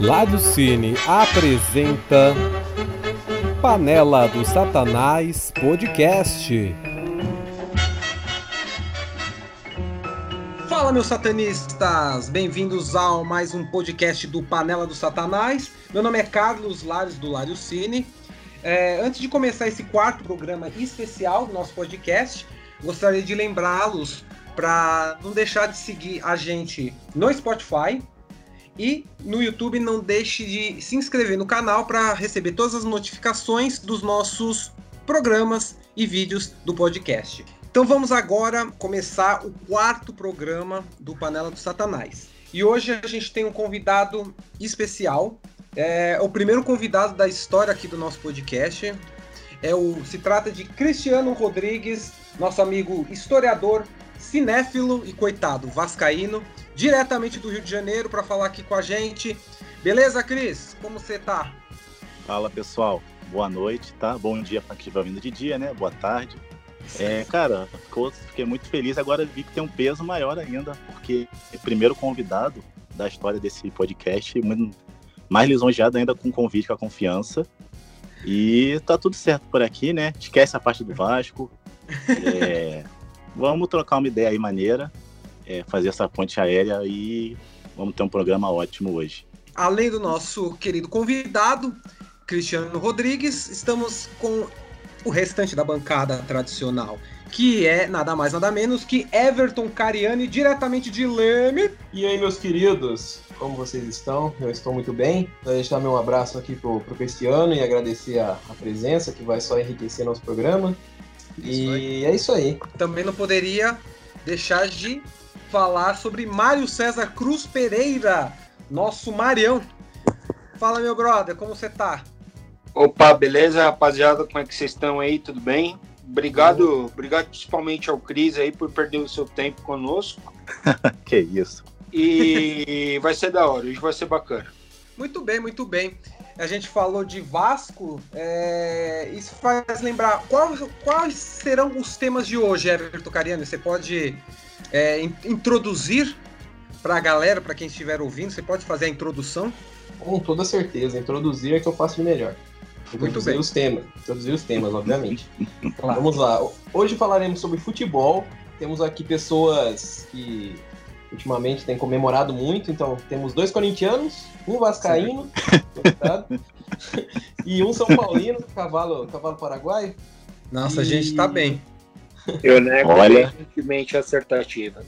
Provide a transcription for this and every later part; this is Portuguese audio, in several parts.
Lado Cine apresenta Panela do Satanás Podcast. Fala, meus satanistas! Bem-vindos a mais um podcast do Panela do Satanás. Meu nome é Carlos Lares do Lário Cine. É, antes de começar esse quarto programa especial do nosso podcast, gostaria de lembrá-los para não deixar de seguir a gente no Spotify, e no YouTube não deixe de se inscrever no canal para receber todas as notificações dos nossos programas e vídeos do podcast. Então vamos agora começar o quarto programa do Panela do Satanás. E hoje a gente tem um convidado especial. É o primeiro convidado da história aqui do nosso podcast. É o, se trata de Cristiano Rodrigues, nosso amigo historiador, cinéfilo e coitado vascaíno diretamente do Rio de Janeiro para falar aqui com a gente. Beleza, Cris? Como você tá? Fala, pessoal. Boa noite, tá? Bom dia para quem estiver vindo de dia, né? Boa tarde. É, cara, fiquei muito feliz. Agora vi que tem um peso maior ainda, porque é primeiro convidado da história desse podcast, mais lisonjeado ainda com o convite, com a confiança. E tá tudo certo por aqui, né? Esquece a parte do Vasco. É, vamos trocar uma ideia aí maneira é, fazer essa ponte aérea e vamos ter um programa ótimo hoje. Além do nosso querido convidado, Cristiano Rodrigues, estamos com o restante da bancada tradicional, que é nada mais nada menos que Everton Cariani, diretamente de Leme. E aí, meus queridos, como vocês estão? Eu estou muito bem. Vou deixar meu abraço aqui pro, pro Cristiano e agradecer a, a presença, que vai só enriquecer nosso programa. E aí. é isso aí. Também não poderia deixar de falar sobre Mário César Cruz Pereira, nosso Marião. Fala, meu brother, como você tá? Opa, beleza, rapaziada? Como é que vocês estão aí? Tudo bem? Obrigado, uhum. obrigado principalmente ao Cris aí por perder o seu tempo conosco. que isso. E vai ser da hora, hoje vai ser bacana. Muito bem, muito bem. A gente falou de Vasco, é... isso faz lembrar. Quais, quais serão os temas de hoje, Everton Cariano? Você pode é, introduzir para a galera, para quem estiver ouvindo? Você pode fazer a introdução? Com toda certeza, introduzir é que eu faço de melhor. Introduzir os temas, introduzir os temas, obviamente. claro. Vamos lá. Hoje falaremos sobre futebol. Temos aqui pessoas que ultimamente têm comemorado muito, então temos dois corintianos, um vascaíno, e um São Paulino, cavalo, cavalo paraguaio. Nossa, e... a gente tá bem. Eu nego Olha... recentemente acertativa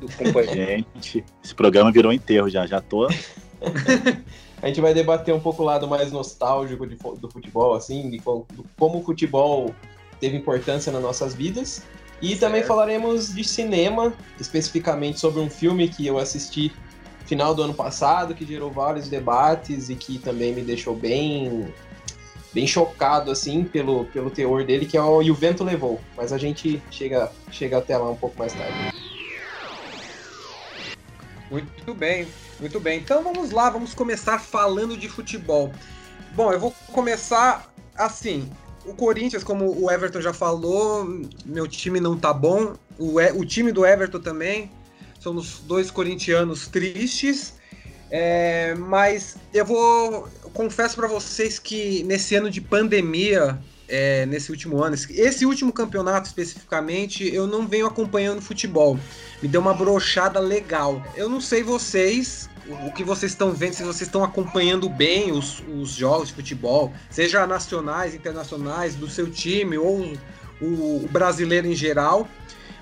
do companheiro. Gente, esse programa virou enterro já, já tô. a gente vai debater um pouco o lado mais nostálgico de, do futebol, assim, de, de como o futebol teve importância nas nossas vidas. E certo. também falaremos de cinema, especificamente sobre um filme que eu assisti final do ano passado, que gerou vários debates e que também me deixou bem bem chocado assim pelo, pelo teor dele, que é o E o Vento Levou. Mas a gente chega, chega até lá um pouco mais tarde. Muito bem, muito bem. Então vamos lá, vamos começar falando de futebol. Bom, eu vou começar assim. O Corinthians, como o Everton já falou, meu time não tá bom. O, o time do Everton também. Somos dois corintianos tristes. É, mas eu vou. Eu confesso para vocês que nesse ano de pandemia, é, nesse último ano, esse último campeonato especificamente, eu não venho acompanhando futebol. Me deu uma brochada legal. Eu não sei vocês, o que vocês estão vendo, se vocês estão acompanhando bem os, os jogos de futebol, seja nacionais, internacionais, do seu time ou o, o brasileiro em geral.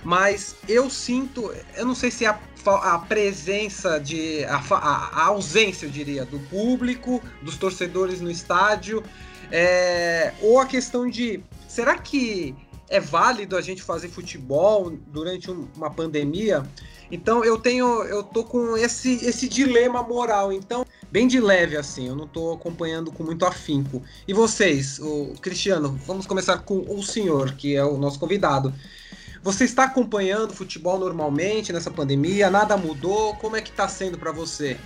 Mas eu sinto, eu não sei se é a a presença de. A, a, ausência, eu diria, do público, dos torcedores no estádio, é, ou a questão de. Será que é válido a gente fazer futebol durante uma pandemia? Então eu tenho. Eu tô com esse, esse dilema moral. Então, bem de leve, assim, eu não tô acompanhando com muito afinco. E vocês, o Cristiano, vamos começar com o senhor, que é o nosso convidado. Você está acompanhando futebol normalmente nessa pandemia? Nada mudou? Como é que está sendo para você?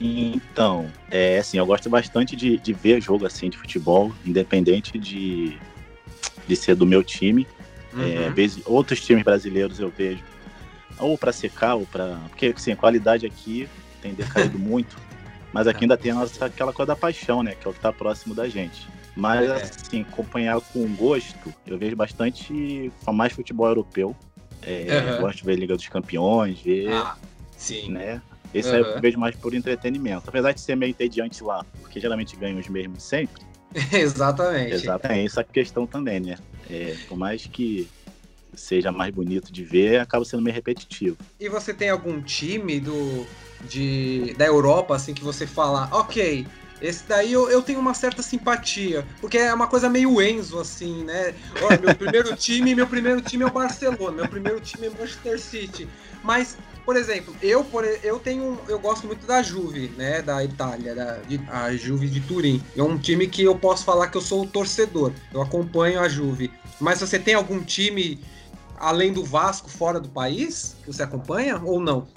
Então, é assim, eu gosto bastante de, de ver jogo assim de futebol, independente de, de ser do meu time. Uhum. É, vezes, outros times brasileiros eu vejo ou para secar ou para porque assim, a qualidade aqui tem decaído muito. Mas aqui ainda tem nossa, aquela coisa da paixão, né? Que é o que tá próximo da gente. Mas, É. assim, acompanhar com gosto, eu vejo bastante mais futebol europeu. É, Aham. Gosto de ver Liga dos Campeões, ver, Ah, sim. né? Esse aí Aham. eu vejo mais por entretenimento. Apesar de ser meio entediante lá, porque geralmente ganham os mesmos sempre. Exatamente. É essa questão também, né? É, por mais que seja mais bonito de ver, acaba sendo meio repetitivo. E você tem algum time do de, da Europa, assim, que você fala, ok, esse daí eu, eu tenho uma certa simpatia, porque é uma coisa meio Enzo, assim, né? Ó, meu primeiro time, meu primeiro time é o Barcelona, meu primeiro time é o Manchester City. Mas, por exemplo, eu, por, eu tenho. Eu gosto muito da Juve, né? Da Itália, da, de- a Juve de Turim. É um time que eu posso falar que eu sou o torcedor. Eu acompanho a Juve. Mas você tem algum time além do Vasco fora do país que você acompanha ou não?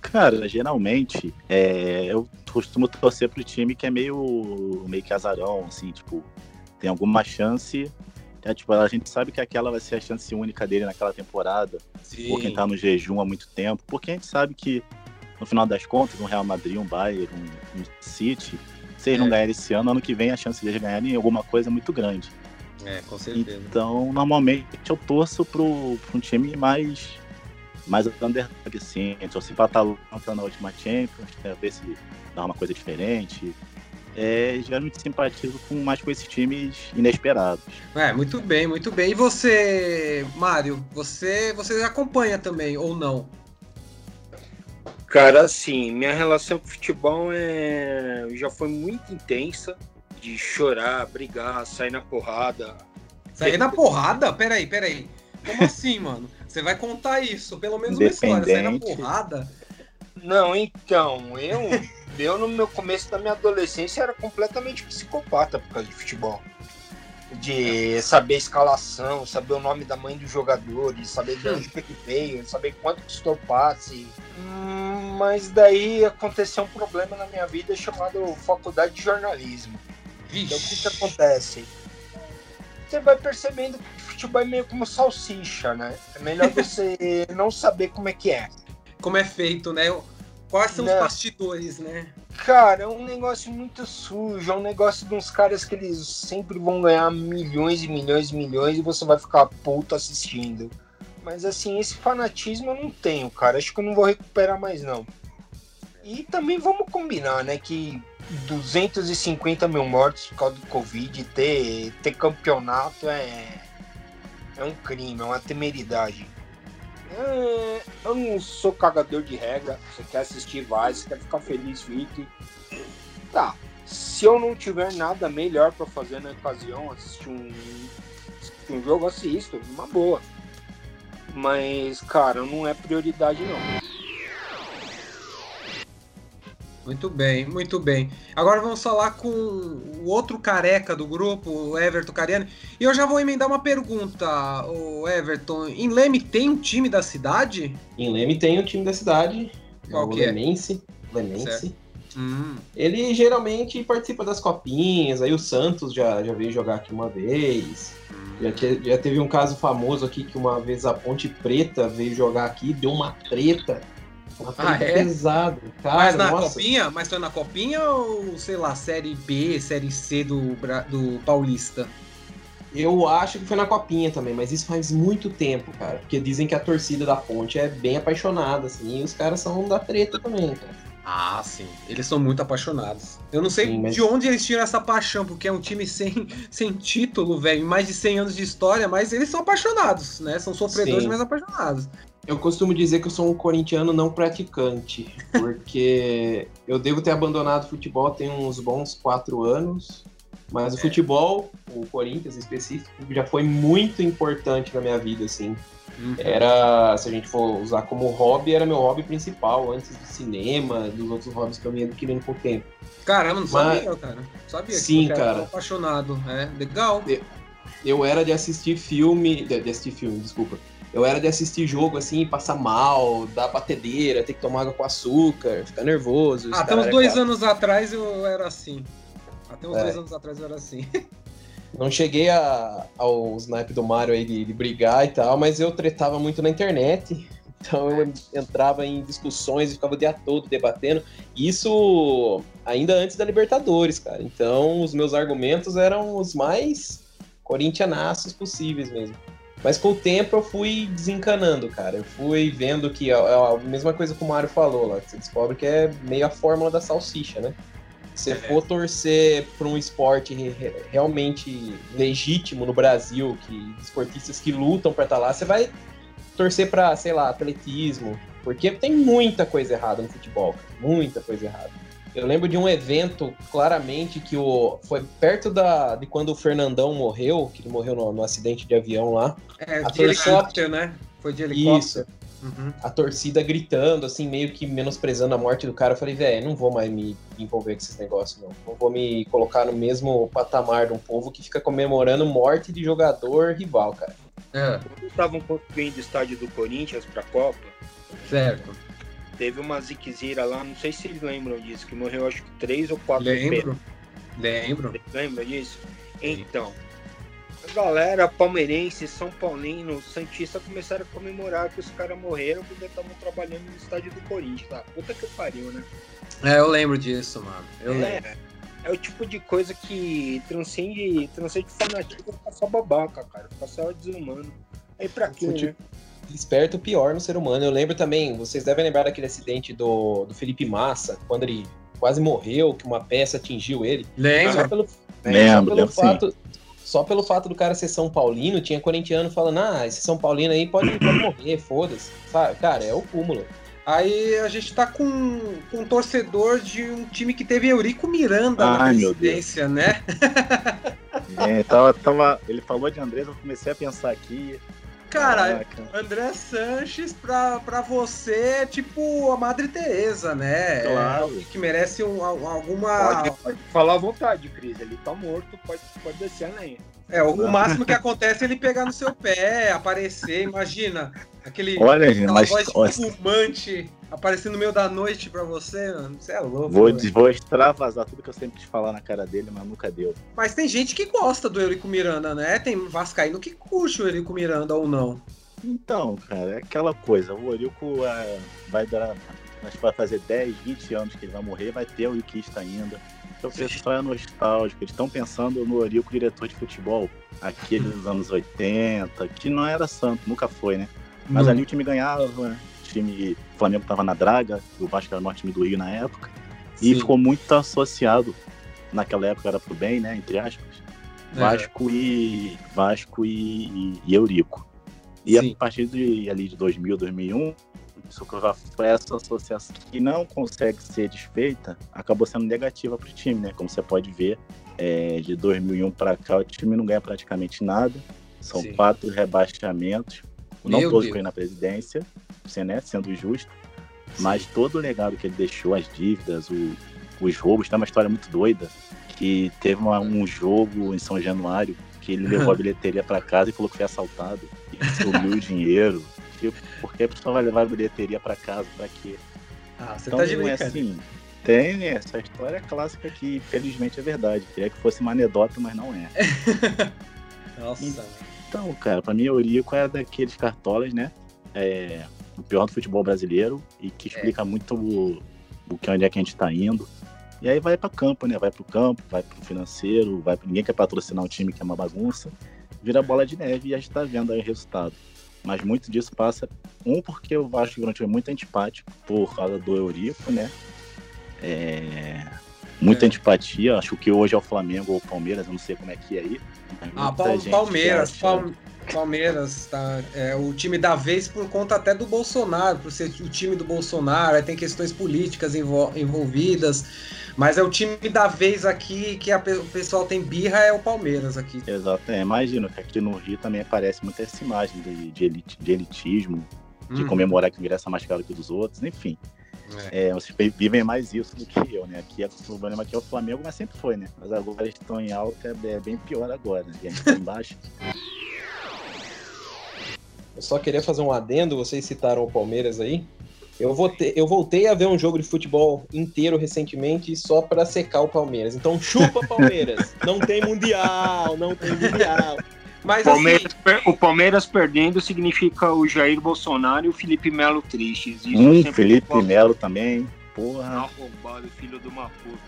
Cara, geralmente, é, eu costumo torcer pro time que é meio, meio que azarão, assim, tipo, tem alguma chance. É, tipo, a gente sabe que aquela vai ser a chance única dele naquela temporada, Sim. por quem tá no jejum há muito tempo, porque a gente sabe que, no final das contas, um Real Madrid, um Bayern, um, um City, se eles É. não ganharem esse ano, ano que vem a chance deles ganharem alguma coisa é muito grande. É, com certeza. Então, normalmente eu torço pro, pro um time mais, mais underdog, assim. Eu torci pra Atalanta na última Champions, pra ver se dá uma coisa diferente. É, geralmente simpatizo com mais com esses times inesperados. É, muito bem, muito bem. E você, Mário, você, você acompanha também ou não? Cara, assim, minha relação com o futebol é... já foi muito intensa, de chorar, brigar, sair na porrada. Sair na porrada? Peraí, peraí. Como assim, mano? Você vai contar isso, pelo menos uma história. Sair na porrada? Não, então, eu, eu no meu começo da minha adolescência era completamente psicopata por causa de futebol. De saber a escalação, saber o nome da mãe dos jogadores, saber de onde que ele veio, saber quanto custou o passe. Hum, Mas daí aconteceu um problema na minha vida chamado faculdade de jornalismo. Então o que, que acontece? Você vai percebendo que futebol é meio como salsicha, né? É melhor você não saber como é que é. Como é feito, né? Quais são os Não. bastidores, né? Cara, é um negócio muito sujo, é um negócio de uns caras que eles sempre vão ganhar milhões e milhões e milhões e você vai ficar puto assistindo. Mas assim, esse fanatismo eu não tenho, cara. Acho que eu não vou recuperar mais não. E também vamos combinar, né, que 250 mil mortos por causa do Covid, ter, ter campeonato é, é um crime, é uma temeridade. É, eu não sou cagador de regra. Você quer assistir, vai. Você quer ficar feliz, fique. Tá. Se eu não tiver nada melhor pra fazer na ocasião, assistir um, assistir um jogo, assisto, uma boa. Mas, cara, não é prioridade não. Muito bem, muito bem. Agora vamos falar com o outro careca do grupo, o Everton Cariani. E eu já vou emendar uma pergunta, o Everton. Em Leme tem um time da cidade? Em Leme tem o time da cidade, Qual o que é? Lemense. Lemense. Certo. Hum, Ele geralmente participa das copinhas, aí o Santos já, já veio jogar aqui uma vez. Já, te- já teve um caso famoso aqui que uma vez a Ponte Preta veio jogar aqui, deu uma treta. Treta Ah, é? pesada. Cara, Mas na nossa. copinha? Mas foi na copinha ou, sei lá, série B, série C do, do Paulista? Eu acho que foi na copinha também, mas isso faz muito tempo, cara. Porque dizem que a torcida da Ponte é bem apaixonada, assim, e os caras são da treta também, cara. Ah, sim. Eles são muito apaixonados. Eu não sei Sim, mas- de onde eles tiram essa paixão, porque é um time sem, sem título, velho, mais de 100 anos de história, mas eles são apaixonados, né? São sofredores, Sim. mas apaixonados. Eu costumo dizer que eu sou um corintiano não praticante, porque eu devo ter abandonado o futebol tem uns bons quatro anos, mas o É. futebol, o Corinthians em específico, já foi muito importante na minha vida, assim. Uhum. Era, se a gente for usar como hobby, era meu hobby principal, antes do cinema, dos outros hobbies que eu me adquirindo com o tempo. Caramba, não Mas- sabia, cara. Sabia Sim, que cara. apaixonado. É, legal. Eu era de assistir filme, de, de assistir filme, desculpa. Eu era de assistir jogo assim, passar mal, dar batedeira, ter que tomar água com açúcar, ficar nervoso. os Ah, até cara uns era dois chato. anos atrás eu era assim. Até uns É. dois anos atrás eu era assim. Não cheguei a, ao snipe do Mario aí de, de brigar e tal, mas eu tretava muito na internet. Então eu entrava em discussões e ficava o dia todo debatendo. Isso ainda antes da Libertadores, cara. Então os meus argumentos eram os mais corintianaços possíveis mesmo. Mas com o tempo eu fui desencanando, cara. Eu fui vendo que é a mesma coisa que o Mário falou lá. Você descobre que é meio a fórmula da salsicha, né? Se você for torcer para um esporte realmente legítimo no Brasil, que esportistas que lutam para estar tá lá, você vai torcer para, sei lá, atletismo, porque tem muita coisa errada no futebol, muita coisa errada. Eu lembro de um evento claramente que o foi perto da de quando o Fernandão morreu, que ele morreu no, no acidente de avião lá. É, de helicóptero, né? Foi de helicóptero. Isso. Uhum. A torcida gritando, assim, meio que menosprezando a morte do cara. Eu falei, velho, não vou mais me envolver com esses negócios, não. Não vou me colocar no mesmo patamar de um povo que fica comemorando morte de jogador rival, cara. É. Quando estavam construindo o estádio do Corinthians pra Copa, certo. Teve uma ziquezira lá, não sei se vocês lembram disso, que morreu acho que três ou quatro Lembro. Lembro. Lembra disso? Então, a galera palmeirense, São Paulino, Santista começaram a comemorar que os caras morreram porque estavam trabalhando no estádio do Corinthians. Tá? Puta que pariu, né? É, eu lembro disso, mano. Eu é, lembro. É o tipo de coisa que transcende, transcende fanatismo fica só babaca, cara. Fica só desumano. Aí pra quê, né? Desperta o pior no ser humano. Eu lembro também, vocês devem lembrar daquele acidente do, do Felipe Massa, quando ele quase morreu, que uma peça atingiu ele. Lembro. Só pelo, lembro, só pelo fato, só pelo fato do cara ser São Paulino, tinha corintiano falando, ah, esse São Paulino aí pode, pode morrer, foda-se. Cara, é o cúmulo. Aí a gente tá com, com um torcedor de um time que teve Eurico Miranda Ai, na presidência, né? é, tava, tava, ele falou de Andrés, eu comecei a pensar aqui. Cara, Caraca. André Sanches pra, pra você é tipo a Madre Teresa, né? Claro. É, que merece um, alguma. Pode, pode, falar à vontade, Cris. Ele tá morto, pode, pode descer a lenha. É, o, máximo que acontece é ele pegar no seu pé, aparecer, imagina. Aquele, Olha, aquela mas, voz fumante aparecendo no meio da noite pra você, mano. Você é louco. Vou, vou extravasar tudo que eu sempre te falar na cara dele, mas nunca deu. Mas tem gente que gosta do Eurico Miranda, né? Tem Vascaíno que curte o Eurico Miranda ou não. Então, cara, é aquela coisa. O Eurico é, vai durar. Acho que vai fazer 10, 20 anos que ele vai morrer, vai ter o Euriquista ainda. Então o pessoal é nostálgico, eles estão pensando no Eurico diretor de futebol, aquele dos anos 80, que não era santo, nunca foi, né? Mas ali o time ganhava, né? o time o Flamengo estava na draga, o Vasco era o maior time do Rio na época, Sim. e ficou muito associado, naquela época era pro bem, né, entre aspas, é. Vasco é. e Vasco e, e, e Eurico. E Sim. a partir de, ali de 2000, 2001, isso foi essa associação que não consegue ser desfeita, acabou sendo negativa para o time, né? Como você pode ver, é, de 2001 para cá o time não ganha praticamente nada. São Sim. quatro rebaixamentos não todos foi na presidência, né, sendo justo, Sim. mas todo o legado que ele deixou, as dívidas, o, os roubos, tem uma história muito doida, que teve uma, um jogo em São Januário que ele levou a bilheteria para casa e falou que foi assaltado e sumiu o dinheiro. Tipo, por que a pessoa vai levar a bilheteria para casa? Para quê? Ah, você então, tá de não é assim. Tem essa história clássica que, infelizmente, é verdade. Queria que fosse uma anedota, mas não é. Nossa. Então, cara, pra mim, Eurico é daqueles cartolas, né? É, o pior do futebol brasileiro e que é. explica é. muito o, o que onde é que a gente tá indo. E aí vai para campo, né? Vai pro campo, vai pro financeiro, vai pra... ninguém quer patrocinar um time que é uma bagunça. Vira bola de neve e a gente tá vendo aí o resultado. Mas muito disso passa, um, porque o Vasco durante muito antipático por causa do Eurico, né? É, muita é. antipatia. Acho que hoje é o Flamengo ou o Palmeiras, eu não sei como é que é aí. Ah, Palmeiras, acha... Palmeiras, tá? É o time da vez por conta até do Bolsonaro, por ser o time do Bolsonaro, aí tem questões políticas envolvidas. Mas é o time da vez aqui que a, o pessoal tem birra é o Palmeiras aqui. Exato, é, imagino que aqui no Rio também aparece muito essa imagem de, de, elit, de elitismo, de uhum. comemorar que ingressa mais caro que dos outros, enfim. É. É, vocês vivem mais isso do que eu, né? Aqui é o problema aqui é o Flamengo, mas sempre foi, né? Mas agora eles estão em alta, é, é bem pior agora, né? E a gente tá embaixo. Eu só queria fazer um adendo, vocês citaram o Palmeiras aí. Eu voltei, eu voltei a ver um jogo de futebol inteiro recentemente só para secar o Palmeiras. Então chupa Palmeiras. não tem mundial, não tem mundial. Mas Palmeiras assim, per- o Palmeiras perdendo significa o Jair Bolsonaro e o Felipe Melo tristes. Isso Hum, Felipe Melo também. Porra. Arrombado, filho de uma puta.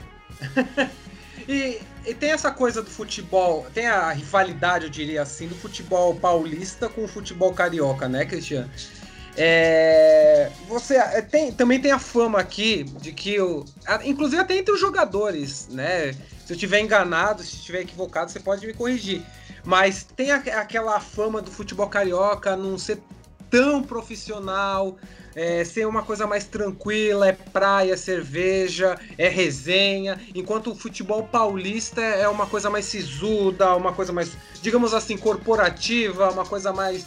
E, e tem essa coisa do futebol, tem a rivalidade, eu diria assim, do futebol paulista com o futebol carioca, né, Cristiano? É, você é, tem, também tem a fama aqui de que, o, inclusive até entre os jogadores, né? Se eu estiver enganado, se estiver equivocado, você pode me corrigir. Mas tem a- aquela fama do futebol carioca não ser tão profissional, é, ser uma coisa mais tranquila, é praia, cerveja, é resenha, enquanto o futebol paulista é uma coisa mais sisuda, uma coisa mais, digamos assim, corporativa, uma coisa mais,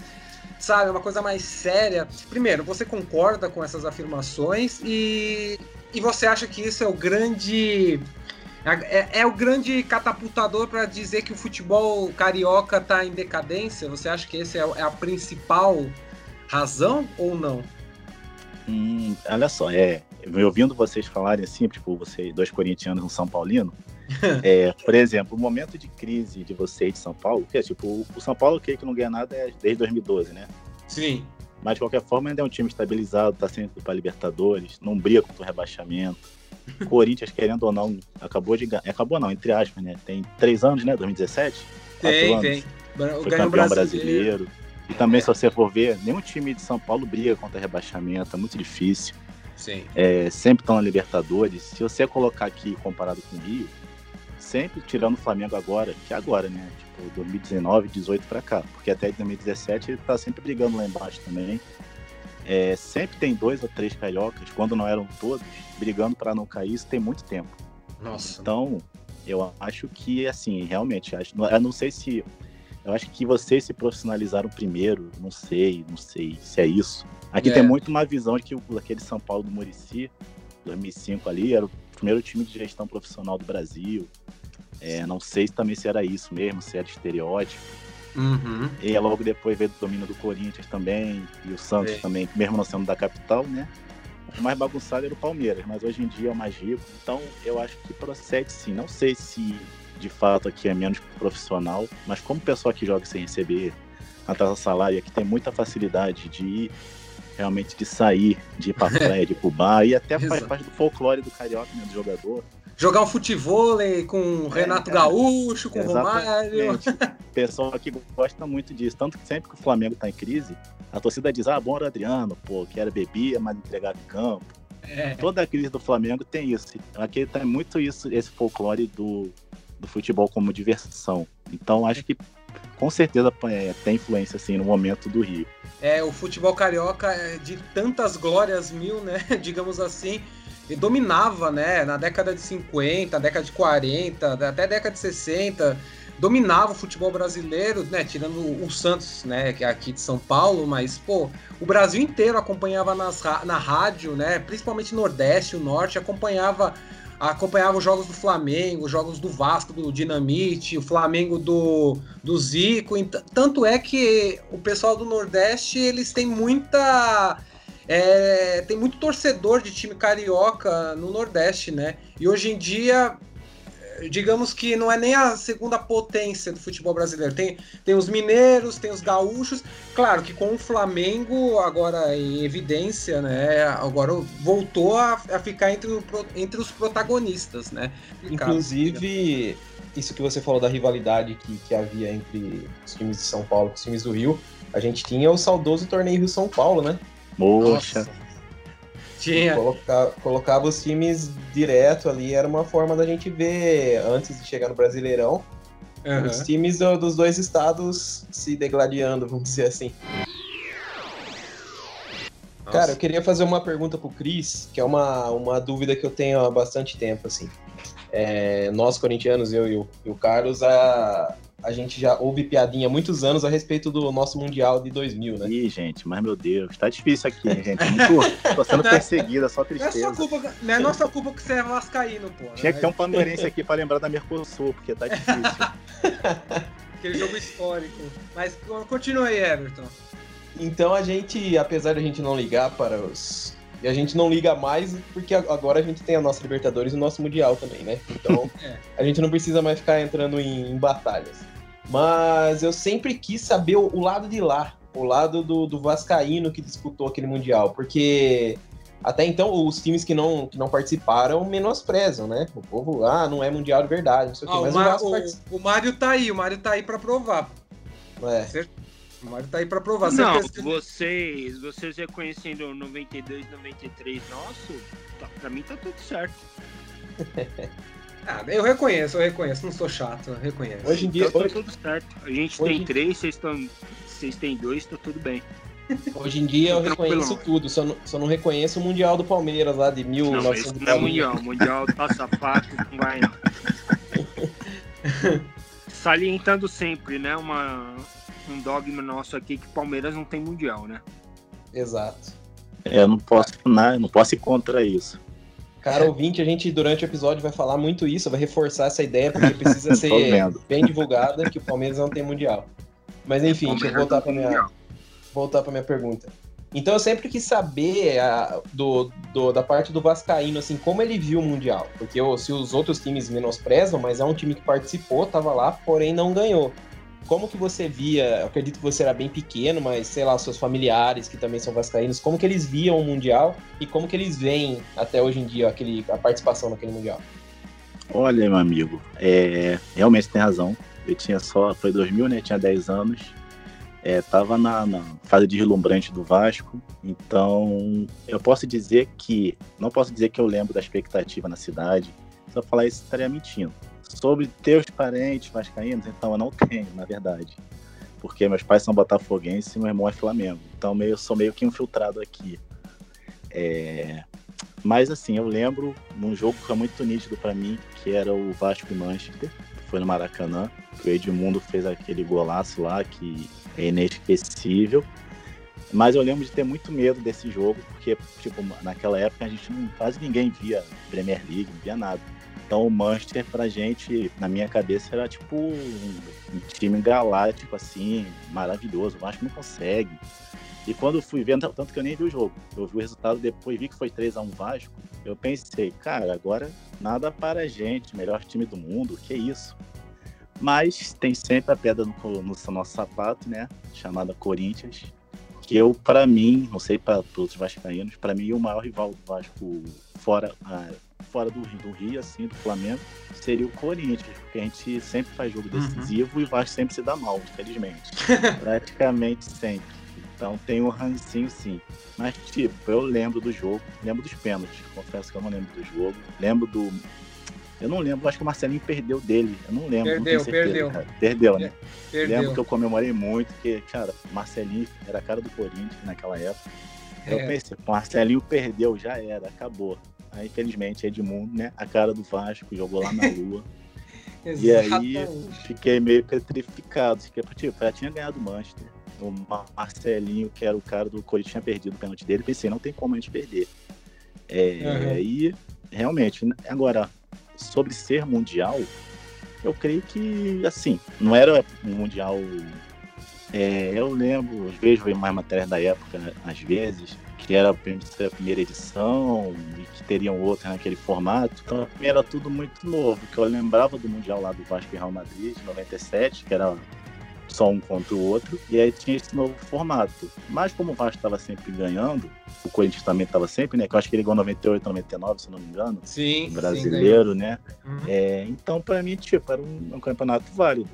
sabe, uma coisa mais séria. Primeiro, você concorda com essas afirmações e, e você acha que isso é o grande. É, é o grande catapultador para dizer que o futebol carioca está em decadência? Você acha que esse é, é a principal razão ou não? Hum, olha só, é. Me ouvindo vocês falarem assim, tipo, vocês, dois corintianos e um São Paulino, é, por exemplo, o momento de crise de vocês de São Paulo, que é tipo, o- São Paulo, que que não ganha nada é desde 2012, né? Sim. Mas de qualquer forma ainda é um time estabilizado, tá sempre para Libertadores, não briga contra o rebaixamento. Corinthians, querendo ou não, acabou de ganhar. Acabou não, entre aspas, né? Tem três anos, né? 2017? Quatro Tem, anos. tem. Foi ganhou campeão o brasileiro. E também, É. se você for ver, nenhum time de São Paulo briga contra rebaixamento, é muito difícil. Sim. É, sempre estão na Libertadores. Se você colocar aqui comparado com o Rio, sempre tirando o Flamengo agora, que é agora, né? Tipo, 2019, 18 pra cá. Porque até 2017 ele tá sempre brigando lá embaixo também. É, sempre tem dois ou três cariocas, quando não eram todos, brigando para não cair, isso tem muito tempo. Nossa. Então, eu acho que, assim, realmente, acho, eu não sei se. Eu acho que vocês se profissionalizaram primeiro, não sei, não sei se é isso. Aqui É. tem muito uma visão de que o- aquele São Paulo do Murici, 2005 ali, era o primeiro time de gestão profissional do Brasil. É, não sei se também se era isso mesmo, se era estereótipo. Uhum. E logo depois veio o domínio do Corinthians também, e o Santos Sim. também, mesmo não sendo da capital, né? O mais bagunçado era o Palmeiras, mas hoje em dia é o mais rico. Então eu acho que procede sim. Não sei se de fato aqui é menos profissional, mas como o pessoal que joga sem receber atrasa salário, aqui tem muita facilidade de ir, realmente de sair, de ir pra praia, de ir pro bar, e até faz parte do folclore do carioca, né, do jogador. Jogar um futevôlei com o Renato é. Gaúcho, com o Romário. Pessoal aqui gosta muito disso. Tanto que sempre que o Flamengo tá em crise, a torcida diz: ah, bom era o Adriano, pô, que era bebia, mas entregava em campo. É. Toda a crise do Flamengo tem isso. Aqui tem muito isso, esse folclore do, do futebol como diversão. Então acho que com certeza é, tem influência assim no momento do Rio. É, o futebol carioca é de tantas glórias mil, né? Digamos assim. E dominava, né? Na década de 50, década de 40, até década de 60. Dominava o futebol brasileiro, né? Tirando o Santos, né? Que é aqui de São Paulo, mas, pô, o Brasil inteiro acompanhava nas, na rádio, né? Principalmente Nordeste, o Norte, acompanhava acompanhava os jogos do Flamengo, os jogos do Vasco, do Dinamite, o Flamengo do, do Zico. Tanto é que o pessoal do Nordeste, eles têm muita. é, tem muito torcedor de time carioca no Nordeste, né? E hoje em dia, digamos que não é nem a segunda potência do futebol brasileiro. Tem, tem os mineiros, tem os gaúchos. Claro que com o Flamengo agora em evidência, né? Agora voltou a, a ficar entre, o entre os protagonistas, né? Inclusive, isso que você falou da rivalidade que, que havia entre os times de São Paulo e os times do Rio, a gente tinha o saudoso torneio Rio São Paulo, né? Poxa, Nossa. Tinha. Coloca- colocava os times direto ali, era uma forma da gente ver, antes de chegar no Brasileirão, Aham. os times do- dos dois estados se degladiando, vamos dizer assim. Cara, eu queria fazer uma pergunta pro Cris, que é uma, uma dúvida que eu tenho há bastante tempo, assim. É, nós, corintianos, eu e o, e o Carlos, a, a gente já ouve piadinha há muitos anos a respeito do nosso Mundial de 2000, né? Ih, gente, mas meu Deus, tá difícil aqui, hein, gente. Muito, tô sendo perseguida, só Não é, tristeza. culpa, não é nossa culpa que você é vascaíno, pô. Tinha que ter né? um palmeirense aqui pra lembrar da Mercosul, porque tá difícil. Aquele jogo histórico. Mas continua aí, Everton. Então a gente, apesar de a gente não ligar para os. E a gente não liga mais porque agora a gente tem a nossa Libertadores e o nosso Mundial também, né? Então É. a gente não precisa mais ficar entrando em, em batalhas. Mas eu sempre quis saber o, o lado de lá, o lado do, do Vascaíno que disputou aquele Mundial, porque até então os times que não, que não participaram menosprezam, né? O povo, ah, não é Mundial de verdade, não sei o quê. Ah, o, Mas o, Mar- o- o Mário tá aí, o Mário tá aí pra provar. É. O Mário tá aí pra provar. Não, Certeza- vocês, vocês reconhecendo 92, 93 nosso, tá, pra mim tá tudo certo. Ah, eu reconheço, eu reconheço. Não sou chato, eu reconheço. Hoje em dia, Então tá hoje, tudo certo. A gente Hoje- tem três, vocês estão. Vocês têm dois, tá tudo bem. hoje em dia eu reconheço tudo, só não, só não reconheço o Mundial do Palmeiras lá de Não, esse não é 1990. mundial. Mundial tá sapato, não vai não. Salientando sempre, né? Uma, um dogma nosso aqui que Palmeiras não tem mundial, né? Exato. É, eu não posso, não, não posso ir contra isso. Cara ouvinte, a gente durante o episódio vai falar muito isso, vai reforçar essa ideia, porque precisa ser bem divulgada que o Palmeiras não tem mundial. Mas enfim, deixa eu voltar para minha, voltar para minha pergunta. Então eu sempre quis saber a- do, do- da parte do Vascaíno, assim, como ele viu o Mundial. Porque o- se os outros times menosprezam, mas é um time que participou, tava lá, porém não ganhou. Como que você via, acredito que você era bem pequeno, mas sei lá, seus familiares que também são vascaínos, como que eles viam o Mundial e como que eles veem até hoje em dia aquele, a participação naquele Mundial? Olha, meu amigo, é, realmente tem razão. Eu tinha só, foi 2000, né? Tinha 10 anos. É, tava na, na fase deslumbrante do Vasco. Então, eu posso dizer que, não posso dizer que eu lembro da expectativa na cidade. Se eu falar isso, estaria mentindo. Sobre teus parentes vascaínos, então eu não tenho, na verdade. Porque meus pais são botafoguenses e meu irmão é Flamengo. Então, meio, sou meio que infiltrado aqui. É, mas assim, eu lembro num jogo que foi muito nítido pra mim, que era o Vasco e Manchester, que foi no Maracanã, que o Edmundo fez aquele golaço lá que é inesquecível. Mas eu lembro de ter muito medo desse jogo, porque tipo, naquela época a gente não, quase ninguém via Premier League, não via nada. Então o Manchester pra gente, na minha cabeça, era tipo um, um time galáctico assim, maravilhoso. O Vasco não consegue. E quando fui vendo, tanto que eu nem vi o jogo, eu vi o resultado depois, vi que foi 3 a 1 Vasco, eu pensei, cara, agora nada para a gente, melhor time do mundo, que isso. Mas tem sempre a pedra no, no nosso sapato, né, chamada Corinthians, que eu, para mim, não sei para todos os vascaínos, para mim o maior rival do Vasco fora, ah, fora do, do Rio, assim, do Flamengo, seria o Corinthians, porque a gente sempre faz jogo decisivo e o Vasco sempre se dá mal, infelizmente. Praticamente sempre. Então tem um rancinho sim. Mas, tipo, eu lembro do jogo, lembro dos pênaltis. Confesso que eu não lembro do jogo. Lembro do. Eu não lembro, acho que o Marcelinho perdeu dele. Eu não lembro. não Perdeu, tenho certeza, perdeu. Cara. Perdeu, né? Perdeu. Lembro que eu comemorei muito, porque, cara, Marcelinho era a cara do Corinthians naquela época. Eu É. pensei, o Marcelinho perdeu, já era, acabou. Aí, infelizmente, Edmundo, né? A cara do Vasco, jogou lá na lua. E aí, fiquei meio petrificado. Fiquei, tipo, já tinha ganhado o Manchester. O Mar- Marcelinho, que era o cara do Corinthians, tinha perdido o pênalti dele. Pensei, não tem como a gente perder. É, Uhum. E, realmente, agora, sobre ser mundial, eu creio que, assim, não era um mundial. é, eu lembro, vejo mais matérias da época, às vezes, que era a prim- a primeira edição e que teriam outra naquele formato. Então, era tudo muito novo, que eu lembrava do Mundial lá do Vasco e Real Madrid, de 97, que era só um contra o outro, e aí tinha esse novo formato. Mas como o Vasco estava sempre ganhando, o Corinthians também estava sempre, né? Que eu acho que ele ganhou 98, 99, se não me engano, Sim, sim, brasileiro, né? ganhou. Uhum. É, então, para mim, tipo, era um, um campeonato válido.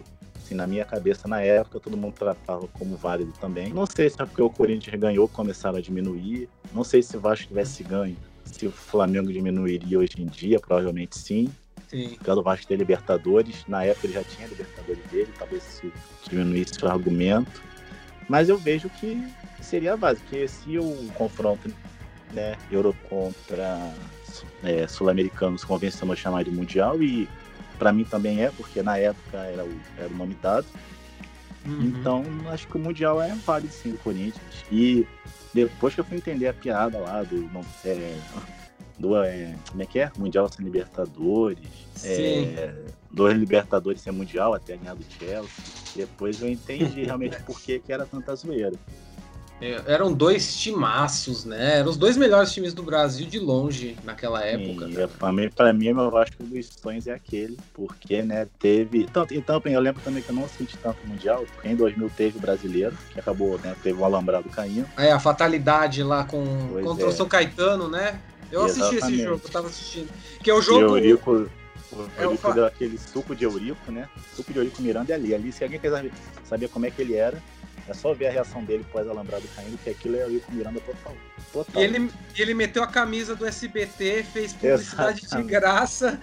Assim, na minha cabeça, na época, todo mundo tratava como válido também. Não sei se é porque o Corinthians ganhou, começaram a diminuir. Não sei se o Vasco tivesse ganho, se o Flamengo diminuiria hoje em dia, provavelmente sim. Sim. Pelo Vasco ter Libertadores. Na época ele já tinha Libertadores dele, talvez se diminuísse o argumento. Mas eu vejo que seria a base, porque se o confronto né, Euro contra é, sul-americanos convencionou chamar de Mundial, e para mim também é, porque na época era o, era o nome dado. Uhum. Então, acho que o Mundial é válido sim do Corinthians. E depois que eu fui entender a piada lá do. não- é, do é, como é que é? Mundial sem Libertadores. Sim. É, dois Libertadores sem Mundial até ganhar do Chelsea. Depois eu entendi realmente por que, que era tanta zoeira. É, eram dois timaços, né? Eram os dois melhores times do Brasil de longe naquela época. E, pra, mim, pra mim, meu Vasco dos sonhos é aquele, porque, né, teve... Tanto, então, eu lembro também que eu não assisti tanto Mundial, porque em 2000 teve o Brasileiro, que acabou, né, teve o Alambrado caindo. É, a fatalidade lá com, Pois contra é. o São Caetano, né? Eu assisti esse Exatamente. jogo, eu tava assistindo. Que é o jogo... Eurico, o É, Eurico fa- deu aquele suco de Eurico, né? Suco de Eurico Miranda é ali. Ali, se alguém quiser saber como é que ele era, é só ver a reação dele pós Alambrado caindo, que aquilo é Eurico Miranda total. Total. ele, e ele meteu a camisa do SBT, fez publicidade de Exatamente. graça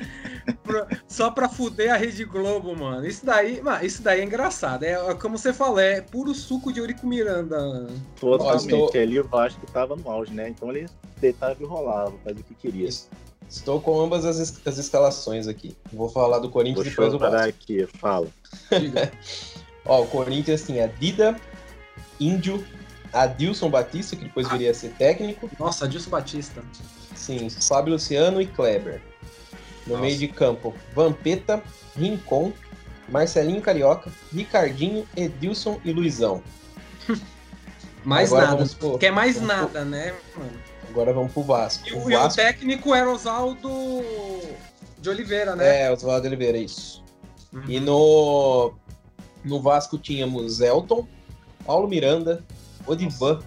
pra- só pra fuder a Rede Globo, mano. Isso daí, mano, isso daí é engraçado. É como você falou, é puro suco de Eurico Miranda. Totalmente. Estou- Ali o Vasco tava no auge, né? Então ele deitava e rolava, fazia o que queria. Estou com ambas as, es- as escalações aqui. Vou falar do Corinthians Vou depois do chorar Vasco. aqui, fala. Ó, o Corinthians tinha Dida, Índio, Adilson Batista, que depois viria a ser técnico. Nossa, Adilson Batista. Sim, Fábio Luciano e Kleber. No Nossa. meio de campo, Vampeta, Rincon, Marcelinho Carioca, Ricardinho, Edilson e Luizão. Mais Agora nada. pro- Quer mais vamos pro- nada, né, mano? Agora vamos pro Vasco. E O o, o Vasco técnico era Oswaldo de Oliveira, né? é Oswaldo Oliveira, isso. Uhum. E no, no Vasco tínhamos Elton, Paulo Miranda, Odivan,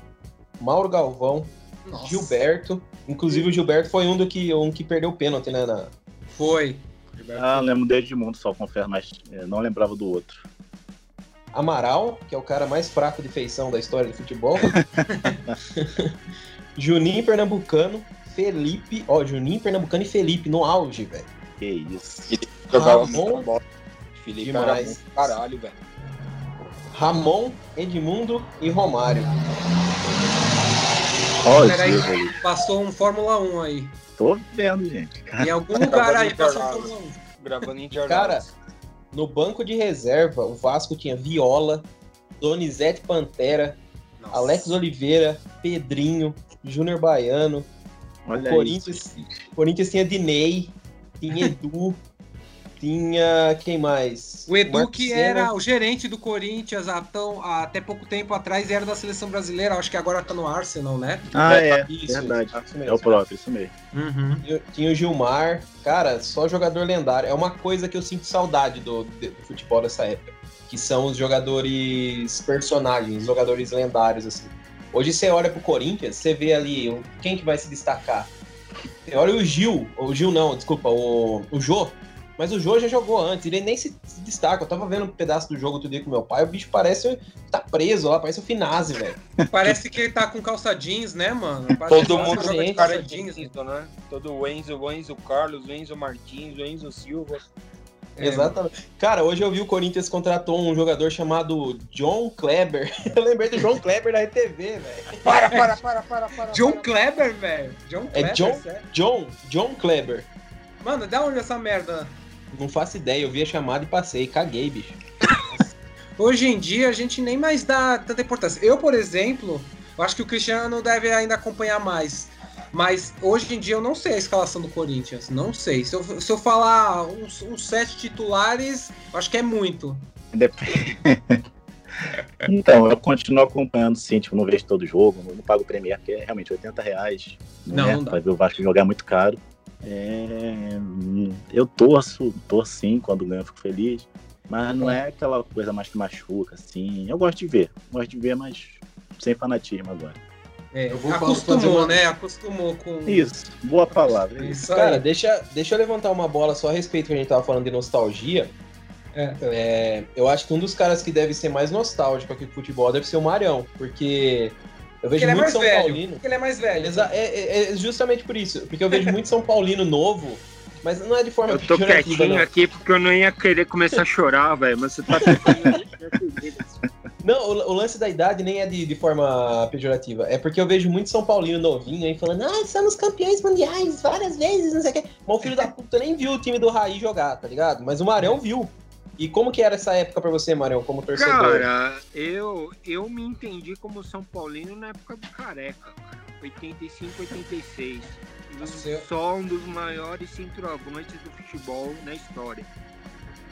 Mauro Galvão, Nossa. Gilberto. Inclusive o Gilberto foi um do que, um que perdeu o pênalti, né? na- Foi. Ah, lembro do Edmundo, só confere, mas é, não lembrava do outro. Amaral, que é o cara mais fraco de feição da história do futebol. Juninho Pernambucano, Felipe. Ó, Juninho Pernambucano e Felipe no auge, velho. Que isso. Jogava Ramon, muita bola. Felipe demais. era bom caralho, velho. Ramon, Edmundo e Romário. Olha aí. Passou um Fórmula 1 aí. Tô vendo, gente. Em algum lugar aí passou um. Fórmula 1. Gravando em Cara, Interlagos. no banco de reserva, o Vasco tinha Viola, Donizete Pantera, Nossa. Alex Oliveira, Pedrinho, Júnior Baiano. Olha o Corinthians, isso. Corinthians tinha Dinei, tinha Edu, tinha quem mais? O Edu, Marcos que Senna. era o gerente do Corinthians há tão- há até pouco tempo atrás, e era da seleção brasileira. Acho que agora tá no Arsenal, né? Ah, é. Isso, verdade. isso, isso É mesmo. o próprio, isso mesmo. Tinha- Tinha o Gilmar, cara, só jogador lendário. É uma coisa que eu sinto saudade do, do futebol dessa época. Que são os jogadores personagens, jogadores lendários, assim. Hoje você olha pro Corinthians, você vê ali o- quem que vai se destacar. Você olha o Gil, o Gil não, desculpa, o, o Jô. Mas o Jô já jogou antes, ele nem se, destaca. Eu tava vendo um pedaço do jogo outro dia com meu pai, o bicho parece. tá preso lá, parece o Finazzi, velho. Parece que ele tá com calça jeans, né, mano? Parece Todo que mundo joga gente, de cara jeans. né? Enzo, né? Todo o Enzo, o Enzo Carlos, o Enzo Martins, o Enzo Silva. É, Exatamente. Cara, hoje eu vi o Corinthians contratou um jogador chamado John Kleber. Eu lembrei do John Kleber da RTV, velho. Para, para, para, para, para. John para. Kleber, velho. John É Kleber, John? sério? John, John Kleber. Mano, da onde essa merda? Não faço ideia, eu vi a chamada e passei, caguei, bicho. Hoje em dia a gente nem mais dá tanta importância. Eu, por exemplo, eu acho que o Cristiano deve ainda acompanhar mais. Mas hoje em dia eu não sei a escalação do Corinthians. Não sei. Se eu, se eu falar uns, uns sete titulares, eu acho que é muito. Dep- então, eu continuo acompanhando, sim, tipo, não vejo todo jogo, não, não pago o Premier, porque é realmente 80 reais. Não, né, não dá. Pra ver o Vasco jogar é muito caro. É, eu torço, torço sim, quando ganho eu fico feliz. Mas não é aquela coisa mais que machuca, assim. Eu gosto de ver, gosto de ver, mas sem fanatismo agora. É, Eu vou acostumou, uma- né? Acostumou com. Isso, boa palavra. Isso. Cara, deixa, deixa eu levantar uma bola só a respeito que a gente tava falando de nostalgia. É. É, eu acho que um dos caras que deve ser mais nostálgico aqui do futebol deve ser o Marião, porque eu vejo ele é muito mais São velho. Paulino. Porque ele é mais velho. Exa- é, é- é justamente por isso, porque eu vejo muito São Paulino novo, mas não é de forma Eu tô quietinho não. aqui porque eu não ia querer começar a chorar, velho. Mas você tá. Não, o, o lance da idade nem é de, de forma pejorativa. É porque eu vejo muito São Paulino novinho aí falando, ah, somos campeões mundiais várias vezes, não sei o quê. Mas o filho da puta nem viu o time do Raí jogar, tá ligado? Mas o Marão viu. E como que era essa época pra você, Marão, como torcedor? Cara, eu, eu me entendi como São Paulino na época do Careca, cara. 85, 86. Um dos- Nossa, Só um dos maiores centroavantes do futebol na história.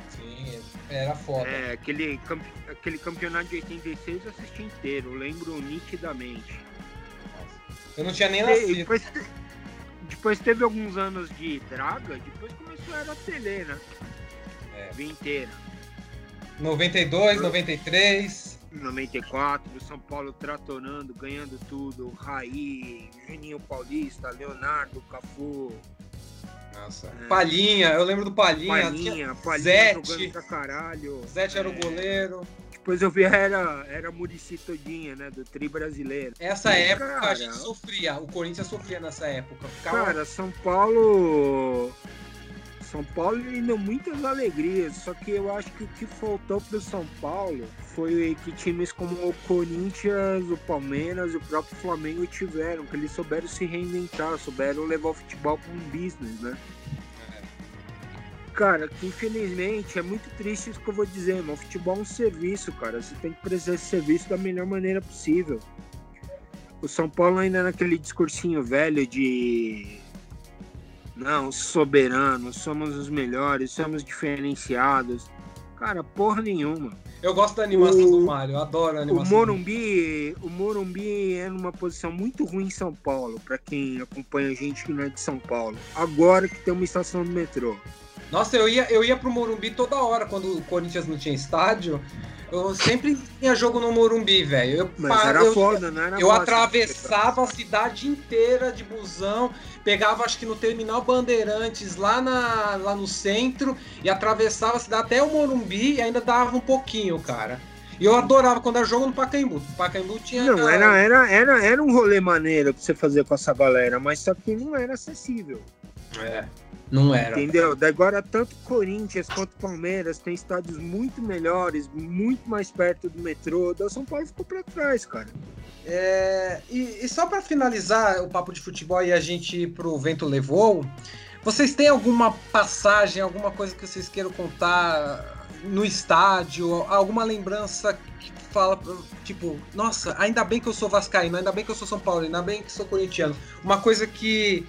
Sim. Era foda. É, aquele, aquele campeonato de 86 eu assisti inteiro, lembro nitidamente. Eu não tinha nem nascido. depois, depois teve alguns anos de draga, depois começou a era tele, né? É. Inteira. 92, 93. 94, o São Paulo tratorando, ganhando tudo, Raí, Juninho Paulista, Leonardo, Cafu, Nossa. É. Palhinha, eu lembro do Palhinha. Palinha, Palinha Zete. jogando pra caralho. Zete era o É, goleiro. Depois eu vi era, era Murici todinha, né? Do tri brasileiro. Essa Sim, época a cara. gente sofria. O Corinthians sofria nessa época. Ficava... Cara, São Paulo. São Paulo ele deu muitas alegrias, só que eu acho que o que faltou pro São Paulo foi que times como o Corinthians, o Palmeiras o próprio Flamengo tiveram, que eles souberam se reinventar, souberam levar o futebol como um business, né? Cara, que infelizmente é muito triste isso que eu vou dizer, mas o futebol é um serviço, cara. Você tem que prestar esse serviço da melhor maneira possível. O São Paulo ainda naquele discursinho velho de não, soberanos, somos os melhores, somos diferenciados. Cara, porra nenhuma. Eu gosto da animação O- do Mário, eu adoro a O animação. Morumbi, o Morumbi é numa posição muito ruim em São Paulo, pra quem acompanha a gente que não é de São Paulo. Agora que tem uma estação do metrô. Nossa, eu ia, eu ia pro Morumbi toda hora quando o Corinthians não tinha estádio. Eu sempre tinha jogo no Morumbi, velho. Mas era eu, foda, não era eu fácil. atravessava a cidade inteira de busão, pegava acho que no terminal Bandeirantes lá, na, lá no centro e atravessava a cidade até o Morumbi e ainda dava um pouquinho, cara. E eu adorava quando era jogo no Pacaembu. Pacaembu tinha. Não, era, era, era, era um rolê maneiro pra você fazer com essa galera, mas só que não era acessível. É, não era. Entendeu? Daí Agora, tanto Corinthians quanto Palmeiras tem estádios muito melhores, muito mais perto do metrô. Da São Paulo ficou pra trás, cara. É, e, e só para finalizar o papo de futebol e a gente ir pro Vento Levou, vocês têm alguma passagem, alguma coisa que vocês queiram contar no estádio, alguma lembrança que fala, tipo, nossa, ainda bem que eu sou vascaíno, ainda bem que eu sou São Paulo, ainda bem que sou corintiano. Uma coisa que,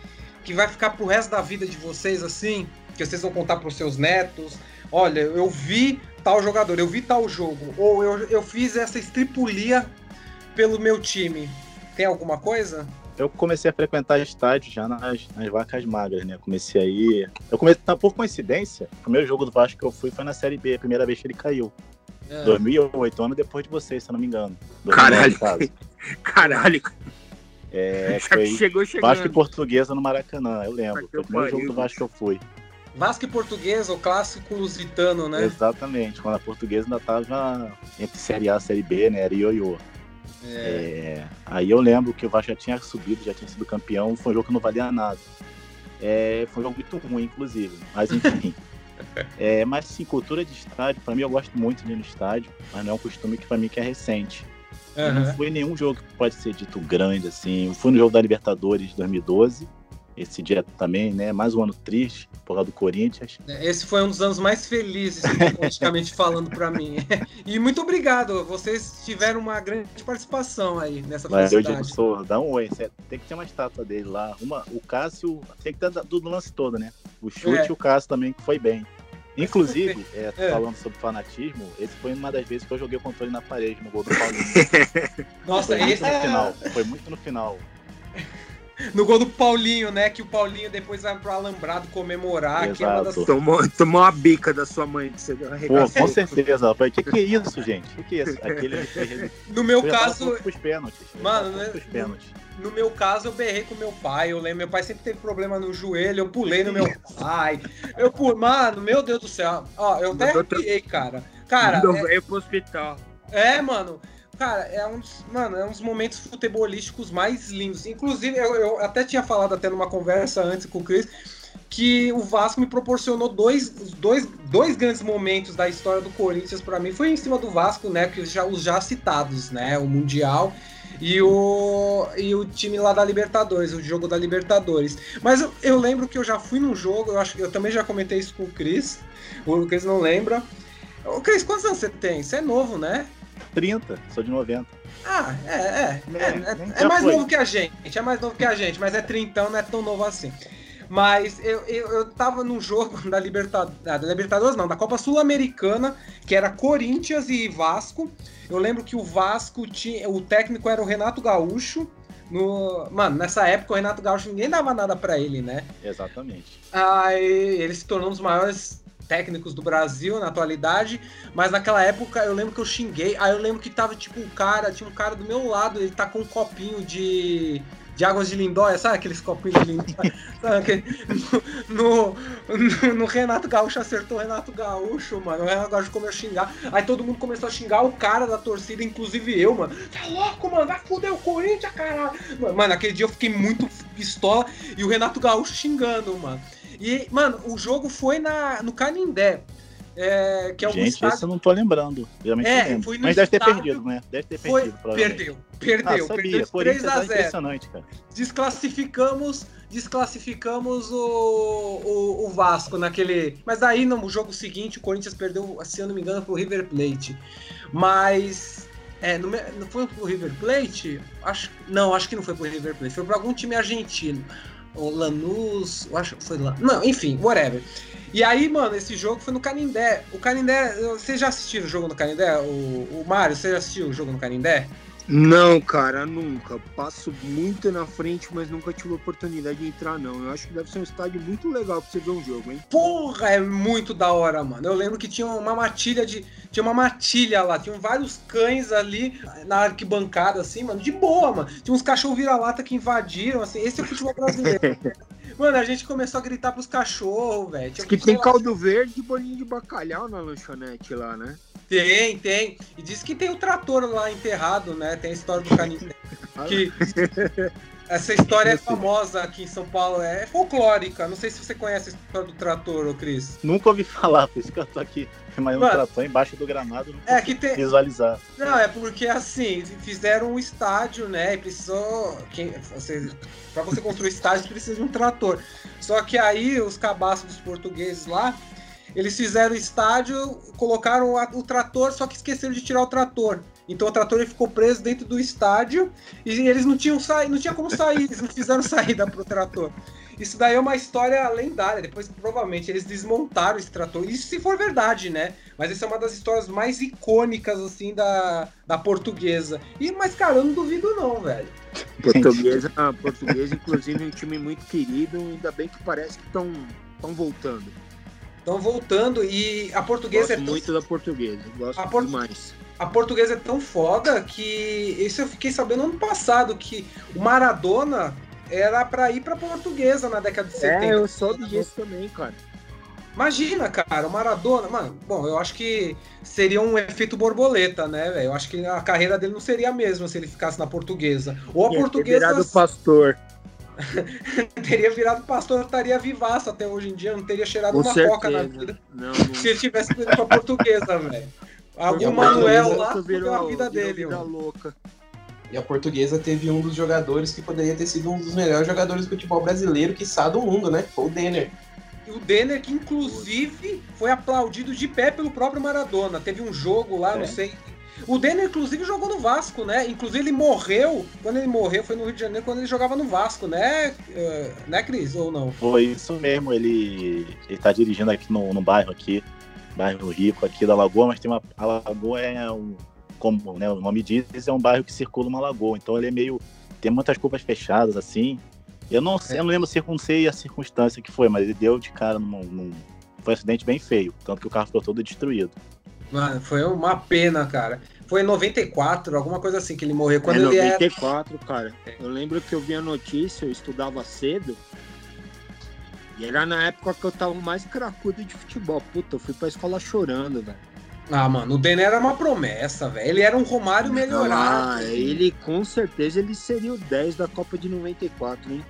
que vai ficar pro resto da vida de vocês, assim, que vocês vão contar pros seus netos. Olha, eu vi tal jogador, eu vi tal jogo, ou eu, eu fiz essa estripulia pelo meu time. Tem alguma coisa? Eu comecei a frequentar estádio já nas, nas vacas magras, né? Comecei aí. Eu comecei, tá, por coincidência, o primeiro jogo do Vasco que eu fui foi na Série B, a primeira vez que ele caiu. É. 2008, ano depois de vocês, se eu não me engano. 2009, Caralho. Caralho, É, foi chegou chegando. Vasco e Portuguesa no Maracanã, eu lembro. Foi o primeiro jogo do Vasco que eu fui. Vasco e Português, o clássico lusitano, né? Exatamente, quando a Portuguesa ainda tava entre Série A e Série B, né? Era ioiô. É. É, aí eu lembro que o Vasco já tinha subido, já tinha sido campeão, foi um jogo que não valia nada. É, foi um jogo muito ruim, inclusive, mas enfim. É, mas sim, cultura de estádio, pra mim eu gosto muito de ir no estádio, mas não é um costume que pra mim que é recente. Eu Não foi nenhum jogo que pode ser dito grande, assim. Eu fui no jogo da Libertadores de 2012, esse dia também, né? Mais um ano triste, por causa do Corinthians. Esse foi um dos anos mais felizes, politicamente falando, pra mim. E muito obrigado, vocês tiveram uma grande participação aí nessa Mas eu digo, felicidade. sou, dá um oi. Tem que ter uma estátua dele lá. Uma, o Cássio, tem que ter da- do lance todo, né? O chute É. e o Cássio também, que foi bem. Inclusive, é, É. falando sobre fanatismo, esse foi uma das vezes que eu joguei o controle na parede, no gol do Paulinho. Nossa, Foi muito esse no é final. Foi muito no final. no gol do Paulinho, né? Que o Paulinho depois vai pro Alambrado comemorar. Que é uma das... Tomou, tomou uma bica da sua mãe que você Pô, com certeza. Falei, que que é isso, gente? Que que é isso? Aquele. No meu caso, pros pênaltis. Mano, né? pros pênaltis. No meu caso, eu berrei com meu pai. Eu lembro, meu pai sempre teve problema no joelho. Eu pulei no meu pai. Eu. Mano, meu Deus do céu. Ó, eu até arrepiei, cara. Cara, é, veio pro hospital. é, mano. Cara, é um dos, mano, é um dos momentos futebolísticos mais lindos. Inclusive, eu, eu até tinha falado até numa conversa antes com o Chris que o Vasco me proporcionou dois, dois, dois grandes momentos da história do Corinthians pra mim. Foi em cima do Vasco, né? Que já, os já citados, né? O Mundial e o, e o time lá da Libertadores, o jogo da Libertadores. Mas eu, eu lembro que eu já fui num jogo, eu acho que eu também já comentei isso com o Chris. O Chris não lembra. Ô, Cris, quantos anos você tem? Você é novo, né? 30, sou de 90. Ah, é, é. É, é, é mais foi. novo que a gente, é mais novo que a gente, mas é trintão, não é tão novo assim. Mas eu, eu, eu tava num jogo da Libertadores, da Libertadores não, da Copa Sul-Americana, que era Corinthians e Vasco. Eu lembro que o Vasco tinha, o técnico era o Renato Gaúcho. No, mano, nessa época o Renato Gaúcho ninguém dava nada para ele, né? Exatamente. Aí ele se tornou um dos maiores técnicos do Brasil na atualidade, mas naquela época eu lembro que eu xinguei, aí eu lembro que tava tipo um cara, tinha um cara do meu lado, ele tá com um copinho de de águas de lindóia, sabe aqueles copinhos de lindóia? sabe? No, no, no, Renato Gaúcho acertou o Renato Gaúcho, mano. O Renato Gaúcho começou a xingar. Aí todo mundo começou a xingar o cara da torcida, inclusive eu, mano. Tá louco, mano? Vai foder o Corinthians, caralho. Mano, aquele dia eu fiquei muito pistola e o Renato Gaúcho xingando, mano. E, mano, o jogo foi na, no Canindé. É, que é Gente, estádio... isso eu não tô lembrando. Realmente é, foi no Mas deve ter perdido, né? Deve ter perdido, foi... Perdeu, perdeu. Ah, sabia. Perdeu 3 a 0 impressionante, cara. Desclassificamos, desclassificamos o, o, o, Vasco naquele... Mas aí, no jogo seguinte, o Corinthians perdeu, se eu não me engano, pro River Plate. Mas... É, não, não foi pro River Plate? Acho, não, acho que não foi pro River Plate. Foi pra algum time argentino. O Lanús, acho que foi lá. Não, enfim, whatever. E aí, mano, esse jogo foi no Canindé. O Canindé, vocês já assistiram o jogo no Canindé? O, o Mário, você já assistiu o jogo no Canindé? Não, cara, nunca. Passo muito na frente, mas nunca tive a oportunidade de entrar, não. Eu acho que deve ser um estádio muito legal pra você ver um jogo, hein? Porra, é muito da hora, mano. Eu lembro que tinha uma matilha de. Tinha uma matilha lá, tinham vários cães ali na arquibancada, assim, mano, de boa, mano. Tinha uns cachorros vira-lata que invadiram, assim. Esse é o futebol brasileiro. Mano, a gente começou a gritar pros cachorros, velho. Diz que tem caldo verde e bolinho de bacalhau na lanchonete lá, né? Tem, tem. E diz que tem o trator lá enterrado, né? Tem a história do canino. que essa história é famosa aqui em São Paulo, é folclórica. Não sei se você conhece a história do trator, ô Cris. Nunca ouvi falar, por isso que eu tô aqui. Mas um trator embaixo do gramado não é que tem... visualizar. Não, é porque assim, fizeram um estádio, né? E precisou. Quem, você, pra você construir estádio, precisa de um trator. Só que aí os cabaços dos portugueses lá eles fizeram o estádio, colocaram o trator, só que esqueceram de tirar o trator. Então o trator ficou preso dentro do estádio e eles não tinham saído, não tinha como sair, eles não fizeram saída pro trator. Isso daí é uma história lendária. Depois, provavelmente, eles desmontaram esse trator. Isso se for verdade, né? Mas essa é uma das histórias mais icônicas, assim, da, da portuguesa. E, mas, cara, eu não duvido, não, velho. Portuguesa, portuguesa, inclusive, é um time muito querido. Ainda bem que parece que estão voltando. Estão voltando e a portuguesa gosto é muito da portuguesa, gosto a por... demais. A portuguesa é tão foda que isso eu fiquei sabendo ano passado que o Maradona era para ir para portuguesa na década de 70. É, eu soube disso também, cara. Imagina, cara, o Maradona, mano, bom, eu acho que seria um efeito borboleta, né, velho? Eu acho que a carreira dele não seria a mesma se ele ficasse na portuguesa. Ou a portuguesa. Virado pastor. teria virado pastor, estaria vivaço até hoje em dia, não teria cheirado Com uma certeza. coca na vida. Não, não. Se ele tivesse ido pra portuguesa, velho. Algum Manuel lá virou a vida dele, vida louca. E a portuguesa teve um dos jogadores que poderia ter sido um dos melhores jogadores do futebol brasileiro, que do mundo, né? Foi o Denner. E o Denner, que inclusive foi aplaudido de pé pelo próprio Maradona. Teve um jogo lá, é. não sei o Denner, inclusive, jogou no Vasco, né? Inclusive, ele morreu. Quando ele morreu, foi no Rio de Janeiro, quando ele jogava no Vasco, né, uh, né Cris? Ou não? Foi isso mesmo. Ele, ele tá dirigindo aqui no, no bairro aqui, bairro rico aqui da Lagoa, mas tem uma. A Lagoa é um. Como né, o nome diz, é um bairro que circula uma lagoa. Então ele é meio. Tem muitas curvas fechadas, assim. Eu não, é. eu não lembro sei a circunstância que foi, mas ele deu de cara num, num. Foi um acidente bem feio, tanto que o carro ficou todo destruído. Mano, foi uma pena, cara. Foi em 94, alguma coisa assim que ele morreu. Quando é, ele 94, era... cara. Eu lembro que eu vi a notícia, eu estudava cedo. E era na época que eu tava mais cracudo de futebol. Puta, eu fui pra escola chorando, velho. Ah, mano, o Denner era uma promessa, velho. Ele era um Romário melhorado. Ah, ele com certeza ele seria o 10 da Copa de 94, hein?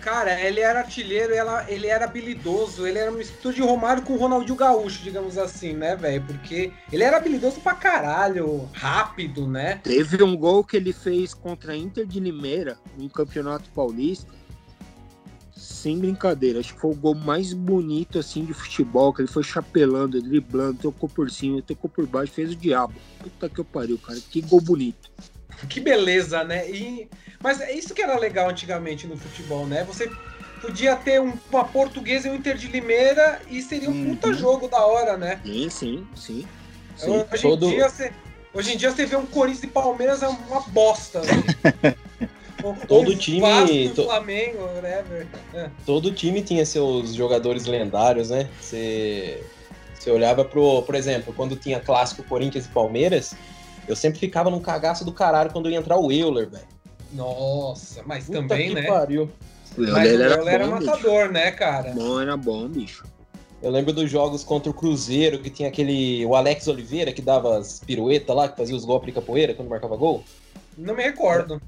Cara, ele era artilheiro, ele era habilidoso, ele era um mistura de Romário com o Ronaldinho Gaúcho, digamos assim, né, velho? Porque ele era habilidoso pra caralho, rápido, né? Teve um gol que ele fez contra a Inter de Limeira, no Campeonato Paulista. Sem brincadeira, acho que foi o gol mais bonito assim de futebol, que ele foi chapelando, driblando, tocou por cima, tocou por baixo, fez o diabo. Puta que eu pariu, cara, que gol bonito. Que beleza, né? E mas é isso que era legal antigamente no futebol, né? Você podia ter um, uma portuguesa e um Inter de Limeira e seria um puta jogo da hora, né? Sim, sim, sim. Sim, hoje, todo- em dia, você, hoje em dia você vê um Corinthians e Palmeiras é uma bosta. né? Todo um time- to- Flamengo, whatever. É. todo time tinha seus jogadores lendários, né? Você, você olhava pro, por exemplo, quando tinha clássico Corinthians e Palmeiras, eu sempre ficava num cagaço do caralho quando ia entrar o Euler, velho. Nossa, mas Puta também, que né? pariu. O Mas o Euler era, Euler era bom, bicho. matador, né, cara? Bom, era bom, bicho. Eu lembro dos jogos contra o Cruzeiro, que tinha aquele. O Alex Oliveira, que dava as piruetas lá, que fazia os golpes de capoeira quando marcava gol. Não me recordo.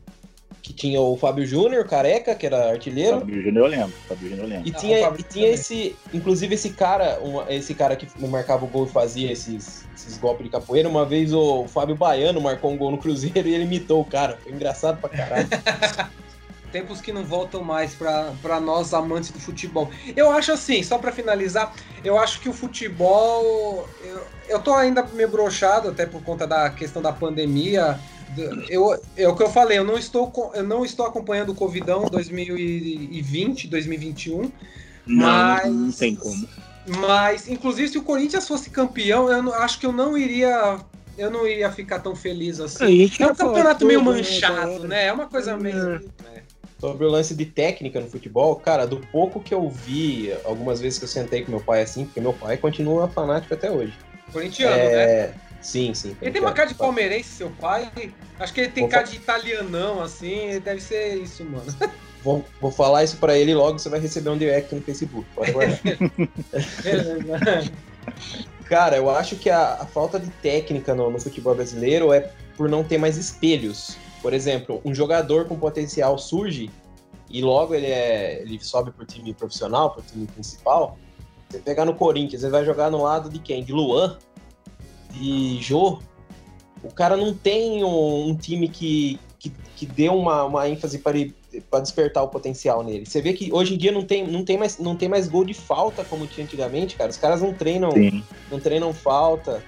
Que tinha o Fábio Júnior, careca, que era artilheiro. Fábio Júnior eu lembro. Fábio Júnior eu lembro. E tinha, e tinha esse. Inclusive esse cara, um- esse cara que marcava o gol e fazia esses, esses golpes de capoeira. Uma vez o Fábio Baiano marcou um gol no Cruzeiro e ele imitou o cara. Foi engraçado pra caralho. Tempos que não voltam mais pra pra nós amantes do futebol. Eu acho assim, só pra finalizar, eu acho que o futebol. Eu, eu tô ainda meio broxado, até por conta da questão da pandemia. Eu, é o que eu falei, eu não estou, eu não estou acompanhando o Covidão 2020, 2021. Não, Mas- não tem como. Mas, inclusive, se o Corinthians fosse campeão, eu não- acho que eu não iria. Eu não iria ficar tão feliz assim. É um campeonato meio né, manchado, né? É uma coisa meio. É. Sobre o lance de técnica no futebol, cara, do pouco que eu vi, algumas vezes que eu sentei com meu pai assim, porque meu pai continua fanático até hoje. Corintiano, né? Sim, sim. Ele tem uma cara de palmeirense, seu pai. Acho que ele tem Vou cara de italianão, assim. Deve ser isso, mano. Vou, vou falar isso pra ele logo você vai receber um direct no Facebook. Pode guardar. Cara, eu acho que a, a falta de técnica no, no futebol brasileiro é por não ter mais espelhos. Por exemplo, um jogador com potencial surge e logo ele, é, ele sobe pro time profissional, pro time principal. Você pegar no Corinthians, ele vai jogar no lado de quem? De Luan? De Jô? O cara não tem um, um time que, que, que dê uma, uma ênfase para ele- para despertar o potencial nele. Você vê que hoje em dia não tem, não tem, mais, não tem mais gol de falta como tinha antigamente, cara. Os caras não treinam Sim. não treinam falta.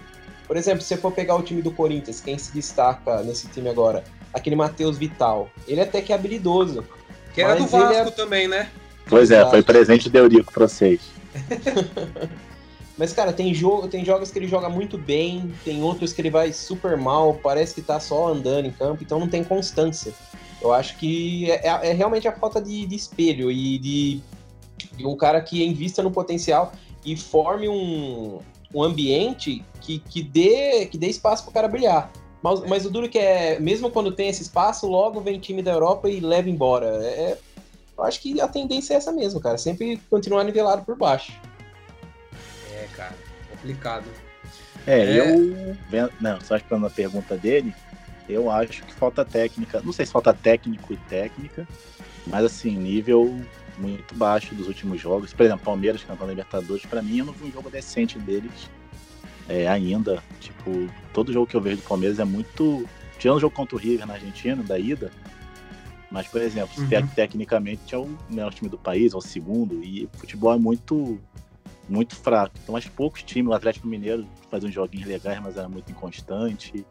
Por exemplo, se você for pegar o time do Corinthians, quem se destaca nesse time agora? Aquele Matheus Vital. Ele até que é habilidoso. Que era do Vasco é- também, né? Pois é, foi presente de Eurico pra vocês. Mas, cara, tem, tem jogos que ele joga muito bem, tem outros que ele vai super mal, parece que tá só andando em campo, então não tem constância. Eu acho que é, é- é realmente a falta de, de espelho e de, de um cara que invista no potencial e forme um, um ambiente que, que, dê, que dê espaço pro cara brilhar. Mas, mas o duro que é, mesmo quando tem esse espaço, logo vem time da Europa e leva embora. É, eu acho que a tendência é essa mesmo, cara. Sempre continuar nivelado por baixo. É. Complicado. É, É. eu. Não, só esperando a pergunta dele, eu acho que falta técnica. Não sei se falta técnico e técnica, mas assim, nível muito baixo dos últimos jogos. Por exemplo, Palmeiras campeão da Libertadores, pra mim, eu não vi um jogo decente deles é, ainda. Tipo, todo jogo que eu vejo do Palmeiras é muito. Tirando o jogo contra o River na Argentina, da ida. Mas, por exemplo, Uhum. tec- tecnicamente é o melhor time do país, é o segundo, e o futebol é muito muito fraco. Então, acho que poucos times, o Atlético Mineiro fazia uns joguinhos legais, mas era muito inconstante.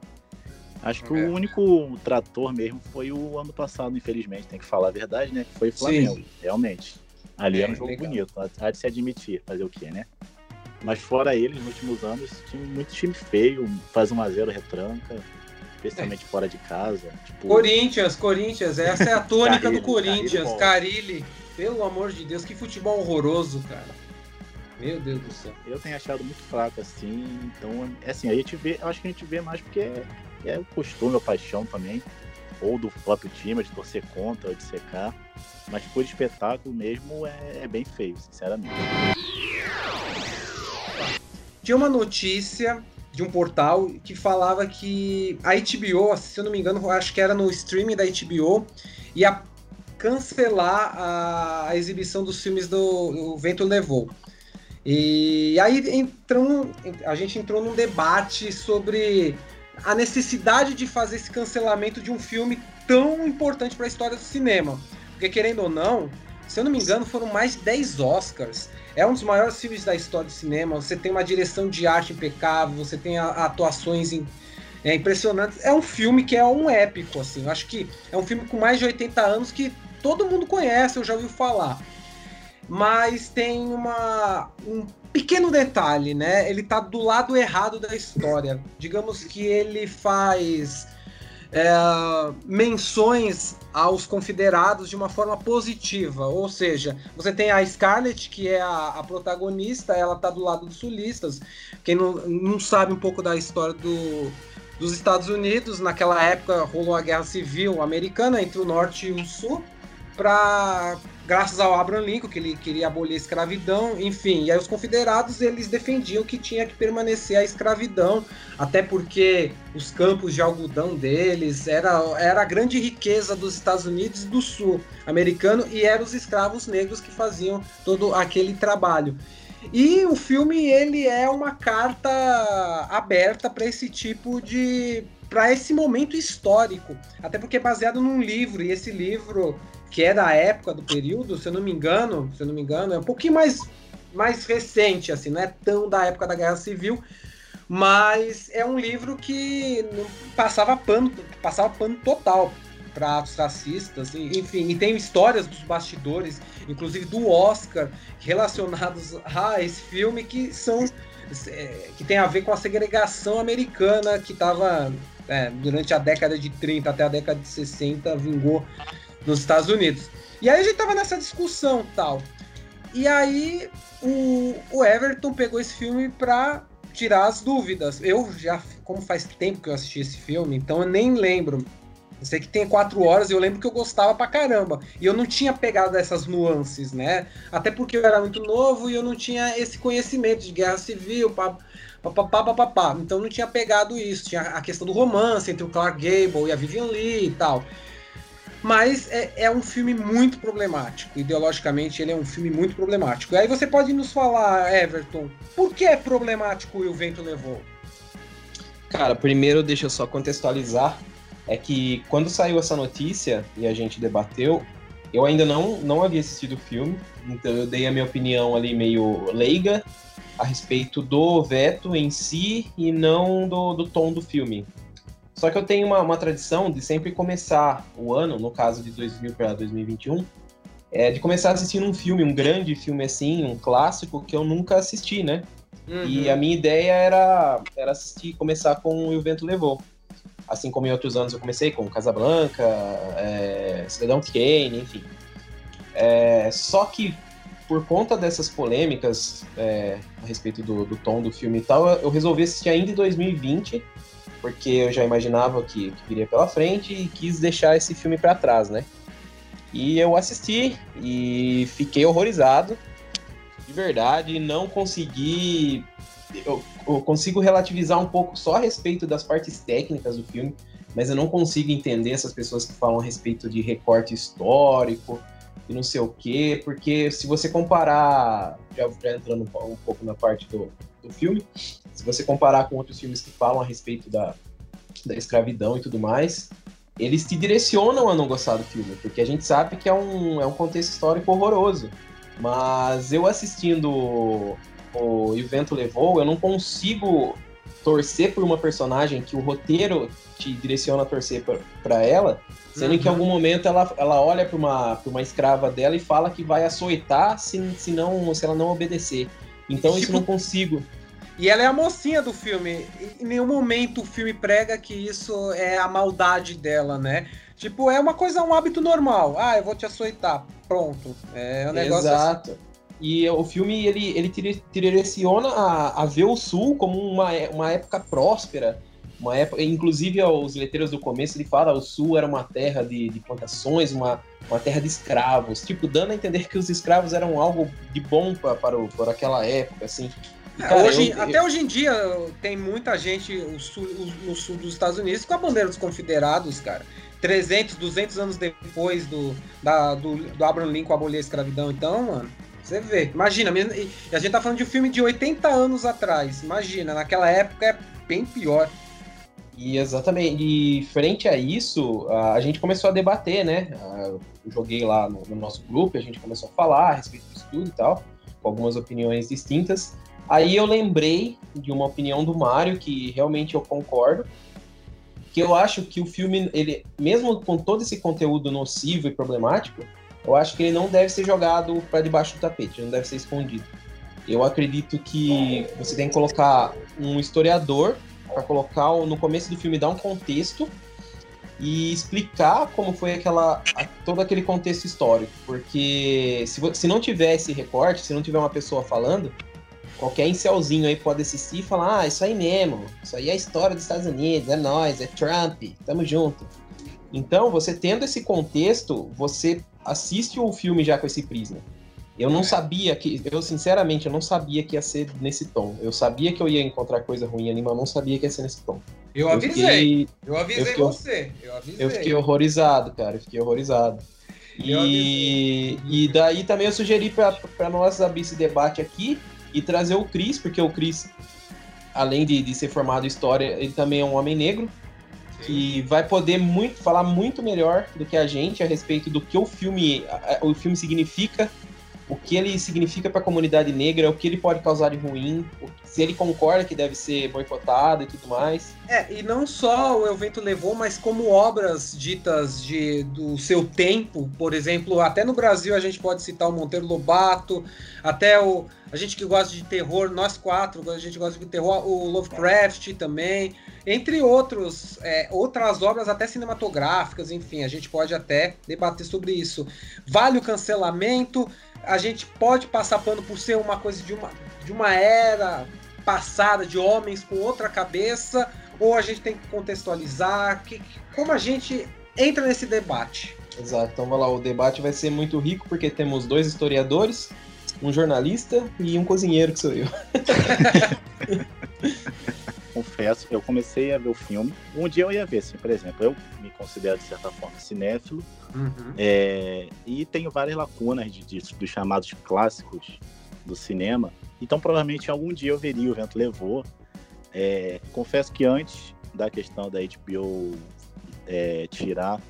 Acho que É. o único trator mesmo foi o ano passado, infelizmente, tem que falar a verdade, né? Que foi o Flamengo, realmente. Ali É, era um jogo legal. bonito, há de se admitir, fazer o quê, né? Mas fora eles, nos últimos anos, tinha muito time feio, faz 1x0 retranca, especialmente fora de casa. Tipo, Corinthians, Corinthians. Essa é a tônica Carille, do Corinthians. Carille Carilli. Pelo amor de Deus, que futebol horroroso, cara. Meu Deus do céu. Eu tenho achado muito fraco, assim. Então, é assim, a gente vê, eu acho que a gente vê mais porque é, é o costume, a paixão também. Ou do próprio time, de torcer contra, ou de secar. Mas por espetáculo mesmo é, é bem feio, sinceramente. Tinha uma notícia de um portal que falava que a HBO, se eu não me engano, acho que era no streaming da HBO, ia cancelar a, a exibição dos filmes do O Vento Levou. E aí entrou, a gente entrou num debate sobre a necessidade de fazer esse cancelamento de um filme tão importante para a história do cinema. Porque, querendo ou não, se eu não me engano, foram mais de 10 Oscars. É um dos maiores filmes da história do cinema. Você tem uma direção de arte impecável, você tem atuações em- é, impressionantes. É um filme que é um épico, assim. Eu acho que é um filme com mais de 80 anos que todo mundo conhece, eu já ouviu falar. Mas tem uma, um pequeno detalhe, né? Ele tá do lado errado da história. Digamos que ele faz é, menções aos confederados de uma forma positiva, ou seja, você tem a Scarlett, que é a, a protagonista, ela tá do lado dos sulistas. Quem não, não sabe um pouco da história do, dos Estados Unidos, naquela época rolou a guerra civil americana entre o norte e o sul, para graças ao Abraham Lincoln, que ele queria abolir a escravidão, enfim, e aí os confederados eles defendiam que tinha que permanecer a escravidão, até porque os campos de algodão deles era, era a grande riqueza dos Estados Unidos do sul americano, e eram os escravos negros que faziam todo aquele trabalho. E o filme ele é uma carta aberta para esse tipo de para esse momento histórico, até porque é baseado num livro e esse livro que é da época do período, se eu não me engano, se eu não me engano, é um pouquinho mais mais recente assim, não é tão da época da Guerra Civil, mas é um livro que passava pano, passava pano total para atos racistas, enfim, e tem histórias dos bastidores, inclusive do Oscar, relacionados a esse filme que são é, que tem a ver com a segregação americana que estava é, durante a década de 30 até a década de 60 vingou nos Estados Unidos. E aí a gente tava nessa discussão tal. E aí o, o Everton pegou esse filme para tirar as dúvidas. Eu já, como faz tempo que eu assisti esse filme, então eu nem lembro eu sei que tem quatro horas e eu lembro que eu gostava pra caramba. E eu não tinha pegado essas nuances, né? Até porque eu era muito novo e eu não tinha esse conhecimento de guerra civil, pá, pá, pá, pá, pá, Então não tinha pegado isso. Tinha a questão do romance entre o Clark Gable e a Vivian Lee e tal. Mas é, é um filme muito problemático. Ideologicamente, ele é um filme muito problemático. E aí você pode nos falar, Everton, por que é problemático e o vento levou? Cara, primeiro deixa eu só contextualizar é que quando saiu essa notícia e a gente debateu, eu ainda não, não havia assistido o filme, então eu dei a minha opinião ali meio leiga a respeito do veto em si e não do, do tom do filme. Só que eu tenho uma, uma tradição de sempre começar o ano, no caso de 2000 para 2021, é de começar assistindo um filme, um grande filme assim, um clássico que eu nunca assisti, né? Uhum. E a minha ideia era, era assistir, começar com O Vento Levou assim como em outros anos eu comecei com Casablanca, é, Cidadão Kane, enfim. É, só que por conta dessas polêmicas é, a respeito do, do, tom do filme e tal, eu resolvi assistir ainda em 2020, porque eu já imaginava que, que viria pela frente e quis deixar esse filme para trás, né? E eu assisti e fiquei horrorizado, de verdade, não consegui eu, eu, consigo relativizar um pouco só a respeito das partes técnicas do filme, mas eu não consigo entender essas pessoas que falam a respeito de recorte histórico e não sei o quê, porque se você comparar, já, já entrando um pouco na parte do, do filme, se você comparar com outros filmes que falam a respeito da, da escravidão e tudo mais, eles te direcionam a não gostar do filme, porque a gente sabe que é um, é um contexto histórico horroroso. Mas eu assistindo o evento levou, eu não consigo torcer por uma personagem que o roteiro te direciona a torcer para ela, sendo uhum. que em uhum. algum momento ela, ela olha para uma, pra uma escrava dela e fala que vai açoitar se, se, não, se ela não obedecer. Então tipo, isso não consigo. E ela é a mocinha do filme. Em nenhum momento o filme prega que isso é a maldade dela, né? Tipo, é uma coisa, um hábito normal. Ah, eu vou te açoitar. Pronto. É um negócio. Assim. Exato. Assim. E o filme ele, ele te direciona a, a ver o Sul como uma, uma época próspera, uma época, inclusive os letreiros do começo ele fala o Sul era uma terra de, de plantações, uma, uma terra de escravos, tipo dando a entender que os escravos eram algo de bom para para, para aquela época, assim. E, cara, hoje, eu, até eu... hoje em dia tem muita gente o sul, no sul dos Estados Unidos com a bandeira dos confederados, cara. 300, 200 anos depois do, da, do, do Abraham Lincoln abolir a escravidão. Então, mano, você vê, imagina, a gente tá falando de um filme de 80 anos atrás. Imagina, naquela época é bem pior. E exatamente, e frente a isso, a gente começou a debater, né? Eu joguei lá no, no nosso grupo, a gente começou a falar a respeito disso tudo e tal, com algumas opiniões distintas. Aí eu lembrei de uma opinião do Mário que realmente eu concordo, que eu acho que o filme, ele, mesmo com todo esse conteúdo nocivo e problemático, eu acho que ele não deve ser jogado para debaixo do tapete, não deve ser escondido. Eu acredito que você tem que colocar um historiador para colocar no começo do filme dar um contexto e explicar como foi aquela todo aquele contexto histórico, porque se, se não tiver esse recorte, se não tiver uma pessoa falando, qualquer incelzinho aí pode assistir e falar: "Ah, isso aí mesmo, isso aí é a história dos Estados Unidos, é nós, é Trump, tamo junto". Então, você tendo esse contexto, você assiste o filme já com esse prisma. Eu não sabia que, eu sinceramente, eu não sabia que ia ser nesse tom. Eu sabia que eu ia encontrar coisa ruim ali, mas eu não sabia que ia ser nesse tom. Eu avisei, eu, fiquei, eu avisei eu fiquei, você. Eu, avisei. eu fiquei horrorizado, cara, eu fiquei horrorizado. E, e daí também eu sugeri para nós abrir esse debate aqui e trazer o Cris, porque o Cris, além de, de ser formado em história, ele também é um homem negro que vai poder muito falar muito melhor do que a gente a respeito do que o filme o filme significa o que ele significa para a comunidade negra, o que ele pode causar de ruim, se ele concorda que deve ser boicotado e tudo mais. É, e não só o evento levou, mas como obras ditas de, do seu tempo, por exemplo, até no Brasil a gente pode citar o Monteiro Lobato, até o a gente que gosta de terror, nós quatro, a gente gosta de terror, o Lovecraft também, entre outros, é, outras obras até cinematográficas, enfim, a gente pode até debater sobre isso. Vale o cancelamento? A gente pode passar pano por ser uma coisa de uma, de uma era passada, de homens com outra cabeça, ou a gente tem que contextualizar? Que, como a gente entra nesse debate? Exato, então vamos lá, o debate vai ser muito rico porque temos dois historiadores, um jornalista e um cozinheiro que sou eu. confesso, eu comecei a ver o filme. Um dia eu ia ver, assim, por exemplo, eu me considero de certa forma cinéfilo uhum. é, e tenho várias lacunas de, de, dos chamados clássicos do cinema. Então, provavelmente, algum dia eu veria o vento levou. É, confesso que antes da questão da HBO é, tirar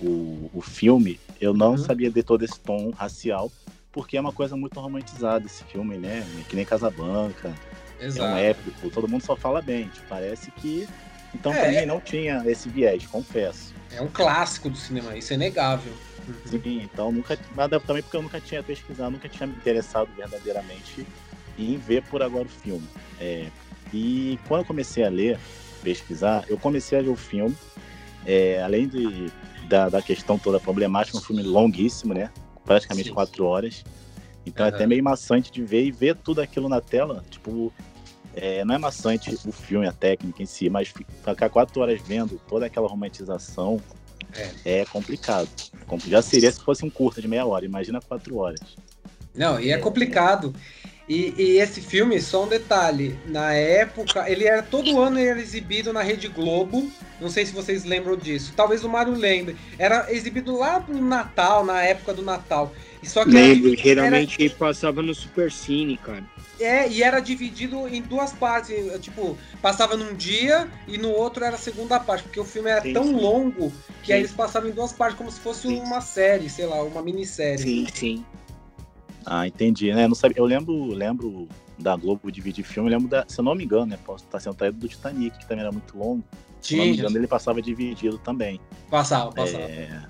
o, o filme, eu não uhum. sabia de todo esse tom racial, porque é uma coisa muito romantizada esse filme, né? Que nem Casablanca. Exato. É um épico, todo mundo só fala bem. Tipo, parece que. Então, é, também não tinha esse viés, confesso. É um clássico do cinema, isso é inegável. Uhum. Sim, então nunca. Mas também porque eu nunca tinha pesquisado, nunca tinha me interessado verdadeiramente em ver por agora o filme. É, e quando eu comecei a ler, pesquisar, eu comecei a ver o filme. É, além de, da, da questão toda problemática, um filme longuíssimo, né? Praticamente Sim. quatro horas. Então uhum. é até meio maçante de ver e ver tudo aquilo na tela. Tipo, é, não é maçante o filme, a técnica em si, mas ficar quatro horas vendo toda aquela romantização é, é complicado. Já seria se fosse um curta de meia hora, imagina quatro horas. Não, e é, complicado. E, e, esse filme, só um detalhe, na época, ele era todo ano ele era exibido na Rede Globo. Não sei se vocês lembram disso. Talvez o Mário lembre. Era exibido lá no Natal, na época do Natal. Só que Lembro, era, geralmente era... passava no Super Cine, cara. É, e era dividido em duas partes. Tipo, passava num dia e no outro era a segunda parte, porque o filme era sim, tão sim. longo que sim. aí eles passavam em duas partes, como se fosse uma série, sei lá, uma minissérie. Sim, sim. Ah, entendi, né? Não sabia. Eu lembro, lembro da Globo dividir filme, eu lembro da, se eu não me engano, né? Posso estar sendo traído do Titanic, que também era muito longo. Se eu não me engano, ele passava dividido também. Passava, passava. É...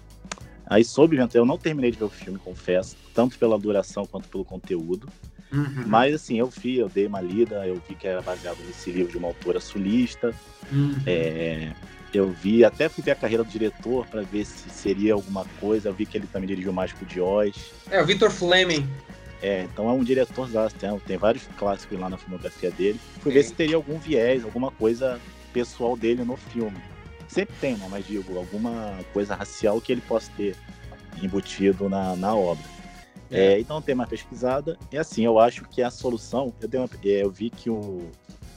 Aí soube, eu não terminei de ver o filme, confesso, tanto pela duração quanto pelo conteúdo. Uhum. Mas assim, eu vi, eu dei uma lida, eu vi que era baseado nesse livro de uma autora sulista. Uhum. É, eu vi, até fui ver a carreira do diretor para ver se seria alguma coisa. Eu vi que ele também dirigiu o Mágico de Oz. É, o Victor Fleming. É, então é um diretor tem, tem vários clássicos lá na filmografia dele. Fui Sim. ver se teria algum viés, alguma coisa pessoal dele no filme. Sempre tem, né? Mas digo, alguma coisa racial que ele possa ter embutido na, na obra. É. É, então tem uma pesquisada. E assim, eu acho que a solução. Eu, uma, é, eu vi que o,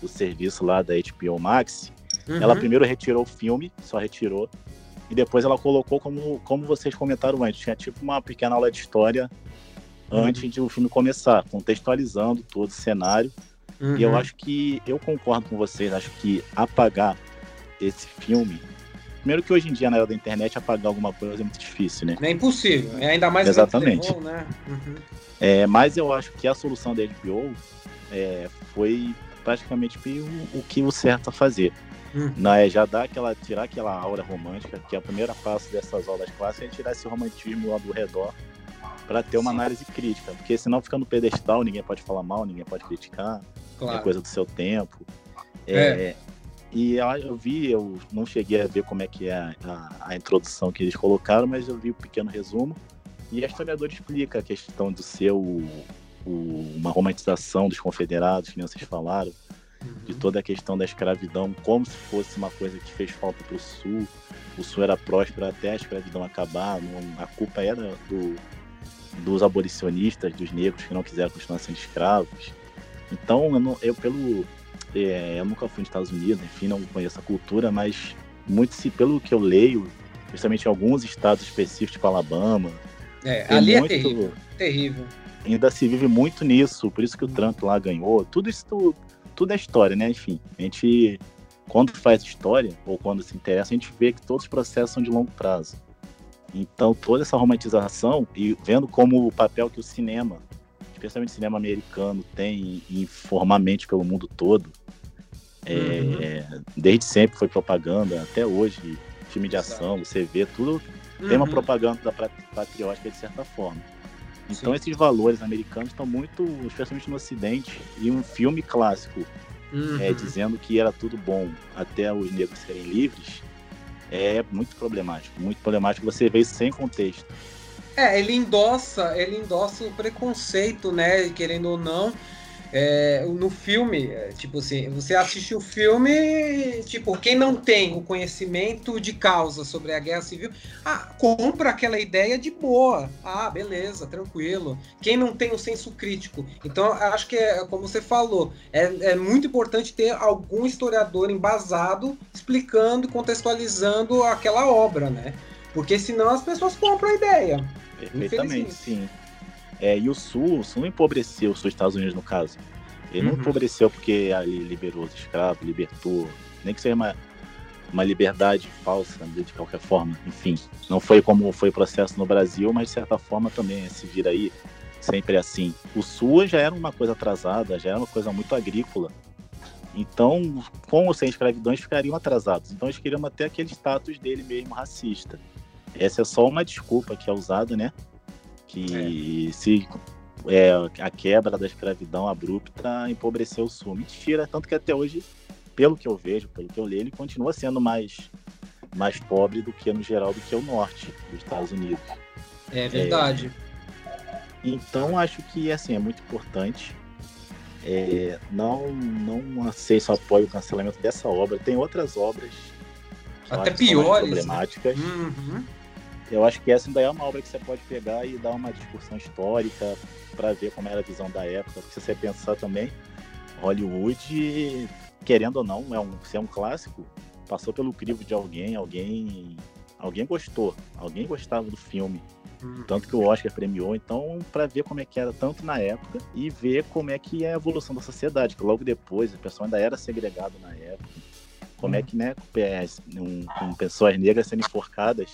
o serviço lá da HBO Max, uhum. ela primeiro retirou o filme, só retirou. E depois ela colocou como, como vocês comentaram antes, tinha tipo uma pequena aula de história uhum. antes de o filme começar, contextualizando todo o cenário. Uhum. E eu acho que eu concordo com vocês, acho que apagar esse filme Primeiro que hoje em dia, na era da internet, apagar alguma coisa é muito difícil, né? É impossível. É ainda mais Exatamente. Né? Uhum. É, mas eu acho que a solução da HBO é, foi praticamente o, o, que o certo a fazer. Não é já dar aquela, tirar aquela aura romântica, que é o primeiro passo dessas aulas clássicas é tirar esse romantismo lá do redor para ter uma Sim. análise crítica, porque senão fica no pedestal, ninguém pode falar mal, ninguém pode criticar, claro. é coisa do seu tempo. É, é. E eu vi, eu não cheguei a ver como é que é a, a, a, introdução que eles colocaram, mas eu vi o um pequeno resumo. E a historiadora explica a questão de ser o, o, uma romantização dos confederados, que nem vocês falaram, uhum. de toda a questão da escravidão, como se fosse uma coisa que fez falta para o Sul. O Sul era próspero até a escravidão acabar, não, a culpa era do, dos abolicionistas, dos negros que não quiseram continuar sendo escravos. Então, eu, não, eu pelo. É, eu nunca fui nos Estados Unidos, enfim, não conheço a cultura, mas muito se pelo que eu leio, principalmente em alguns estados específicos, tipo Alabama. É, ali é muito, é terrível. Terrível. Ainda se vive muito nisso, por isso que o Trump lá ganhou. Tudo isso, tudo, tudo é história, né? Enfim, a gente, quando faz história, ou quando se interessa, a gente vê que todos os processos são de longo prazo. Então, toda essa romantização e vendo como o papel que o cinema, especialmente cinema americano, tem em formar mente pelo mundo todo, é, uhum. desde sempre foi propaganda, até hoje, filme de ação, você vê tudo, uhum. tem uma uhum. propaganda patriótica de certa forma. Então, Sim. esses valores americanos estão muito, especialmente no Ocidente, e um filme clássico uhum. é, dizendo que era tudo bom até os negros serem livres é muito problemático. Muito problemático você vê isso sem contexto. É, ele endossa, ele endossa o preconceito, né? Querendo ou não. É, no filme, é, tipo assim, você assiste o filme, tipo, quem não tem o conhecimento de causa sobre a guerra civil, ah, compra aquela ideia de boa. Ah, beleza, tranquilo. Quem não tem o senso crítico. Então, acho que é como você falou, é, é muito importante ter algum historiador embasado explicando, contextualizando aquela obra, né? Porque senão as pessoas compram a ideia. Perfeitamente, sim. É, e o Sul, o Sul não empobreceu os Estados Unidos no caso. Ele uhum. não empobreceu porque ali liberou os escravos, libertou, nem que seja uma, uma liberdade falsa de qualquer forma. Enfim, não foi como foi o processo no Brasil, mas de certa forma também se vira aí sempre assim. O Sul já era uma coisa atrasada, já era uma coisa muito agrícola. Então, com ou sem escravidão, eles ficariam atrasados. Então, eles queriam manter aquele status dele mesmo racista. Essa é só uma desculpa que é usada, né? que é. se é, a quebra da escravidão abrupta empobreceu o Sul. Mentira, tanto que até hoje, pelo que eu vejo, pelo que eu leio, ele continua sendo mais, mais pobre do que no geral do que o norte dos Estados Unidos. É verdade. É, então acho que assim é muito importante. É, não, não sei se apoio o cancelamento dessa obra. Tem outras obras até piores, né? problemáticas. Né? Uhum. Eu acho que essa ainda é uma obra que você pode pegar e dar uma discussão histórica para ver como era a visão da época. Porque se você pensar também, Hollywood, querendo ou não, é um, se é um clássico, passou pelo crivo de alguém, alguém, alguém gostou, alguém gostava do filme. Uhum. Tanto que o Oscar premiou, então, para ver como é que era tanto na época e ver como é que é a evolução da sociedade, que logo depois a pessoa ainda era segregada na época. Como é uhum. que, né, com, com pessoas negras sendo enforcadas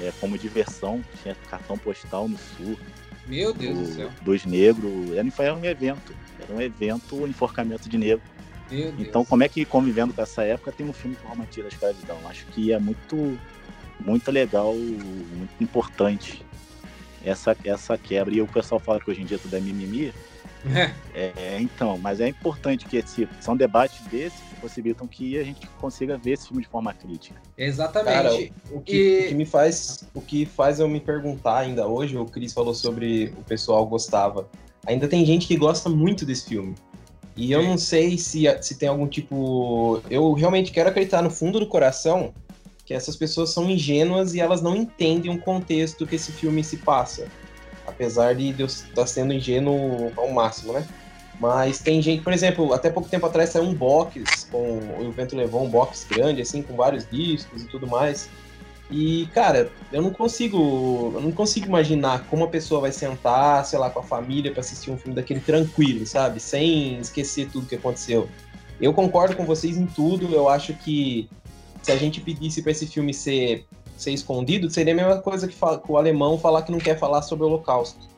é, como diversão, tinha cartão postal no sul. Meu Deus do, do céu. Dos negros. Era, um evento. Era um evento, enforcamento de negro. Meu então, Deus. como é que convivendo com essa época tem um filme que romantiza a escravidão? Acho que é muito, muito legal, muito importante essa, essa quebra. E o pessoal fala que hoje em dia tudo é mimimi. É. é, então, mas é importante que esse, são debates desses que possibilitam que a gente consiga ver esse filme de forma crítica. Exatamente. Cara, o, que, e... o que me faz, o que faz eu me perguntar ainda hoje, o Cris falou sobre o pessoal gostava. Ainda tem gente que gosta muito desse filme. E eu não sei se, se tem algum tipo. Eu realmente quero acreditar no fundo do coração que essas pessoas são ingênuas e elas não entendem o contexto que esse filme se passa. Apesar de eu estar tá sendo ingênuo ao máximo, né? Mas tem gente, por exemplo, até pouco tempo atrás saiu um box, com o Vento levou um box grande, assim, com vários discos e tudo mais. E, cara, eu não consigo. Eu não consigo imaginar como a pessoa vai sentar, sei lá, com a família para assistir um filme daquele tranquilo, sabe? Sem esquecer tudo que aconteceu. Eu concordo com vocês em tudo. Eu acho que se a gente pedisse para esse filme ser ser escondido, seria a mesma coisa que, fala, que o alemão falar que não quer falar sobre o Holocausto.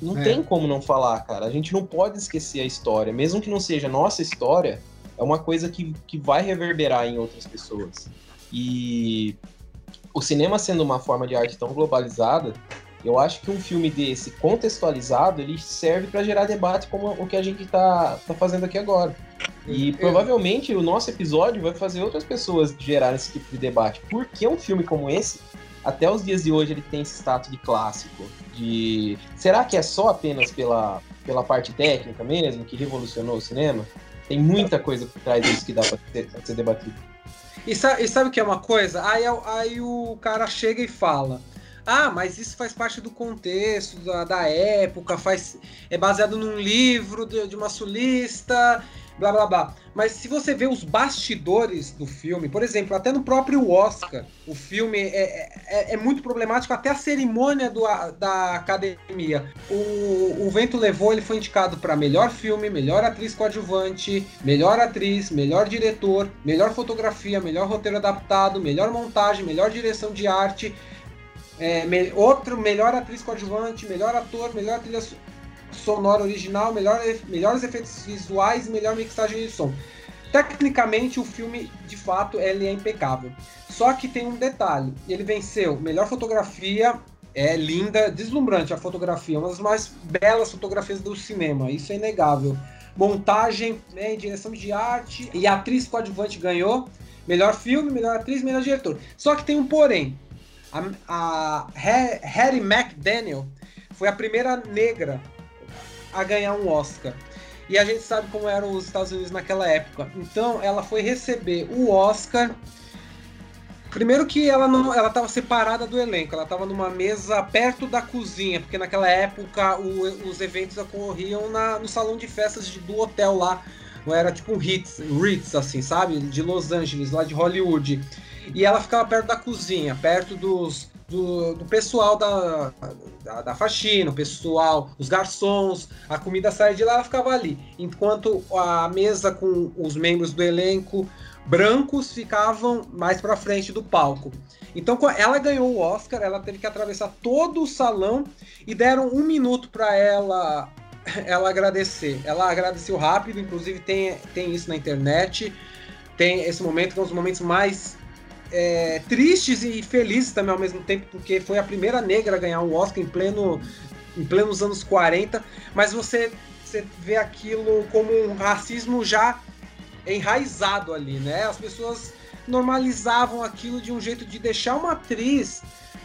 Não é. tem como não falar, cara. A gente não pode esquecer a história. Mesmo que não seja nossa história, é uma coisa que, que vai reverberar em outras pessoas. E o cinema sendo uma forma de arte tão globalizada, Eu acho que um filme desse, contextualizado, ele serve para gerar debate como o que a gente está tá fazendo aqui agora. E provavelmente o nosso episódio vai fazer outras pessoas gerar esse tipo de debate. Porque um filme como esse, até os dias de hoje, ele tem esse status de clássico. De será que é só apenas pela, pela parte técnica mesmo que revolucionou o cinema? Tem muita coisa por trás disso que dá para ser, ser, debatido. E sabe, e sabe o que é uma coisa? Aí, aí o cara chega e fala: ah, mas isso faz parte do contexto da, da época, faz é baseado num livro de, de, uma sulista, blá blá blá. Mas se você vê os bastidores do filme, por exemplo, até no próprio Oscar, o filme é, é, é muito problemático, até a cerimônia do, da academia. O, o Vento Levou, ele foi indicado para melhor filme, melhor atriz coadjuvante, melhor atriz, melhor diretor, melhor fotografia, melhor roteiro adaptado, melhor montagem, melhor direção de arte. É, me, outro melhor atriz coadjuvante, melhor ator, melhor trilha sonora original, melhor, melhores efeitos visuais e melhor mixagem de som. Tecnicamente, o filme, de fato, ele é impecável. Só que tem um detalhe: ele venceu melhor fotografia, é linda, deslumbrante a fotografia, uma das mais belas fotografias do cinema, isso é inegável. Montagem, né, direção de arte e atriz coadjuvante ganhou melhor filme, melhor atriz, melhor diretor. Só que tem um porém: a, a Harry McDaniel foi a primeira negra a ganhar um Oscar. E a gente sabe como eram os Estados Unidos naquela época. Então ela foi receber o Oscar. Primeiro que ela não, ela estava separada do elenco, ela estava numa mesa perto da cozinha, porque naquela época o, os eventos ocorriam na, no salão de festas de, do hotel lá, não era tipo Ritz, Ritz assim, sabe, de Los Angeles, lá de Hollywood. E ela ficava perto da cozinha, perto dos, do, do pessoal da, da, da, faxina, o pessoal, os garçons, a comida saía de lá, ela ficava ali. Enquanto a mesa com os membros do elenco brancos ficavam mais para frente do palco. Então ela ganhou o Oscar, ela teve que atravessar todo o salão e deram um minuto para ela ela agradecer. Ela agradeceu rápido, inclusive tem, tem isso na internet. Tem esse momento que é um dos momentos mais é, tristes e felizes também ao mesmo tempo, porque foi a primeira negra a ganhar um Oscar em pleno em plenos anos 40, mas você, você vê aquilo como um racismo já enraizado ali, né? As pessoas normalizavam aquilo de um jeito de deixar uma atriz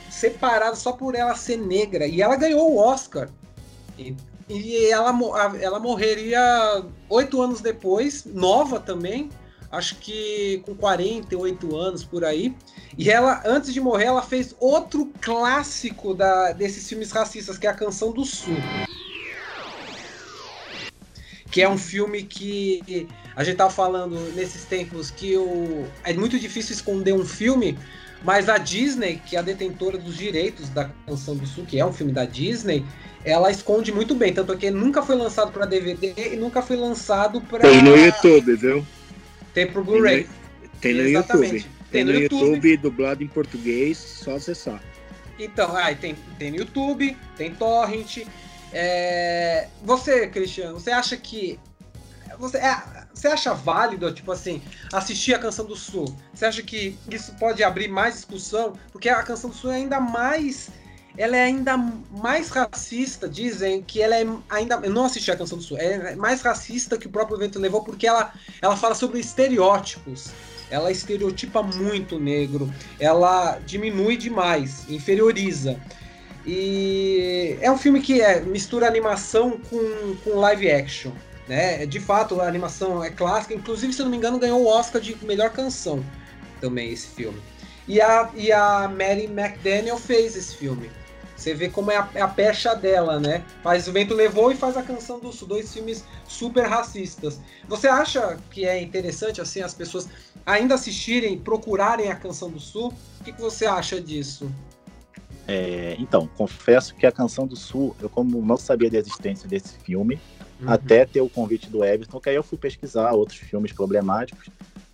separada só por ela ser negra. E ela ganhou o Oscar. E, e ela, ela morreria oito anos depois, nova também, acho que com 48 anos por aí. E ela, antes de morrer, ela fez outro clássico da, desses filmes racistas, que é a Canção do Sul. Que é um filme que a gente tava falando nesses tempos que o, é muito difícil esconder um filme, mas a Disney, que é a detentora dos direitos da Canção do Sul, que é um filme da Disney, ela esconde muito bem, tanto que nunca foi lançado para DVD e nunca foi lançado para Tem no YouTube, viu? Tem pro Blu-ray. Tem, no YouTube. Tem, no, YouTube. YouTube, dublado em português, só acessar. Então, ah, tem, tem no YouTube, tem Torrent. É... Você, Cristiano, você acha que. Você, é, você acha válido, tipo assim, assistir a Canção do Sul? Você acha que isso pode abrir mais discussão? Porque a Canção do Sul é ainda mais ela é ainda mais racista, dizem que ela é ainda. Eu não assisti a Canção do Sul, é mais racista que o próprio evento levou, porque ela, ela fala sobre estereótipos. Ela estereotipa muito o negro, ela diminui demais, inferioriza. E é um filme que é, mistura animação com, com live action. Né? De fato, a animação é clássica, inclusive, se não me engano, ganhou o Oscar de melhor canção também, esse filme. E a, e a Mary McDaniel fez esse filme. Você vê como é a, é a, pecha dela, né? Faz O Vento Levou e faz a Canção do Sul, dois filmes super racistas. Você acha que é interessante, assim, as pessoas ainda assistirem, procurarem a Canção do Sul? O que, que você acha disso? É, então, confesso que a Canção do Sul, eu como não sabia da existência desse filme, uhum. até ter o convite do Everton, que aí eu fui pesquisar outros filmes problemáticos,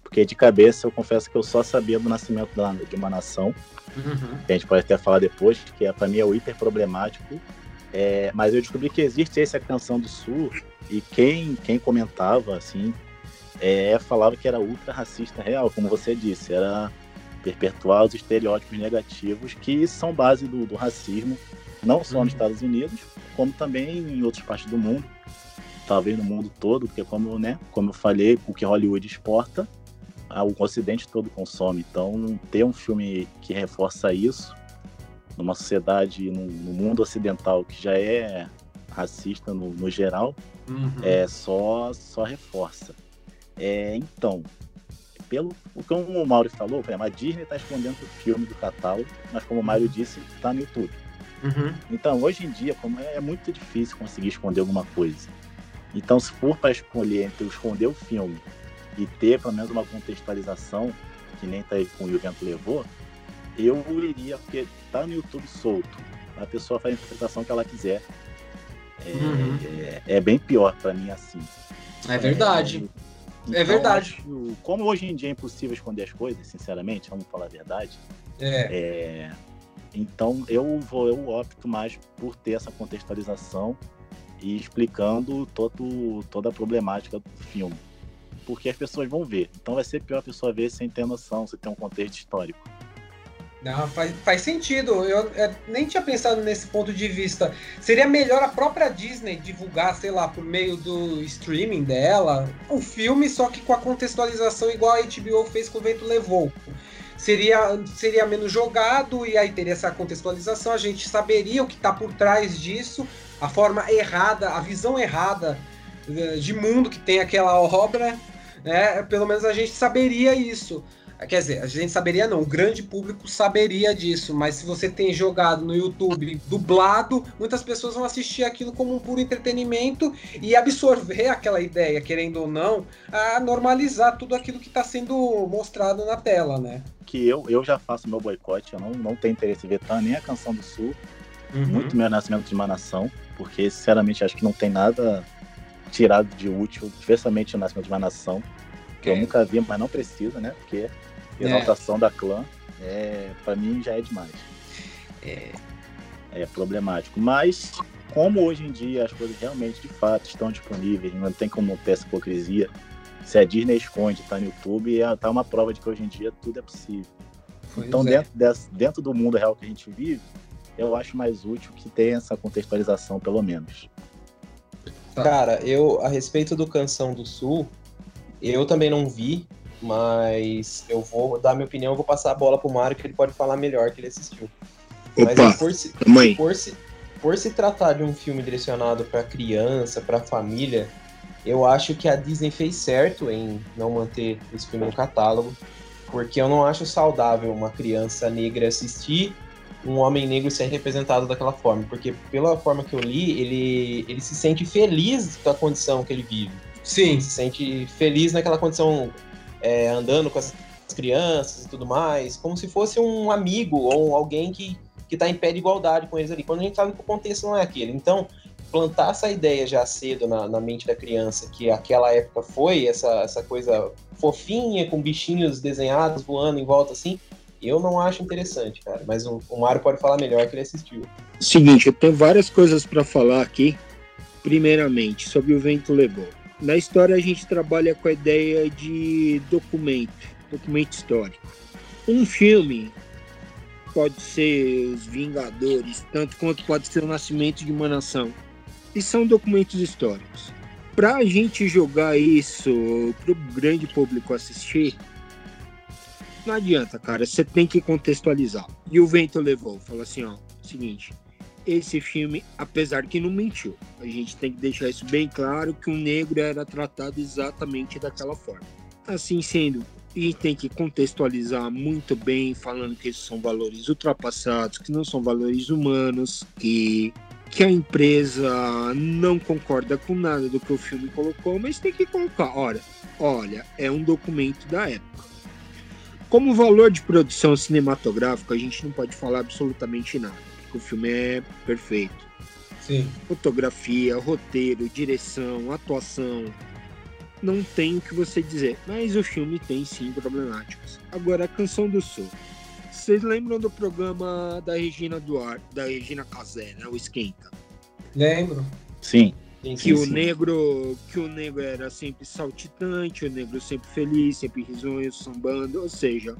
porque de cabeça eu confesso que eu só sabia do nascimento de uma nação, Uhum. a gente pode até falar depois, que é, para mim é o hiper problemático. É, mas eu descobri que existe essa canção do Sul e quem, quem comentava, assim, é, falava que era ultra racista real, como você disse, era perpetuar os estereótipos negativos que são base do, do racismo Não só nos uhum. Estados Unidos, como também em outras partes do mundo, talvez no mundo todo, porque como, né, como eu falei, o que Hollywood exporta, o Ocidente todo consome. Então, ter um filme que reforça isso, numa sociedade, no, no mundo ocidental que já é racista no, no geral, uhum. é só, só reforça. É, então, pelo o que o Mauro falou, a Disney está escondendo o filme do catálogo, mas como o Mário disse, está no YouTube. Uhum. Então, hoje em dia, como é, é, muito difícil conseguir esconder alguma coisa. Então, se for para escolher entre esconder o filme e ter pelo menos uma contextualização, que nem tá aí com o Vento Levou, eu iria, porque tá no YouTube solto. A pessoa faz a interpretação que ela quiser. É, uhum. é, é bem pior para mim assim. É verdade. É, então, é verdade. Acho, como hoje em dia é impossível esconder as coisas, sinceramente, vamos falar a verdade. É. é então eu vou, eu opto mais por ter essa contextualização e explicando todo, toda a problemática do filme. Porque as pessoas vão ver. Então vai ser pior a pessoa ver sem ter noção, sem ter um contexto histórico. Não, faz, faz sentido. Eu, eu, nem tinha pensado nesse ponto de vista. Seria melhor a própria Disney divulgar, sei lá, por meio do streaming dela, um filme, só que com a contextualização igual a HBO fez com o Vento Levou. Seria, seria menos jogado e aí teria essa contextualização, a gente saberia o que está por trás disso, a forma errada, a visão errada eh, de mundo que tem aquela obra, né? Pelo menos a gente saberia isso. Quer dizer, a gente saberia não, o grande público saberia disso, mas se você tem jogado no YouTube dublado, muitas pessoas vão assistir aquilo como um puro entretenimento e absorver aquela ideia, querendo ou não, a normalizar tudo aquilo que está sendo mostrado na tela, né? Que eu, eu já faço meu boicote, eu não, não tenho interesse em ver nem a Canção do Sul, uhum. muito meu Nascimento de uma Nação, porque sinceramente acho que não tem nada tirado de útil, especialmente o Nascimento de uma Nação, que é. eu nunca vi, mas não precisa, né? Porque exaltação é. da clã, é, para mim já é demais. É, é problemático. Mas, como hoje em dia as coisas realmente de fato estão disponíveis, não tem como ter essa hipocrisia. Se a Disney esconde, tá no YouTube, é, tá uma prova de que hoje em dia tudo é possível. Pois então, é. dentro, dentro do mundo real que a gente vive, eu acho mais útil que tenha essa contextualização, pelo menos. Tá. Cara, eu, a respeito do Canção do Sul, eu também não vi, mas eu vou dar minha opinião, eu vou passar a bola pro Mário, que ele pode falar melhor que ele assistiu. Opa, mas por se, mãe. Por se, por se tratar de um filme direcionado para criança, para família, eu acho que a Disney fez certo em não manter esse filme no catálogo, porque eu não acho saudável uma criança negra assistir um homem negro ser representado daquela forma, porque pela forma que eu li, ele, ele se sente feliz com a condição que ele vive. Sim. Ele se sente feliz naquela condição é, andando com as crianças e tudo mais, como se fosse um amigo ou alguém que que está em pé de igualdade com eles ali. Quando a gente sabe que o contexto não é aquele. Então, plantar essa ideia já cedo na, na, mente da criança, que aquela época foi essa, essa coisa fofinha, com bichinhos desenhados voando em volta assim, eu não acho interessante, cara. Mas o, o Mário pode falar melhor que ele assistiu. Seguinte, eu tenho várias coisas para falar aqui. Primeiramente, sobre o vento levou. Na história a gente trabalha com a ideia de documento, documento histórico. Um filme pode ser Os Vingadores, tanto quanto pode ser O Nascimento de uma Nação. E são documentos históricos. Para a gente jogar isso para o grande público assistir, não adianta, cara. Você tem que contextualizar. E o vento levou. Fala assim, ó, seguinte esse filme, apesar que não mentiu. A gente tem que deixar isso bem claro que o negro era tratado exatamente daquela forma. Assim sendo, gente tem que contextualizar muito bem, falando que esses são valores ultrapassados, que não são valores humanos, que que a empresa não concorda com nada do que o filme colocou, mas tem que colocar, olha, olha, é um documento da época. Como valor de produção cinematográfica, a gente não pode falar absolutamente nada o filme é perfeito. Sim. Fotografia, roteiro, direção, atuação. Não tem o que você dizer, mas o filme tem sim problemáticas. Agora, a Canção do Sul. Vocês lembram do programa da Regina Duarte, da Regina Casé, né? O Esquenta? Lembro. Sim. Que sim, o sim. negro que o negro era sempre saltitante, o negro sempre feliz, sempre risonho, sambando, ou seja,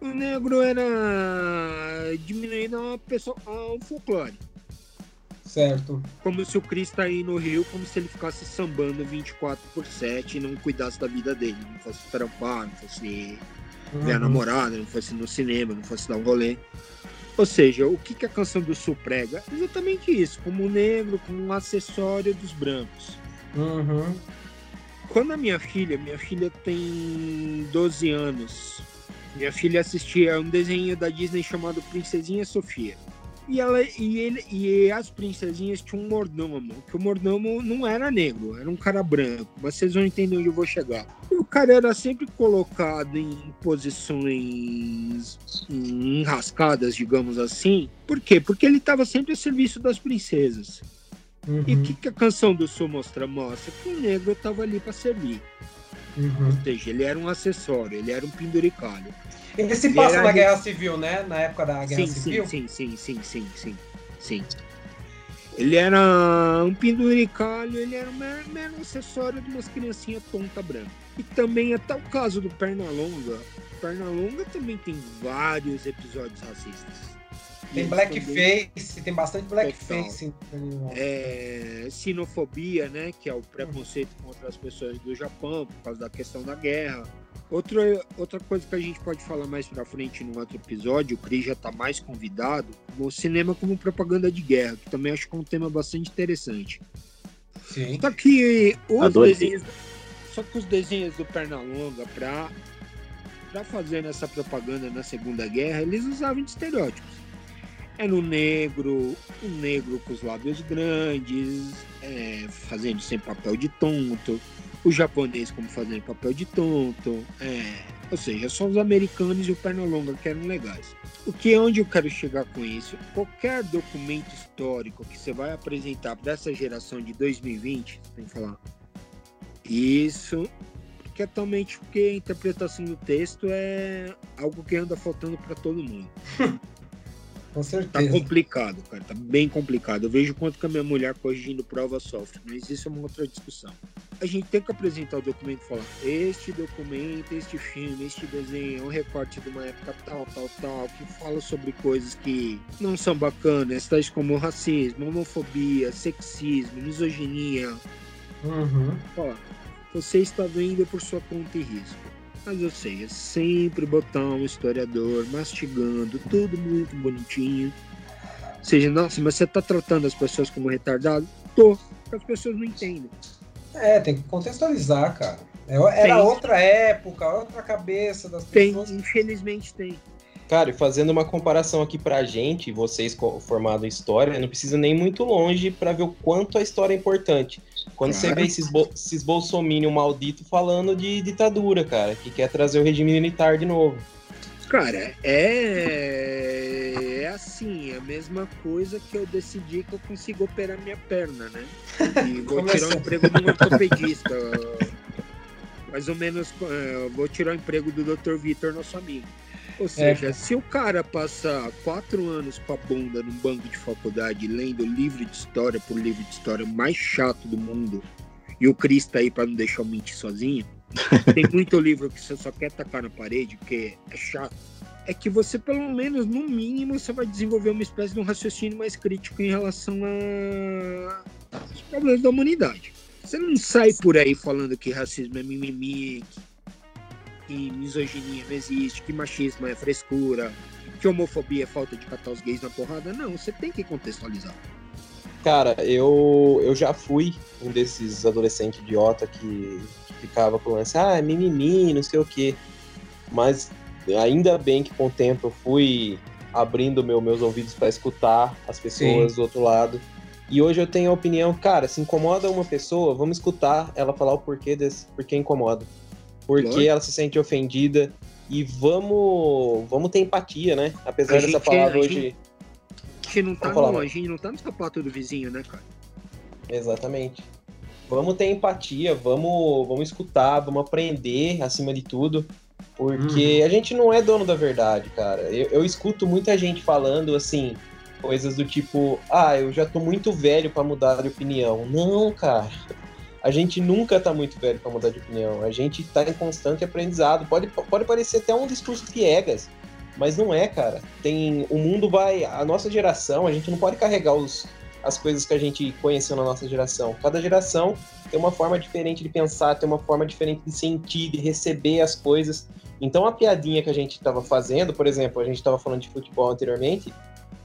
o negro era diminuindo a pessoa, ao folclore. Certo. Como se o Chris tá aí no Rio, como se ele ficasse sambando 24 por 7 e não cuidasse da vida dele. Não fosse trampar, não fosse ver a Uhum. namorada, não fosse no cinema, não fosse dar um rolê. Ou seja, o que, que a canção do Sul prega? Exatamente isso, como negro, como um acessório dos brancos. Uhum. Quando a minha filha, minha filha tem 12 anos, minha filha assistia a um desenho da Disney chamado Princesinha Sofia. E, ela, e, ele, e as princesinhas tinham um mordomo, que o mordomo não era negro, era um cara branco, mas vocês vão entender onde eu vou chegar. E o cara era sempre colocado em posições enrascadas, digamos assim. Por quê? Porque ele estava sempre a serviço das princesas. Uhum. E o que, que a canção do Sul mostra? Mostra que o negro estava ali para servir. Uhum. Ou seja, ele era um acessório, ele era um penduricalho. Ele se Ele passa era na ri- Guerra Civil, né? Na época da Guerra Sim, Civil. sim, sim, sim, sim, sim, sim, sim. Ele era um penduricalho, ele era um mero, mero acessório de umas criancinhas tonta branca. E também até o caso do Pernalonga. Pernalonga também tem vários episódios racistas. Tem blackface, tem bastante blackface. Então, é, sinofobia, né, que é o preconceito contra as pessoas do Japão por causa da questão da guerra. Outra, outra coisa que a gente pode falar mais pra frente num outro episódio, o Cris já tá mais convidado, o cinema como propaganda de guerra, que também acho que é um tema bastante interessante. Sim. Só que os Adorei. desenhos, só que os desenhos do Pernalonga pra para fazer essa propaganda na Segunda Guerra, eles usavam de estereótipos. Era o negro, o negro com os lábios grandes, é, fazendo sem papel de tonto, o japonês como fazendo papel de tonto, é, ou seja, só os americanos e o Pernalonga que eram legais. O que é onde eu quero chegar com isso? Qualquer documento histórico que você vai apresentar para essa geração de 2020, você tem que falar isso, que é totalmente porque a interpretação do texto é algo que anda faltando para todo mundo. Com Tá certeza. complicado, cara, tá bem complicado. Eu vejo quanto que a minha mulher corrigindo prova sofre, mas isso é uma outra discussão. A gente tem que apresentar o documento e falar: este documento, este filme, este desenho é um recorte de uma época tal, tal, tal, que fala sobre coisas que não são bacanas, tais como racismo, homofobia, sexismo, misoginia. Uhum. Ó, você está vendo por sua conta e risco. Mas eu sei, é sempre botar um historiador mastigando, tudo muito bonitinho. Ou seja, nossa, mas você tá tratando as pessoas como retardado? Tô, as pessoas não entendem. É, tem que contextualizar, cara. É- Era Tem. outra época, outra cabeça das Tem, pessoas. infelizmente tem. Cara, e fazendo uma comparação aqui pra gente, vocês formados em história, não precisa nem muito longe pra ver o quanto a história é importante. Quando você Claro. vê esses, bo esses bolsominion maldito falando de ditadura, cara, que quer trazer o regime militar de novo. Cara, é, é assim, é a mesma coisa que eu decidi que eu consigo operar minha perna, né? E vou tirar o emprego de um ortopedista. Mais ou menos, é, vou tirar o emprego do Dr. Vitor, nosso amigo. Ou seja, se o cara passar quatro anos com a bunda num banco de faculdade lendo livro de história por livro de história mais chato do mundo, e o Cris tá aí pra não deixar eu mentir sozinho, tem muito livro que você só quer tacar na parede, porque é chato. É que você, pelo menos, no mínimo, você vai desenvolver uma espécie de um raciocínio mais crítico em relação a- aos problemas da humanidade. Você não sai por aí falando que racismo é mimimi, que misoginia não existe, que machismo é frescura, que homofobia é falta de catar os gays na porrada. Não, você tem que contextualizar. Cara, eu, eu já fui um desses adolescentes idiota que, que ficava com lance, ah, é mimimi, não sei o quê. Mas ainda bem que com o tempo eu fui abrindo meu, meus ouvidos para escutar as pessoas do outro lado. E hoje eu tenho a opinião, cara, se incomoda uma pessoa, vamos escutar ela falar o porquê desse, porquê incomoda. Por que Lógico. ela se sente ofendida e vamos, vamos ter empatia, né? Apesar A dessa palavra hoje gente- A gente não tá, no, a gente não tá no sapato do vizinho, né, cara? Exatamente. Vamos ter empatia, vamos, vamos escutar, vamos aprender acima de tudo, porque a gente não é dono da verdade, cara. Eu, eu escuto muita gente falando assim, coisas do tipo, ah, eu já tô muito velho pra mudar de opinião. Não, cara. A gente nunca tá muito velho pra mudar de opinião. A gente tá em constante aprendizado. Pode, pode parecer até um discurso piegas, mas não é, cara. Tem o mundo vai, a nossa geração, a gente não pode carregar os as coisas que a gente conheceu na nossa geração. Cada geração tem uma forma diferente de pensar, tem uma forma diferente de sentir, de receber as coisas. Então a piadinha que a gente estava fazendo, por exemplo, a gente estava falando de futebol anteriormente,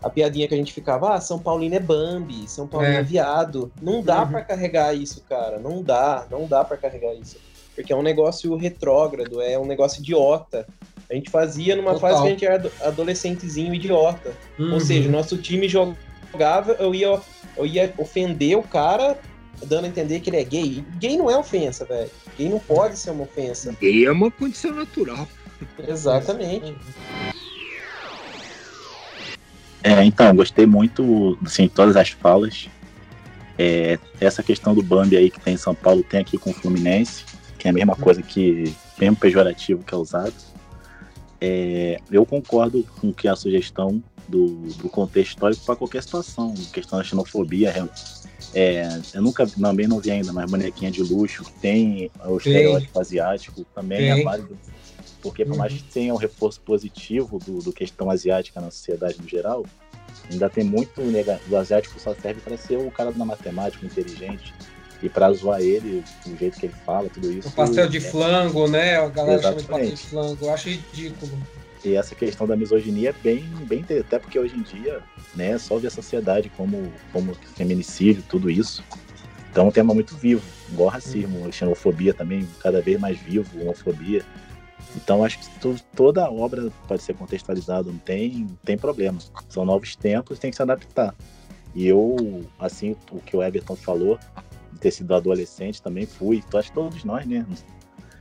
a piadinha que a gente ficava, ah, São Paulino é Bambi, São Paulino é, é viado. Não dá uhum. para carregar isso, cara. Não dá, não dá para carregar isso. Porque é um negócio retrógrado, é um negócio idiota. A gente fazia numa Total. fase que a gente era adolescentezinho idiota. Uhum. Ou seja, nosso time jogava, eu ia, eu ia ofender o cara dando a entender que ele é gay. Gay não é ofensa, velho. Gay não pode ser uma ofensa. Gay é uma condição natural. Exatamente. É, então, gostei muito, assim, todas as falas. É, essa questão do Bambi aí que tem em São Paulo, tem aqui com o Fluminense, que é a mesma coisa que, mesmo pejorativo que é usado. É, eu concordo com que a sugestão do, do contexto histórico para qualquer situação, questão da xenofobia. É, eu nunca, também não vi ainda, mas bonequinha de luxo, tem o estereótipo asiático, também é válido porque por mais uhum. que tenha um reforço positivo do, do questão asiática na sociedade no geral, ainda tem muito negativo. O asiático só serve para ser o cara da matemática, inteligente, e para zoar ele, do jeito que ele fala, tudo isso. O pastel de é... flango, né? A galera Exatamente. chama de pastel de flango. Eu acho ridículo. E essa questão da misoginia é bem, bem até porque hoje em dia, né, só ver a sociedade como, como feminicídio, tudo isso. Então é um tema muito vivo, igual racismo, uhum. xenofobia também, cada vez mais vivo, homofobia. Então acho que toda a obra pode ser contextualizada, não tem, tem problema. São novos tempos, tem que se adaptar. E eu, assim, o que o Everton falou, de ter sido adolescente, também fui. Então, acho que todos nós, né?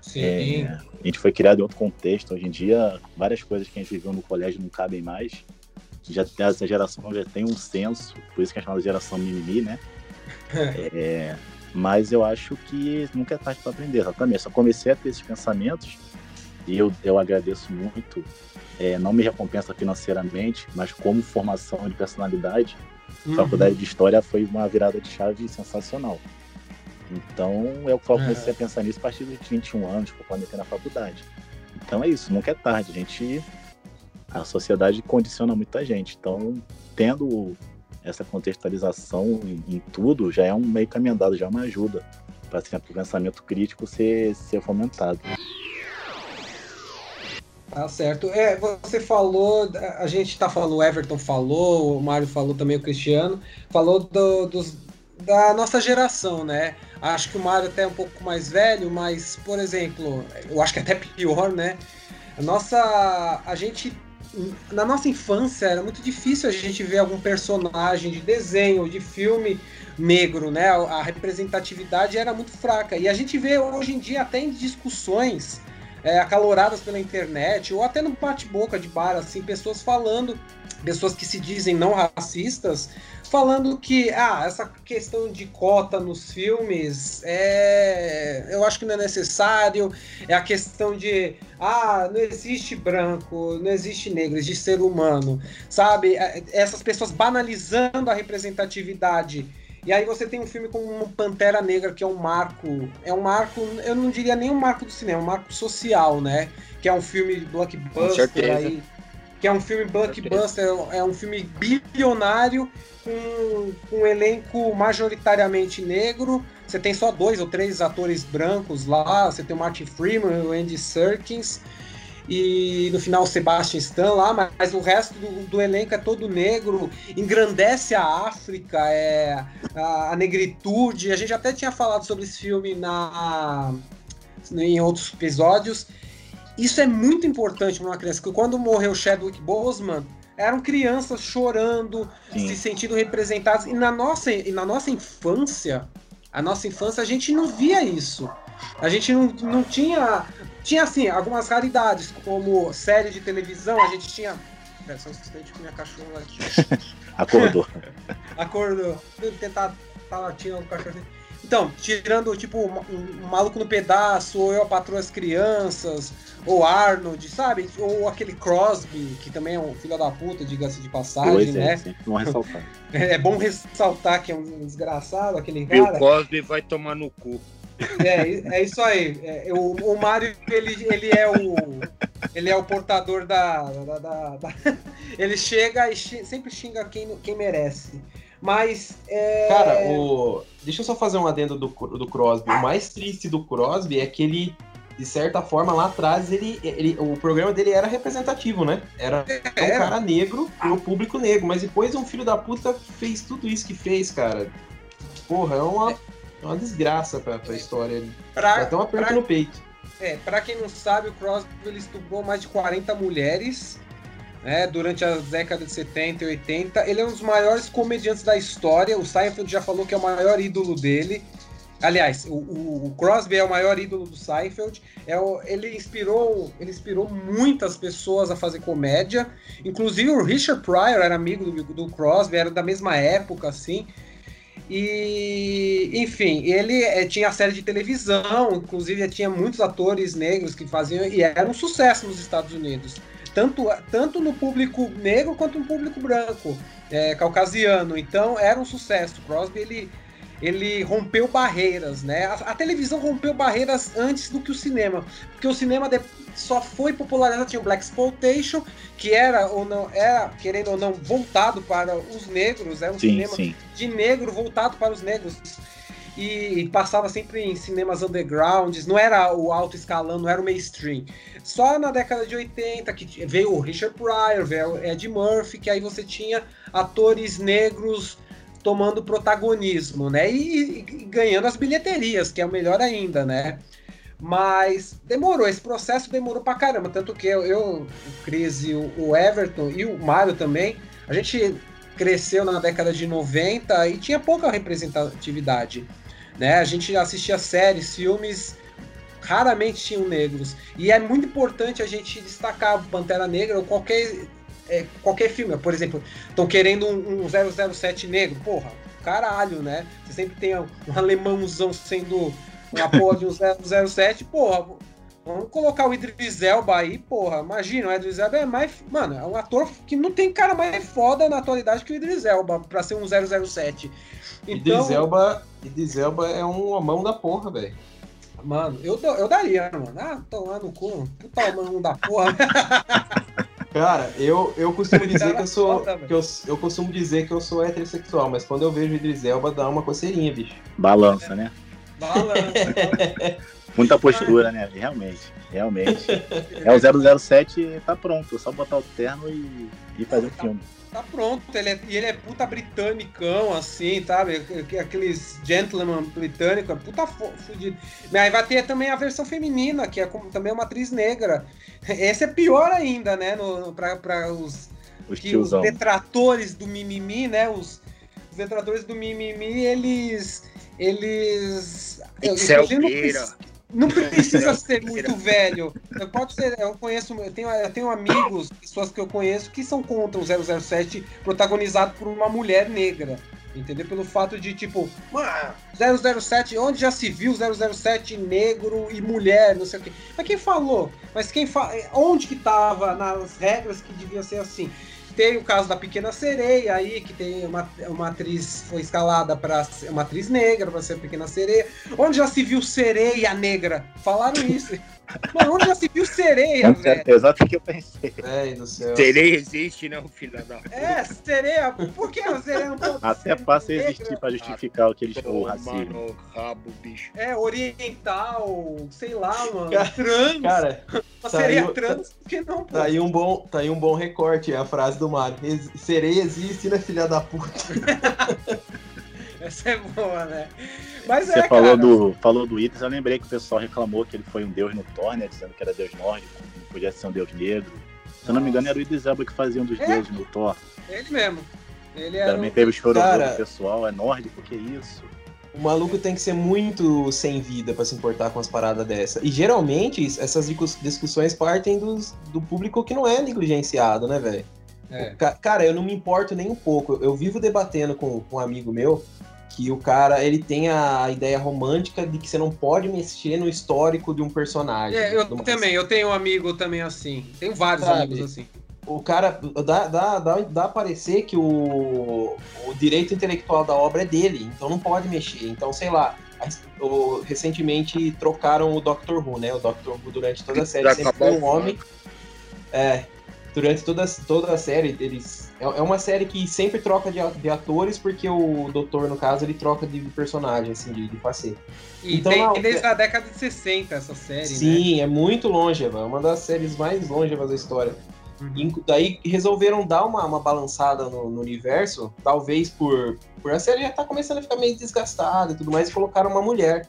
Sim. É, a gente foi criado em outro contexto. Hoje em dia, várias coisas que a gente viveu no colégio não cabem mais. Já, essa geração já tem um senso, por isso que é chamada geração mimimi, né? é, mas eu acho que nunca é tarde para aprender, exatamente. Só comecei a ter esses pensamentos eu, eu agradeço muito. É, não me recompensa financeiramente, mas como formação de personalidade, uhum. a faculdade de História foi uma virada de chave sensacional. Então, eu comecei é. a pensar nisso a partir dos 21 anos, que eu comecei na faculdade. Então é isso, nunca é tarde. A gente. A sociedade condiciona muita gente. Então, tendo essa contextualização em, em tudo, já é um meio caminho andado, já é uma ajuda para o pensamento crítico ser, ser fomentado. Tá certo. É, você falou, a gente tá falando, o Everton falou, o Mário falou também, o Cristiano, falou do, dos, da nossa geração, né? Acho que o Mário até é um pouco mais velho, mas, por exemplo, eu acho que é até pior, né? A nossa. A gente. Na nossa infância era muito difícil a gente ver algum personagem de desenho, de filme negro, né? A representatividade era muito fraca. E a gente vê hoje em dia até em discussões é, acaloradas pela internet, ou até no bate-boca de bar, assim, pessoas falando, pessoas que se dizem não racistas, falando que ah, essa questão de cota nos filmes é, eu acho que não é necessário, é a questão de ah, não existe branco, não existe negro, existe ser humano, sabe? É, essas pessoas banalizando a representatividade e aí você tem um filme como Pantera Negra, que é um marco. É um marco, eu não diria nem um marco do cinema, é um marco social, né? Que é um filme blockbuster aí. Que é um filme blockbuster, é um filme bilionário com, com um elenco majoritariamente negro. Você tem só dois ou três atores brancos lá. Você tem o Martin Freeman e o Andy Serkins e no final o Sebastian Stan lá, mas o resto do, do, elenco é todo negro, engrandece a África, é a, a, negritude. A gente até tinha falado sobre esse filme na, em outros episódios. Isso é muito importante para uma criança, porque quando morreu Chadwick Boseman, eram crianças chorando, Sim. se sentindo representadas. E na nossa, e na nossa infância, a nossa infância, a gente não via isso. A gente não, não tinha. Tinha, assim, algumas raridades, como série de televisão, a gente tinha. Pera, só um instante que minha cachorra aqui. Acordou. Acordou. Tentar tá latindo o cachorro. Então, tirando, tipo, um, um, Maluco no Pedaço, ou Eu a Patroa as Crianças, ou Arnold, sabe? Ou aquele Crosby, que também é um filho da puta, diga-se de passagem, pois é, né? bom ressaltar. É bom ressaltar que é um desgraçado, aquele cara. E o Crosby vai tomar no cu. É, é isso aí. É, o, o Mario, ele, ele é o. Ele é o portador da. da, da, da ele chega e sempre xinga quem, quem merece. Mas. É... Cara, o... deixa eu só fazer um adendo do, do Crosby. O mais triste do Crosby é que ele, de certa forma, lá atrás, ele, ele, o programa dele era representativo, né? Era um Era. cara negro pro público negro. Mas depois um filho da puta fez tudo isso que fez, cara. Porra, é uma, é uma desgraça pra, pra história. Dá Pra, até um aperto pra- no peito. É, pra quem não sabe, o Crosby ele estuprou mais de 40 mulheres né, durante as décadas de 70 e 80. Ele é um dos maiores comediantes da história. O Seinfeld já falou que é o maior ídolo dele. Aliás, o, o- o Crosby é o maior ídolo do Seinfeld. É o- ele, inspirou, ele inspirou muitas pessoas a fazer comédia. Inclusive o Richard Pryor era amigo do, do Crosby, era da mesma época, assim. E, enfim, ele eh, tinha série de televisão, inclusive tinha muitos atores negros que faziam, e era um sucesso nos Estados Unidos. Tanto, tanto no público negro quanto no público branco, eh, caucasiano. Então era um sucesso. Crosby ele, ele rompeu barreiras, né? A, a televisão rompeu barreiras antes do que o cinema, porque o cinema de- só foi popularizado tinha o Black Exploitation, que era ou não era querendo ou não voltado para os negros, era um Sim, cinema sim. de negro voltado para os negros. E, e passava sempre em cinemas undergrounds, não era o alto escalão, não era o mainstream. Só na década de 80 que veio o Richard Pryor, veio o Ed Murphy, que aí você tinha atores negros tomando protagonismo, né? E, e ganhando as bilheterias, que é o melhor ainda, né? Mas demorou, esse processo demorou pra caramba. Tanto que eu, eu o Cris e o, o Everton e o Mário também, a gente cresceu na década de 90 e tinha pouca representatividade. Né? A gente assistia séries, filmes, raramente tinham negros. E é muito importante a gente destacar Pantera Negra ou qualquer, é, qualquer filme. Por exemplo, estão querendo um, um 007 negro. Porra, caralho, né? Você sempre tem um alemãozão sendo uma porra de um 007. Porra, vamos colocar o Idris Elba aí, porra. Imagina, o Idris Elba é mais. Mano, é um ator que não tem cara mais foda na atualidade que o Idris Elba pra ser um 007. Então, Idris Elba, Idris Elba é uma mão da porra, velho. Mano, eu, eu daria, mano. Ah, tomar no cu. Puta mão da porra. Cara, eu, eu costumo dizer que eu sou. Que eu, eu costumo dizer que eu sou heterossexual, mas quando eu vejo o Idris Elba dá uma coceirinha, bicho. Balança, né? Balança. Muita postura, né? Realmente, realmente. É o 007 tá pronto, é só botar o terno e, e fazer o filme. Tá pronto, ele é, e ele é puta britanicão, assim, sabe? Aqueles gentleman britânico, é puta fudido. Mas aí vai ter também a versão feminina, que é como, também uma atriz negra. Esse é pior ainda, né? No, pra, pra os, Os que os detratores do mimimi, né? Os, os detratores do mimimi, eles. Eles. Excel Pereira. preci- Não precisa ser muito velho. Eu pode ser, eu conheço, eu tenho, eu tenho amigos, pessoas que eu conheço que são contra o 007 protagonizado por uma mulher negra. Entendeu? Pelo fato de, tipo, "Ah, 007, onde já se viu 007 negro e mulher, não sei o quê. Mas quem falou? Mas quem fa... onde que tava nas regras que devia ser assim? Tem o caso da Pequena Sereia aí, que tem uma, uma atriz, foi escalada para uma atriz negra, para ser a Pequena Sereia. Onde já se viu sereia negra? Falaram isso. Mano, onde já se viu sereia, velho? Exato o que eu pensei. Do céu. Sereia existe, não, filha da puta. É, sereia. Por que a sereia não pode Até ser passa a negra? existir pra justificar aqueles o Toma racismo. no rabo, bicho. É, oriental, sei lá, mano. Cara, trans. Cara, uma tá sereia aí trans, por que não, pô? tá aí um bom, tá aí um bom recorte, é a frase do Mário. Ex- Sereia existe, né, filha da puta? Essa é boa, né? Mas Você é, falou, cara. do, falou do Idris, eu lembrei que o pessoal reclamou que ele foi um deus no Thor, né? Dizendo que era deus nórdico, não podia ser um deus negro. Se eu não me engano, era o Idris Elba que fazia um dos É? deuses no Thor. Ele mesmo. Ele era Também um... teve o choro Cara- do pessoal, é nórdico, que isso? O maluco tem que ser muito sem vida pra se importar com as paradas dessa. E geralmente essas discu- discussões partem dos, do público que não é negligenciado, né, velho? É. Ca- Cara, eu não me importo nem um pouco. Eu vivo debatendo com, com um amigo meu que o cara ele tem a ideia romântica de que você não pode mexer no histórico de um personagem. É, eu também, eu tenho um amigo também assim. Tenho vários Sabe? amigos assim. O cara dá, dá, dá, dá a parecer que o, o direito intelectual da obra é dele, então não pode mexer. Então, sei lá, o- recentemente trocaram o Doctor Who, né? O Doctor Who durante toda a série Já sempre foi um homem. É. durante toda, toda a série, eles. É, é uma série que sempre troca de, de atores, porque o doutor, no caso, ele troca de personagem, assim, de, de facete. E então, tem não, desde a década de 60 essa série, Sim, né? é muito longeva, é uma das séries mais longevas da história. Uhum. E daí resolveram dar uma, uma balançada no, no, universo, talvez por, por a série já tá começando a ficar meio desgastada e tudo mais, e colocaram uma mulher.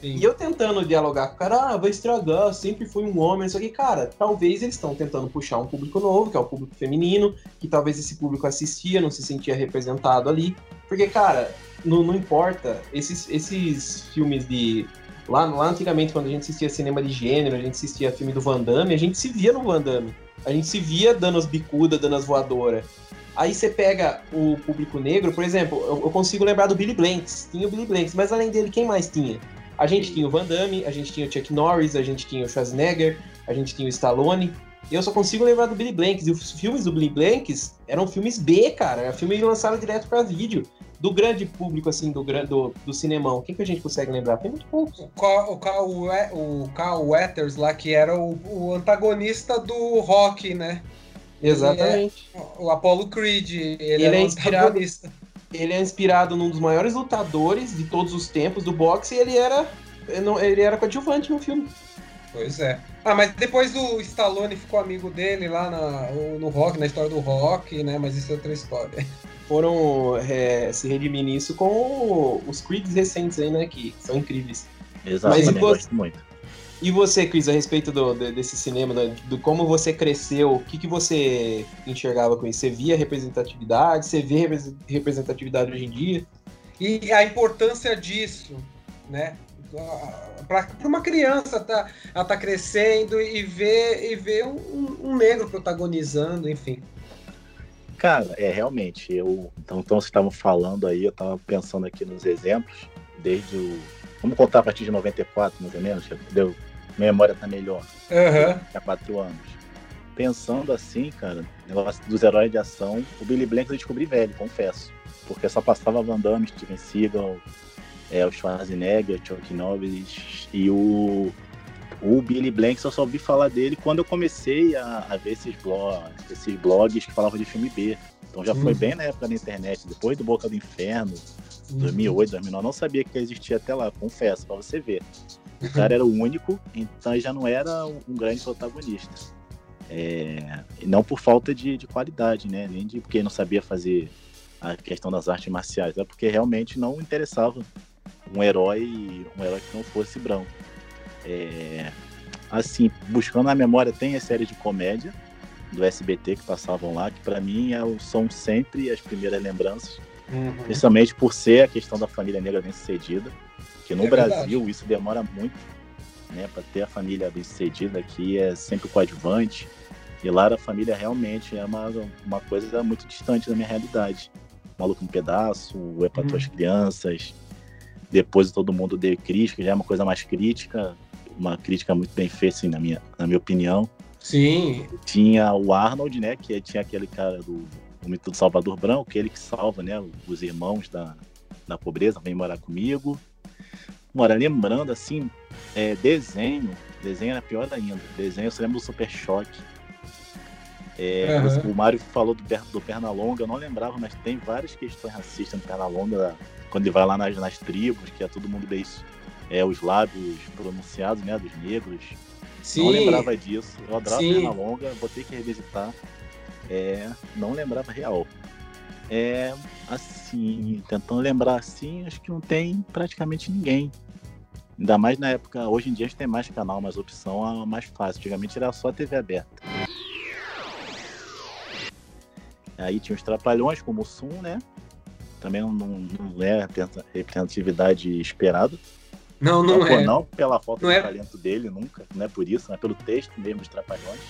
Sim. E eu tentando dialogar com o cara, ah, vai estragar, sempre fui um homem, isso aqui, cara, talvez eles estão tentando puxar um público novo, que é o público feminino, que talvez esse público assistia, não se sentia representado ali. Porque, cara, não, não importa, esses, esses filmes de. Lá, lá antigamente, quando a gente assistia cinema de gênero, a gente assistia filme do Van Damme, a gente se via no Van Damme. A gente se via dando as bicudas, dando as voadoras. Aí você pega o público negro, por exemplo, eu, eu consigo lembrar do Billy Blanks. Tinha o Billy Blanks, mas além dele, quem mais tinha? A gente tinha o Van Damme, a gente tinha o Chuck Norris, a gente tinha o Schwarzenegger, a gente tinha o Stallone. E eu só consigo lembrar do Billy Blanks. E os filmes do Billy Blanks eram filmes B, cara. Era filme lançado direto para vídeo. Do grande público, assim, do, do, do cinemão. Quem que a gente consegue lembrar? Tem muito poucos. O Carl, o Carl, o Carl Weathers lá, que era o, o antagonista do rock, né? Exatamente. É, o Apollo Creed, ele, ele é, é inspirado, ele é inspirado num dos maiores lutadores de todos os tempos do boxe e ele era ele era coadjuvante no filme. Pois é. Ah, mas depois o Stallone ficou amigo dele lá na, no rock, na história do rock, né? Mas isso é outra história. Foram é, se redimir nisso com os Creeds recentes aí, né? Que são incríveis. Exatamente, mas, gosto muito. E você, Cris, a respeito do, desse cinema, do, do, como você cresceu, o que, que você enxergava com isso? Você via representatividade? Você vê representatividade hoje em dia? E a importância disso, né? Para uma criança tá, ela tá crescendo e ver, e ver um, um negro protagonizando, enfim. Cara, é realmente, eu. Então, então vocês estavam falando aí, eu estava pensando aqui nos exemplos, desde o. Vamos contar a partir de 94, mais ou menos, deu minha memória tá melhor. Uhum. Há quatro anos. Pensando assim, cara, negócio dos heróis de ação, o Billy Blanks eu descobri velho, confesso. Porque só passava Van Damme, Steven Seagal, é, o Schwarzenegger, Chuck Norris e o, o Billy Blanks eu só ouvi falar dele quando eu comecei a, a ver esses, blogs, esses blogs que falavam de filme B. Então já foi bem na época da internet, depois do Boca do Inferno, 2008, 2009, não sabia que existia até lá, confesso, pra você ver. O cara era o único, então já não era um grande protagonista. É, não por falta de, de, qualidade, né? Nem de porque não sabia fazer a questão das artes marciais, é porque realmente não interessava um herói, um herói que não fosse branco. É, assim, buscando na memória, tem a série de comédia do SBT que passavam lá, que para mim é são sempre as primeiras lembranças, uhum. principalmente por ser a questão da família negra bem sucedida. Que no é Brasil isso demora muito, né? Para ter a família bem sucedida aqui é sempre coadjuvante. E lá a família realmente é uma, uma coisa muito distante da minha realidade. Maluco no pedaço, é para hum. tuas crianças. Depois todo mundo deu crítica, já é uma coisa mais crítica, uma crítica muito bem feita, assim, na minha, na minha opinião. Sim. Tinha o Arnold, né? Que tinha aquele cara do, do mito do Salvador Branco, ele que salva, né? Os irmãos da, da pobreza, vem morar comigo. Mora, lembrando assim, é, desenho, desenho era pior ainda. Desenho, você lembra do Super Choque. É, uhum. O Mário falou do, do Pernalonga, eu não lembrava, mas tem várias questões racistas no Pernalonga, quando ele vai lá nas, nas tribos, que é todo mundo beijo, é, os lábios pronunciados, né, dos negros. Sim. Não lembrava disso. Eu adorava Sim. Pernalonga, vou ter que revisitar. É, não lembrava real. É, assim, tentando lembrar assim, acho que não tem praticamente ninguém Ainda mais na época, hoje em dia a gente tem mais canal, mais opção, é mais fácil. Antigamente era só TV aberta. Aí tinha os Trapalhões, como o Sum, né? Também não, não, é a representatividade esperada. Não, não, não é. Não pela falta não de é... talento dele, nunca. Não é por isso, não é pelo texto mesmo dos Trapalhões.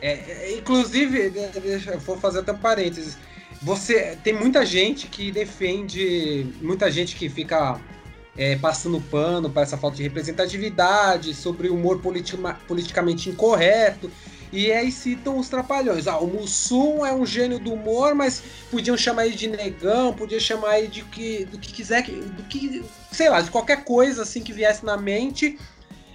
É, é inclusive, deixa, eu vou fazer até um parênteses. Você tem muita gente que defende, muita gente que fica é, passando pano para essa falta de representatividade, sobre humor politicamente incorreto. E aí citam os trapalhões. Ah, o Mussum é um gênio do humor, mas podiam chamar ele de negão, podiam chamar ele de que, do que quiser, do que, sei lá, de qualquer coisa assim que viesse na mente.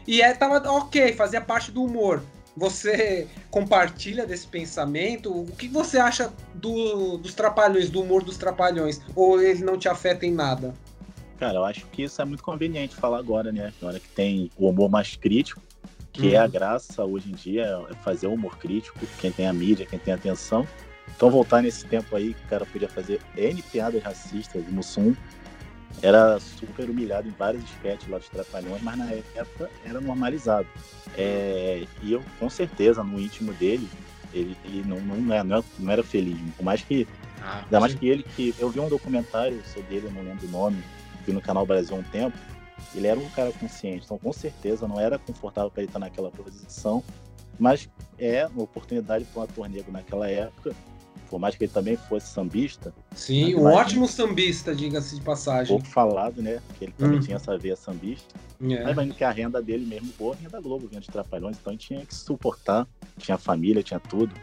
E é, tava ok, fazia parte do humor. Você compartilha desse pensamento? O que você acha do, dos trapalhões, do humor dos trapalhões? Ou ele não te afeta em nada? Cara, eu acho que isso é muito conveniente falar agora, né? Agora que tem o humor mais crítico, que uhum. é a uhum. graça hoje em dia, é fazer o humor crítico, quem tem a mídia, quem tem a atenção. Então voltar nesse tempo aí que o cara podia fazer N piadas racistas, o Mussum era super humilhado em vários sketches lá dos Trapalhões, mas na época era normalizado. É, e eu, com certeza, no íntimo dele, ele, ele não, não, era, é, não, era feliz. Por mais que. Ah, ainda mais que ele que. Eu vi um documentário sobre ele, eu não lembro o nome, vi no canal Brasil há um tempo. Ele era um cara consciente, então com certeza não era confortável para ele estar naquela posição, mas é uma oportunidade para um ator negro naquela época por mais que ele também fosse sambista. Sim, um ótimo sambista, diga-se de passagem. Pouco falado, né? Que ele também hum. tinha essa veia sambista. É. Mas imagino que a renda dele mesmo boa, a renda Globo vinha de Trapalhões, então ele tinha que suportar, tinha família, tinha tudo.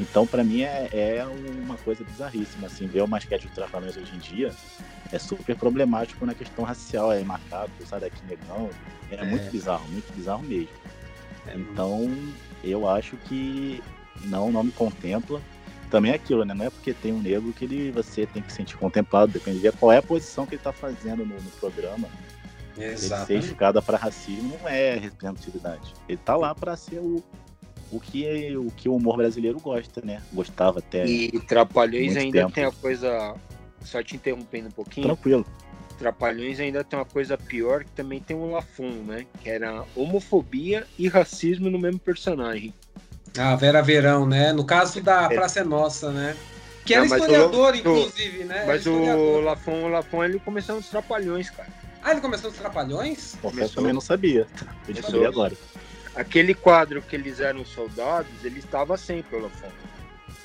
Então, para mim, é, é, uma coisa bizarríssima, assim, ver o masquete de Trapalhões hoje em dia é super problemático na questão racial, é marcado, sai daqui negão, é, é, muito bizarro, muito bizarro mesmo. É então, eu acho que não, não me contempla, também é aquilo, né? Não é porque tem um negro que ele, você tem que se sentir contemplado, depende de qual é a posição que ele está fazendo no, no programa. Exato. Ele ser para racismo não é representatividade. Ele tá lá para ser o, o, que, o que o humor brasileiro gosta, né? Gostava até. E Trapalhões ainda tempo. tem a coisa. Só te interrompendo um pouquinho. Tranquilo. Trapalhões ainda tem uma coisa pior que também tem o Lafon, né? Que era homofobia e racismo no mesmo personagem. Ah, Vera Verão, né? No caso da é. Praça é Nossa, né? Que era Não, historiador, o, inclusive, né? Mas o Lafon, o Lafon, ele começou nos Trapalhões, cara. Ah, ele começou nos Trapalhões? Eu também não sabia. Eu descobri agora. Aquele quadro que eles eram soldados, ele estava sempre, o Lafon.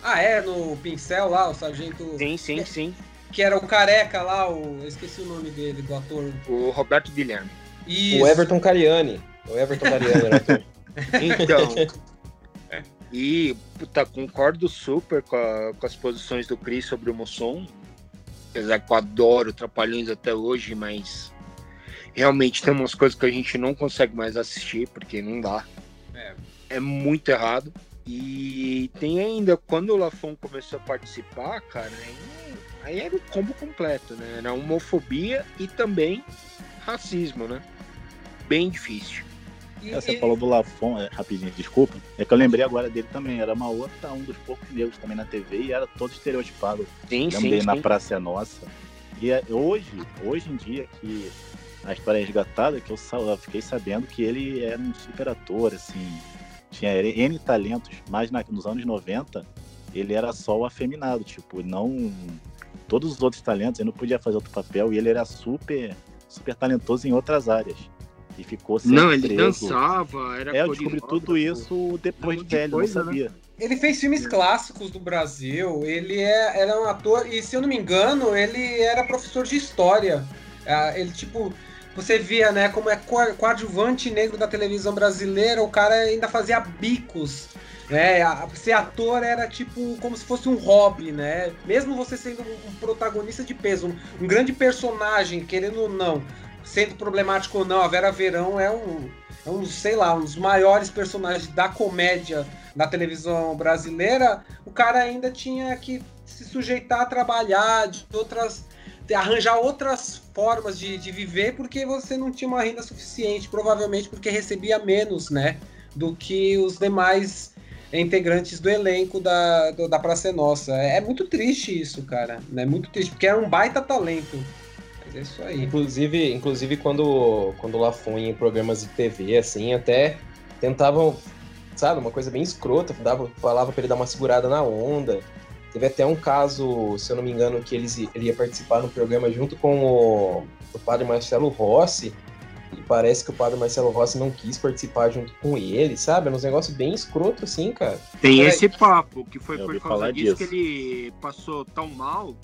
Ah, é? No pincel lá, o sargento... Sim, sim, que, sim. Que era o careca lá, o... Eu esqueci o nome dele, do ator. O Roberto Guilherme. Isso. O Everton Cariani. O Everton Cariani era ator. Então... E, puta, concordo super com, a, com as posições do Cris sobre o Moção. Apesar que eu adoro Trapalhões até hoje, mas realmente tem umas coisas que a gente não consegue mais assistir, porque não dá. É, é muito errado. E tem ainda, quando o Lafon começou a participar, cara, aí, aí era o combo completo, né? Era homofobia e também racismo, né? Bem difícil. E, Você e... falou do Lafon, é, rapidinho, desculpa. É que eu lembrei agora dele também. Era uma outra, um dos poucos negros também na TV e era todo estereotipado. Sim, lembrei sim, na sim. Praça é Nossa. E é, hoje, hoje em dia, que a história é resgatada, que eu, eu fiquei sabendo que ele era um super ator, assim. Tinha N talentos, mas na, nos anos 90 ele era só o afeminado, tipo, não. Todos os outros talentos ele não podia fazer outro papel e ele era super, super talentoso em outras áreas e ficou sem Não, ele preso. dançava, era É, eu descobri tudo isso depois de velho, coisa, não sabia. Né? Ele fez filmes clássicos do Brasil, ele é, era um ator, e se eu não me engano, ele era professor de história. Ah, ele, tipo, você via, né, como é coadjuvante negro da televisão brasileira, o cara ainda fazia bicos. Né? Ser ator era tipo como se fosse um hobby, né? Mesmo você sendo um protagonista de peso, um grande personagem, querendo ou não, sendo problemático ou não, a Vera Verão é um, é um, sei lá, um dos maiores personagens da comédia da televisão brasileira. O cara ainda tinha que se sujeitar a trabalhar de outras. arranjar outras formas de, de viver porque você não tinha uma renda suficiente, provavelmente porque recebia menos, né? Do que os demais integrantes do elenco da, do, da Praça é Nossa. É, é muito triste isso, cara. É né? muito triste, porque era um baita talento. É isso aí. Inclusive, inclusive quando, quando lá foi em programas de TV, assim, até tentavam, sabe, uma coisa bem escrota, dava, falava para ele dar uma segurada na onda. Teve até um caso, se eu não me engano, que eles, ele ia participar no programa junto com o, o padre Marcelo Rossi. E parece que o padre Marcelo Rossi não quis participar junto com ele, sabe? É um negócio bem escroto assim, cara. Tem esse papo, que foi por causa disso, disso que ele passou tão mal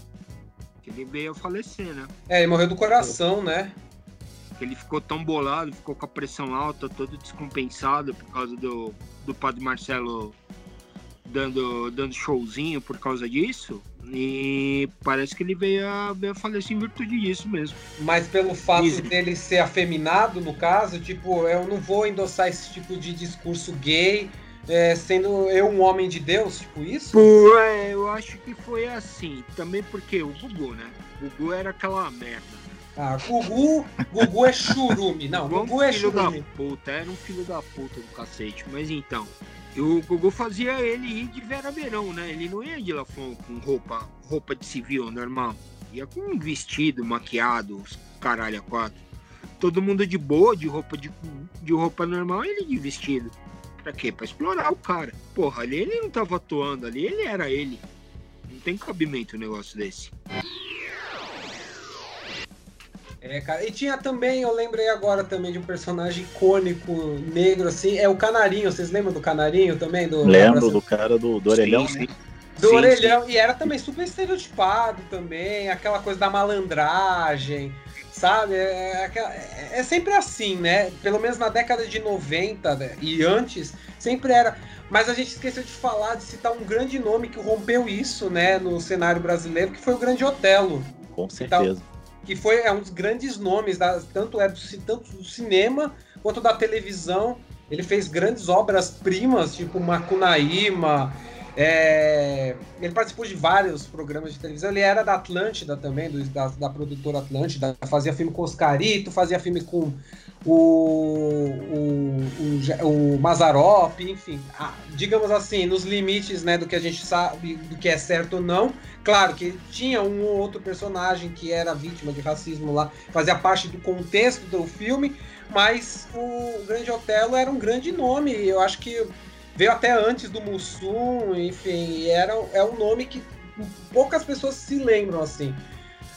ele veio a falecer, né? É, ele morreu do coração, né? Ele ficou tão bolado, ficou com a pressão alta, todo descompensado por causa do, do padre Marcelo dando, dando showzinho por causa disso. E parece que ele veio a, veio a falecer em virtude disso mesmo. Mas pelo fato Easy. dele ser afeminado, no caso, tipo, eu não vou endossar esse tipo de discurso gay, é, sendo eu um homem de Deus, tipo isso? Pô, é, eu acho que foi assim. Também porque o Gugu, né? O Gugu era aquela merda. Ah, Gugu, Gugu é churume. Não, Gugu Gugu um é filho da churume. puta, era um filho da puta do cacete. Mas então, o Gugu fazia ele ir de Vera Verão, né? Ele não ia de Lafon com roupa, roupa de civil normal. Ia com um vestido, maquiado, os caralho a quatro. Todo mundo de boa, de roupa de, de roupa normal, ele de vestido. Pra quê? Pra explorar o cara. Porra, ali ele não tava atuando, ali ele era ele. Não tem cabimento um negócio desse. É, cara. E tinha também, eu lembrei agora também de um personagem icônico negro, assim, é o Canarinho. Vocês lembram do Canarinho também? Do, Lembro do cara do, do orelhão, Sim, né? Do Sim, orelhão. E era também super estereotipado também, aquela coisa da malandragem, sabe? É, é aquela- é- é sempre assim, né? Pelo menos na década de 90 né? e antes, sempre era. Mas a gente esqueceu de falar, de citar um grande nome que rompeu isso, né, no cenário brasileiro, que foi o Grande Otelo. Com certeza. que foi é um dos grandes nomes, da, tanto, é do, tanto do cinema quanto da televisão. Ele fez grandes obras-primas, tipo Macunaíma. É, ele participou de vários programas de televisão. Ele era da Atlântida também, do- da, da produtora Atlântida. Fazia filme com Oscarito, fazia filme com o, o, o, o Mazarop, enfim. Ah, digamos assim, nos limites né, do que a gente sabe, do que é certo ou não. Claro que tinha um ou outro personagem que era vítima de racismo lá, fazia parte do contexto do filme, mas o Grande Otelo era um grande nome, eu acho que veio até antes do Mussum, enfim, era, é um nome que poucas pessoas se lembram assim.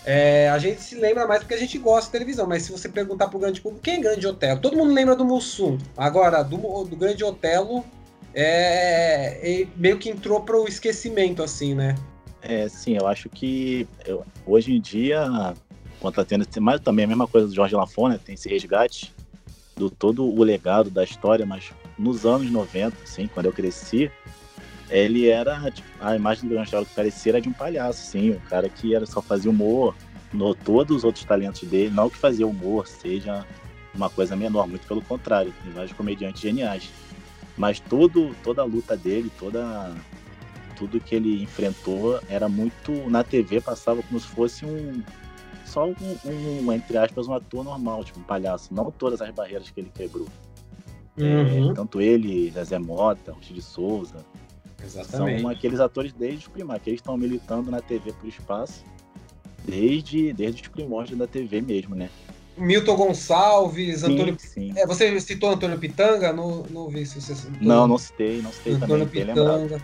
É, a gente se lembra mais porque a gente gosta de televisão, mas se você perguntar pro grande público, quem é Grande Otelo? Todo mundo lembra do Mussum. Agora, do, do Grande Otelo, é, ele meio que entrou pro esquecimento, assim, né? É, sim, eu acho que eu- hoje em dia, quando tá tendo, mas também a mesma coisa do Jorge Lafon, né, tem esse resgate do todo o legado da história, mas nos anos 90, assim, quando eu cresci, ele era, tipo, a imagem do Grande que parecia era de um palhaço, sim, um cara que era, só fazia humor, no todos os outros talentos dele, não que fazia humor seja uma coisa menor, muito pelo contrário, tem vários comediantes geniais. Mas todo, toda a luta dele, toda tudo que ele enfrentou era muito na TV passava como se fosse um só um, um, entre aspas um ator normal tipo um palhaço não todas as barreiras que ele quebrou Uhum. É, tanto ele Zezé Mota Ruth de Souza Exatamente. são aqueles atores desde os primórdios que eles estão militando na TV por espaço desde desde os primórdios da TV mesmo né Milton Gonçalves, Antônio. sim, sim. É, você citou Antônio Pitanga? Não, não vi se você citou. não não citei não citei Antônio também Pitanga.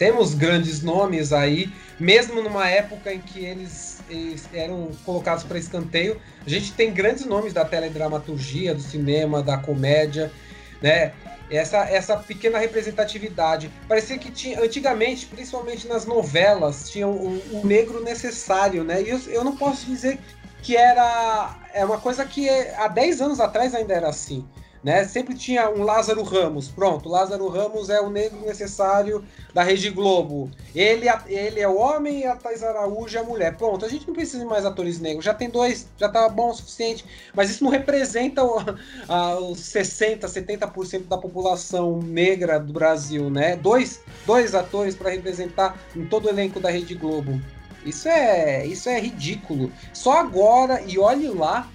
Temos grandes nomes aí, mesmo numa época em que eles, eles eram colocados para escanteio. A gente tem grandes nomes da teledramaturgia, do cinema, da comédia, né? Essa, essa pequena representatividade. Parecia que tinha, antigamente, principalmente nas novelas, tinha o um negro necessário, né? E eu, eu não posso dizer que era é uma coisa que há 10 anos atrás ainda era assim. Né? Sempre tinha um Lázaro Ramos, pronto, Lázaro Ramos é o negro necessário da Rede Globo. Ele, ele é o homem e a Thais Araújo é a mulher. Pronto, a gente não precisa de mais atores negros, já tem dois, já tá bom o suficiente. Mas isso não representa os 60, 70% da população negra do Brasil, né? Dois, dois atores para representar em todo o elenco da Rede Globo. Isso é, isso é ridículo. Só agora, e olhe lá,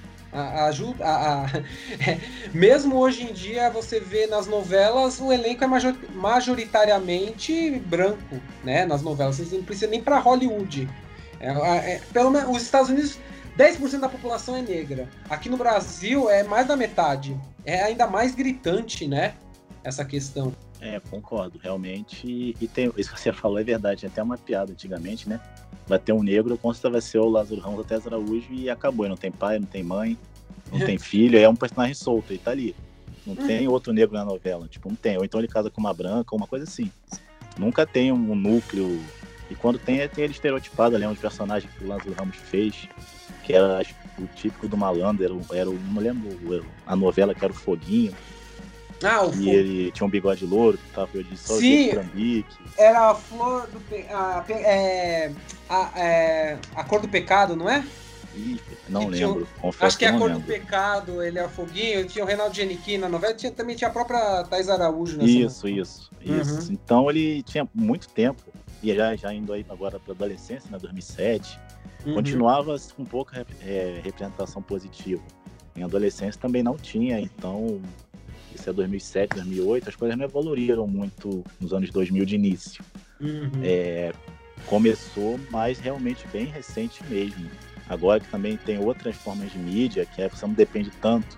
ajuda. A, a, é, mesmo hoje em dia, você vê nas novelas o elenco é major, majoritariamente branco, né? Nas novelas, você não precisa nem para Hollywood. É, é, pelo menos os Estados Unidos, 10% da população é negra. Aqui no Brasil é mais da metade. É ainda mais gritante, né? Essa questão. É, concordo, realmente. E tem, isso que você falou é verdade. Tinha até uma piada antigamente, né? Vai ter um negro, vai ser o Lázaro Ramos até Araújo e acabou. E não tem pai, não tem mãe, não tem filho, é um personagem solto, ele tá ali. Não tem outro negro na novela, tipo, não tem. Ou então ele casa com uma branca, uma coisa assim. Nunca tem um núcleo. E quando tem, tem ele estereotipado ali, uns personagens que o Lázaro Ramos fez, que era o típico do malandro, era, era não lembro a novela que era o Foguinho. Ah, o E ele tinha um bigode louro, que tava de só Sim. trambique. era a flor do pe... a, pe- é, a, é, a cor do pecado, não é? Ih, não E tinha lembro. Confesso Acho que é a cor do lembro. pecado, ele é o foguinho, tinha o Reinaldo Geniquim na novela, tinha, também tinha a própria Thais Araújo nessa Isso, isso, isso. Uhum. Então ele tinha muito tempo, e já, já indo aí agora para adolescência, né, 2007, Uhum. continuava com pouca é, representação positiva. Em adolescência também não tinha, então isso é 2007, 2008, as coisas não evoluíram muito nos anos 2000 de início. Uhum. É, começou, mas realmente bem recente mesmo. Agora que também tem outras formas de mídia, que é, você não depende tanto.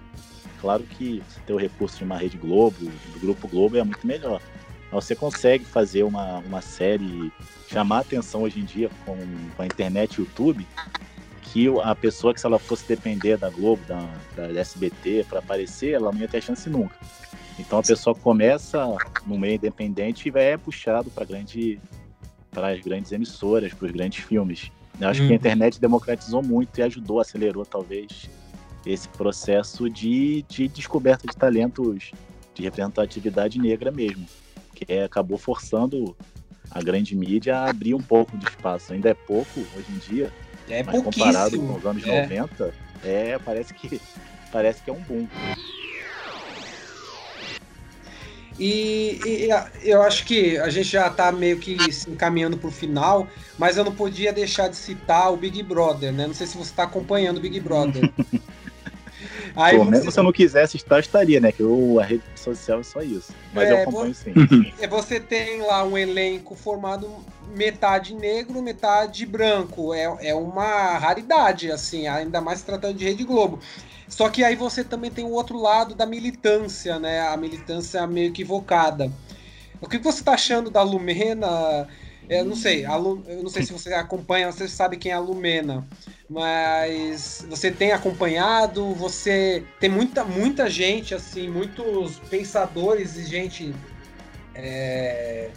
Claro que você ter o recurso de uma Rede Globo, do Grupo Globo, é muito melhor. Mas você consegue fazer uma, uma série, chamar atenção hoje em dia com, com a internet e YouTube, que a pessoa que se ela fosse depender da Globo, da, da SBT, para aparecer, ela não ia ter chance nunca. Então a pessoa começa no meio independente e vai é puxado para grande para as grandes emissoras, para os grandes filmes. Eu acho que Uhum. a internet democratizou muito e ajudou, acelerou talvez esse processo de, de descoberta de talentos de representatividade negra mesmo, que é, acabou forçando a grande mídia a abrir um pouco de espaço. Ainda é pouco hoje em dia, É mas comparado com os anos É. 90, é, parece que parece que é um boom. E, e eu acho que a gente já tá meio que se encaminhando pro final, mas eu não podia deixar de citar o Big Brother, né? Não sei se você tá acompanhando o Big Brother. Aí você, se eu não quisesse estar, estaria, né? Que eu, a rede social é só isso. Mas É, eu acompanho sim. você tem lá um elenco formado metade negro, metade branco. É, é uma raridade, assim, ainda mais tratando de Rede Globo. Só que aí você também tem o outro lado da militância, né? A militância meio equivocada. O que você tá achando da Lumena? Eu não sei, a Lu- eu não sei se você acompanha, você sabe quem é a Lumena, mas você tem acompanhado, você tem muita, muita gente, assim, muitos pensadores e gente, é,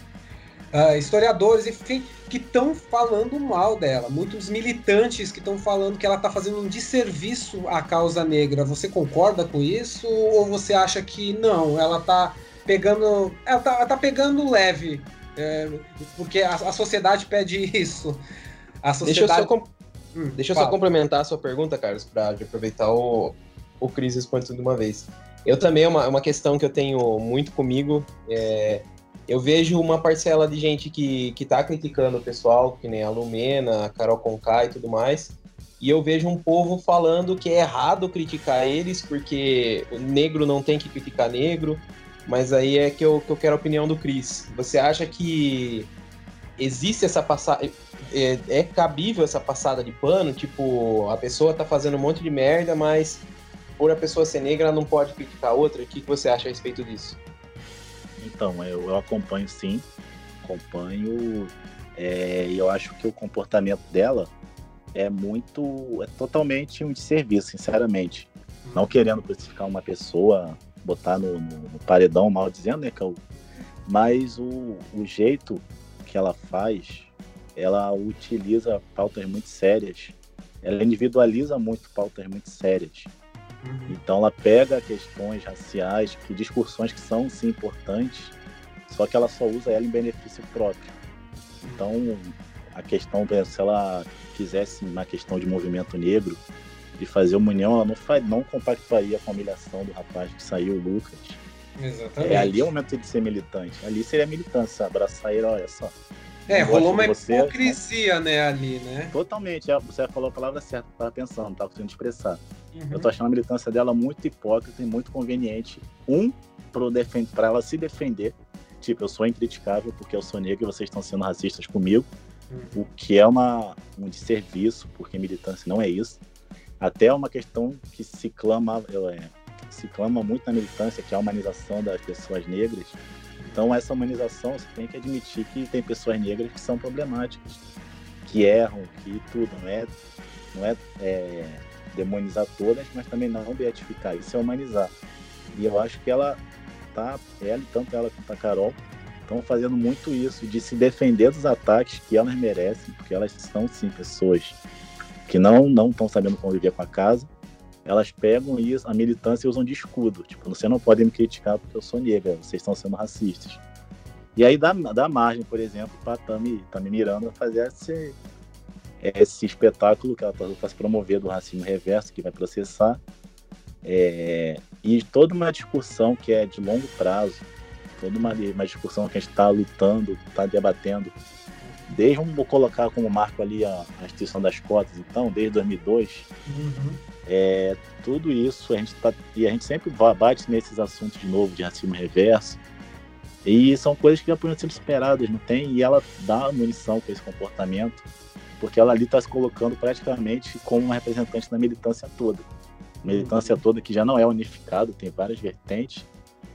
ah, historiadores, enfim, que estão falando mal dela, muitos militantes que estão falando que ela está fazendo um desserviço à causa negra. Você concorda com isso ou você acha que não? Ela está pegando, ela tá, ela tá pegando leve é, porque a, a sociedade pede isso. A Deixa eu sociedade. só, Hum, deixa eu só complementar a sua pergunta, Carlos, para aproveitar o, o Cris responde tudo de uma vez. Eu também, é uma, é uma questão que eu tenho muito comigo. é, eu vejo uma parcela de gente que, que tá criticando o pessoal, que nem a Lumena, a Carol Conká e tudo mais. E eu vejo um povo falando que é errado criticar eles, porque o negro não tem que criticar negro. Mas aí é que eu, que eu quero a opinião do Cris. Você acha que existe essa passagem. É, é cabível essa passada de pano? Tipo, a pessoa tá fazendo um monte de merda, mas por a pessoa ser negra, ela não pode criticar outra? O que, que você acha a respeito disso? Então, eu, eu acompanho sim, acompanho, é, e eu acho que o comportamento dela é muito, é totalmente um desserviço, sinceramente. Não querendo crucificar uma pessoa, botar no, no- paredão, mal dizendo, né, que eu, mas o, o jeito que ela faz, ela utiliza pautas muito sérias, ela individualiza muito pautas muito sérias. Então ela pega questões raciais, que discussões que são sim importantes, só que ela só usa ela em benefício próprio. Então a questão, se ela quisesse na questão de movimento negro, de fazer uma união, ela não, faz, não compactuaria com a humilhação do rapaz que saiu, o Lucas. Exatamente. É, ali é o momento de ser militante. Ali seria militância, abraçar ele, olha só. É, rolou uma você, hipocrisia, né, ali, né? Totalmente, é, você falou a palavra certa, eu tava pensando, tava conseguindo expressar. Uhum. Eu tô achando a militância dela muito hipócrita e muito conveniente. Um, para ela se defender. Tipo, eu sou incriticável porque eu sou negro e vocês estão sendo racistas comigo. Uhum. O que é uma, um desserviço, porque militância não é isso. Até é uma questão que se clama, é, se clama muito na militância, que é a humanização das pessoas negras. Então, essa humanização, você tem que admitir que tem pessoas negras que são problemáticas, que erram, que tudo. Não é, não é, é demonizar todas, mas também não beatificar. Isso é humanizar. E eu acho que ela tá, ela, tanto ela quanto a Carol, estão fazendo muito isso, de se defender dos ataques que elas merecem, porque elas são sim pessoas que não não estão sabendo conviver com a casa elas pegam isso, a militância e usam de escudo. Tipo, você não pode me criticar porque eu sou negra, vocês estão sendo racistas. E aí dá, dá margem, por exemplo, para Tami, Tami Miranda fazer esse, esse espetáculo que ela está tá se promover do racismo reverso, que vai processar. É, e toda uma discussão que é de longo prazo, toda uma, uma discussão que a gente está lutando, está debatendo, desde, vamos colocar como marco ali a, a instituição das cotas, então, desde 2002, uhum. é, tudo isso a gente tá, e a gente sempre bate nesses assuntos de novo de racismo reverso, e são coisas que já poderiam ser superadas, não tem? E ela dá munição com esse comportamento, porque ela ali está se colocando praticamente como uma representante da militância toda. Militância toda que já não é unificada, tem várias vertentes,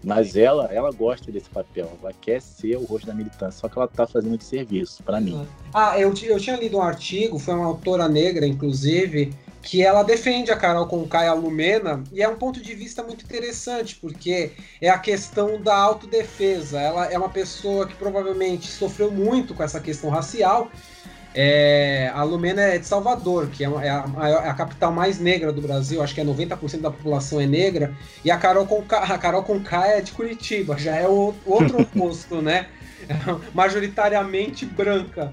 mas ela, ela gosta desse papel, ela quer ser o rosto da militância, só que ela está fazendo de serviço, para mim. Ah, eu, eu tinha lido um artigo, foi uma autora negra, inclusive, que ela defende a Carol Conká e Lumena, e é um ponto de vista muito interessante, porque é a questão da autodefesa. Ela é uma pessoa que provavelmente sofreu muito com essa questão racial. É, a Lumena é de Salvador, que é, é a, é a, capital mais negra do Brasil, acho que é 90% da população é negra, e a Carol Conká, a Carol Conká é de Curitiba, já é o outro oposto, né? majoritariamente branca.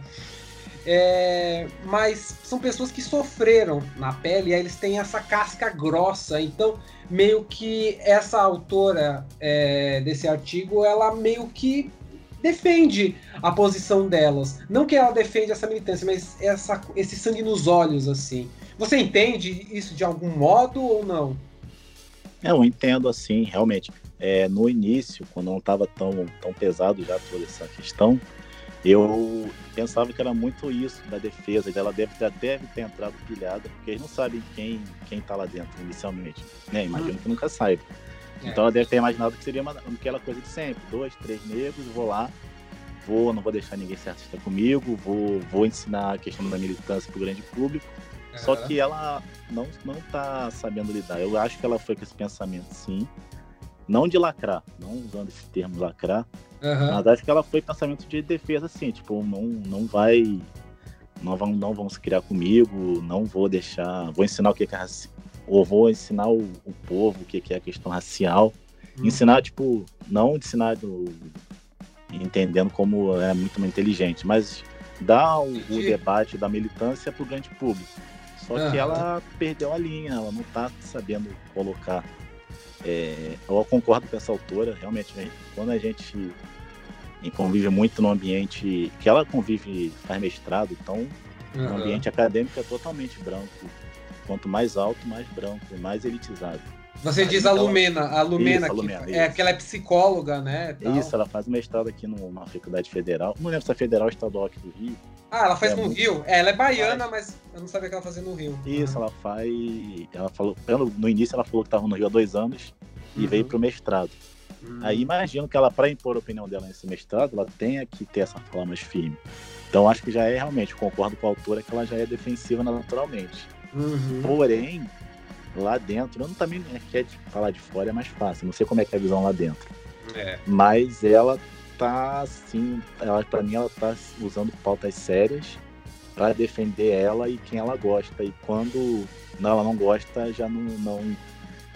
É, mas são pessoas que sofreram na pele e aí eles têm essa casca grossa. Então, meio que essa autora é, desse artigo, ela meio que defende a posição delas. Não que ela defende essa militância, mas essa, esse sangue nos olhos, assim. Você entende isso de algum modo ou não? É, eu entendo, assim, realmente. É, no início, quando não estava tão, tão pesado já toda essa questão, eu pensava que era muito isso da defesa, ela deve ter, deve ter entrado pilhada, porque eles não sabem quem quem está lá dentro inicialmente, né? Imagino que nunca saiba. É. Então ela deve ter imaginado que seria uma, aquela coisa de sempre, dois, três negros, vou lá, vou, não vou deixar ninguém ser artista comigo, vou, vou ensinar a questão da militância para o grande público. Uhum. Só que ela não não está sabendo lidar. Eu acho que ela foi com esse pensamento, sim, não de lacrar, não usando esse termo lacrar, Uhum. Mas acho que ela foi pensamento de defesa, assim, tipo, não, não vai. Não vão, não vão se criar comigo, não vou deixar. Vou ensinar o que é. Ou vou ensinar o, o povo o que é a questão racial. Uhum. Ensinar, tipo, não ensinar do, entendendo como é muito inteligente, mas dar o, o debate da militância para o grande público. Só uhum. que ela perdeu a linha, ela não está sabendo colocar. É, eu concordo com essa autora, realmente, quando a gente convive muito no ambiente que ela convive, faz mestrado, então uhum. o ambiente acadêmico é totalmente branco. Quanto mais alto, mais branco, mais elitizado. Você Aí, diz a Lumena, a Lumena, isso, a Lumena é que ela é psicóloga, né? Tal. Isso, ela faz mestrado aqui numa faculdade federal. Não lembro se é federal ou estadual aqui do Rio. Ah, ela faz é no muito... Rio? É, ela é baiana, mas eu não sabia que ela fazia no Rio. Isso, uhum. ela faz. Ela falou. No início ela falou que estava no Rio há dois anos e uhum. veio para o mestrado. Hum. Aí imagino que ela, para impor a opinião dela nesse mestrado, ela tenha que ter essa fala mais firme. Então acho que já é realmente, concordo com a autora, que ela já é defensiva naturalmente. Uhum. Porém, lá dentro, eu não também quer falar de fora é mais fácil, não sei como é que é a visão lá dentro. É. Mas ela tá assim, ela para mim ela tá usando pautas sérias para defender ela e quem ela gosta. E quando não, ela não gosta, já não, não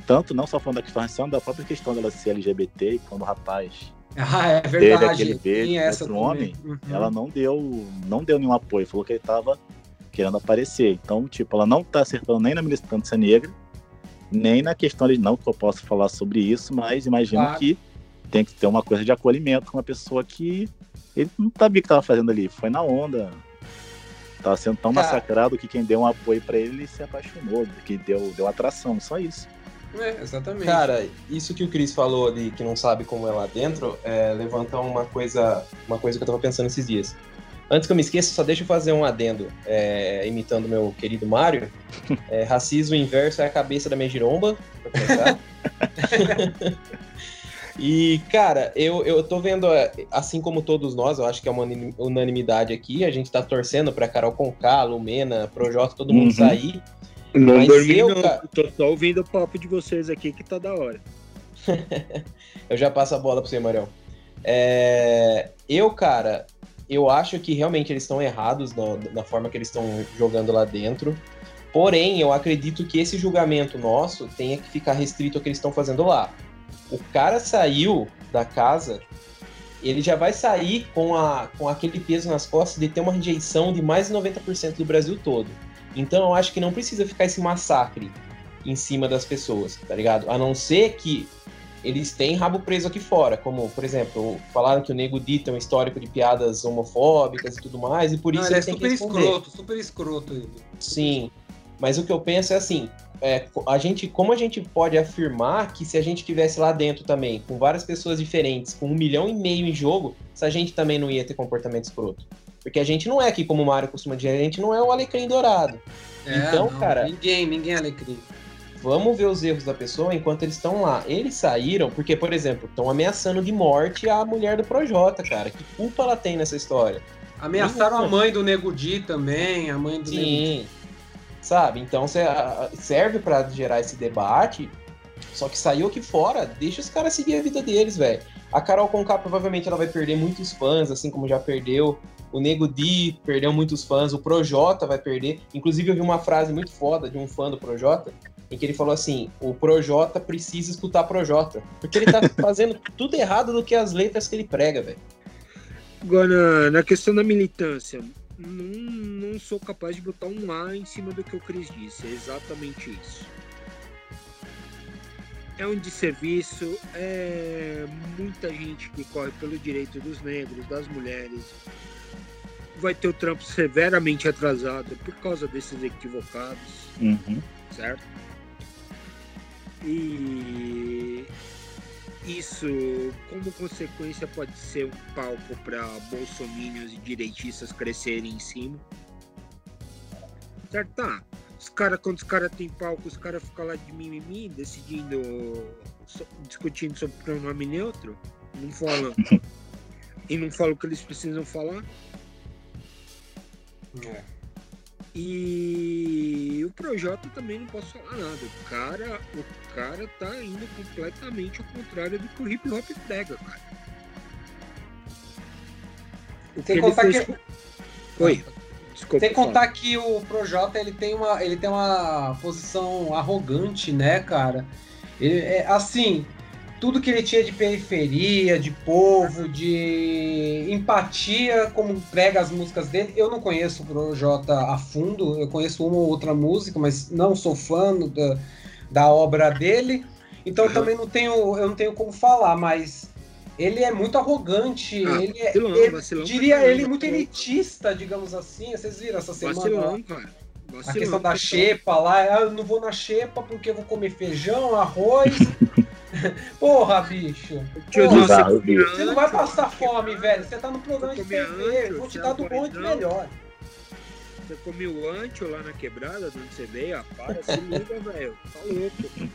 tanto não só falando da questão racial, da própria questão dela ser LGBT, e quando o rapaz ah, é verdade. aquele beijo essa outro homem, uhum. ela não deu, não deu nenhum apoio, falou que ele tava querendo aparecer. Então, tipo, ela não tá acertando nem na militância negra, nem na questão de não que eu posso falar sobre isso, mas imagino claro. que tem que ter uma coisa de acolhimento com uma pessoa que ele não sabia o que tava fazendo ali, foi na onda. Tava sendo tão Cara. massacrado que quem deu um apoio para ele, ele se apaixonou, que deu, deu atração, só isso. É, exatamente. Cara, isso que o Cris falou ali, que não sabe como é lá dentro, é, levanta uma coisa, uma coisa que eu tava pensando esses dias. Antes que eu me esqueça, só deixa eu fazer um adendo, é, imitando meu querido Mário. É, racismo inverso é a cabeça da minha giromba, pra começar. e, cara, eu, eu tô vendo, é, assim como todos nós, eu acho que é uma unanimidade aqui, a gente tá torcendo pra Carol Conká, Lumena, Projota, todo mundo uhum. sair. Não Mas dormi, eu, não. Ca... Tô só ouvindo o papo de vocês aqui que tá da hora. eu já passo a bola pra você, Marião. É... Eu, cara, eu acho que realmente eles estão errados na, na, forma que eles estão jogando lá dentro. Porém, eu acredito que esse julgamento nosso tenha que ficar restrito ao que eles estão fazendo lá. O cara saiu da casa, ele já vai sair com, a, com aquele peso nas costas de ter uma rejeição de mais de 90% do Brasil todo. Então eu acho que não precisa ficar esse massacre em cima das pessoas, tá ligado? A não ser que eles têm rabo preso aqui fora, como, por exemplo, falaram que o Nego Di tem um histórico de piadas homofóbicas e tudo mais, e por isso Não, ele, é super escroto, super escroto ele. Sim, mas o que eu penso é assim, é, a gente, como a gente pode afirmar que se a gente tivesse lá dentro também, com várias pessoas diferentes, com um milhão e meio em jogo, se a gente também não ia ter comportamento escroto? Porque a gente não é aqui, como o Mário costuma dizer, a gente não é o alecrim dourado. É, Então, não, cara- Ninguém, ninguém é alecrim. Vamos ver os erros da pessoa enquanto eles estão lá. Eles saíram porque, por exemplo, estão ameaçando de morte a mulher do Projota, cara. Que culpa ela tem nessa história? Ameaçaram a mãe do Nego Di também, a mãe do Nego Di. Sim. Sabe? Então serve pra gerar esse debate. Só que saiu aqui fora, deixa os caras seguir a vida deles, velho. A Carol Conká provavelmente ela vai perder muitos fãs, assim como já perdeu. O Nego Di perdeu muitos fãs, o Projota vai perder. Inclusive eu vi uma frase muito foda de um fã do Projota, em que ele falou assim: o Projota precisa escutar Projota. Porque ele tá fazendo tudo errado do que as letras que ele prega, velho. Agora, na questão da militância, não, não sou capaz de botar um A em cima do que o Cris disse. É exatamente isso. É um desserviço, é muita gente que corre pelo direito dos negros, das mulheres. Vai ter o trampo severamente atrasado por causa desses equivocados Uhum. certo? E isso, como consequência, pode ser um palco para bolsominions e direitistas crescerem em cima. Certo? Tá. Os cara, quando os caras têm palco, os caras ficam lá de mimimi, decidindo, so- discutindo sobre pronome neutro, não falam. e não falam o que eles precisam falar. É. E o Projota também não posso falar nada. O cara, o cara tá indo completamente ao contrário do que o hip hop prega, cara. O Sem contar que, Oi, desculpa. sem contar que o Projota ele tem uma, ele tem uma posição arrogante, né, cara? Ele é assim, tudo que ele tinha de periferia, de povo, de empatia, como prega as músicas dele. Eu não conheço o Projota a fundo, eu conheço uma ou outra música, mas não sou fã da, da obra dele. Então eu também não tenho, eu não tenho como falar, mas ele é muito arrogante, Ah, ele é, vacilão, ele- vacilão diria ele muito pô. elitista, digamos assim. Vocês viram essa semana? Vacilão, cara. Vacilão, A questão da xepa lá, ah, eu não vou na xepa porque eu vou comer feijão, arroz. Porra, bicho. Porra, você bicho. Você não vai passar fome, velho. Você tá no programa de TV. Vou te dar do bom e do melhor. Você comeu o antio lá na quebrada, de onde você veio? Ah, para, se liga, velho. Tá louco.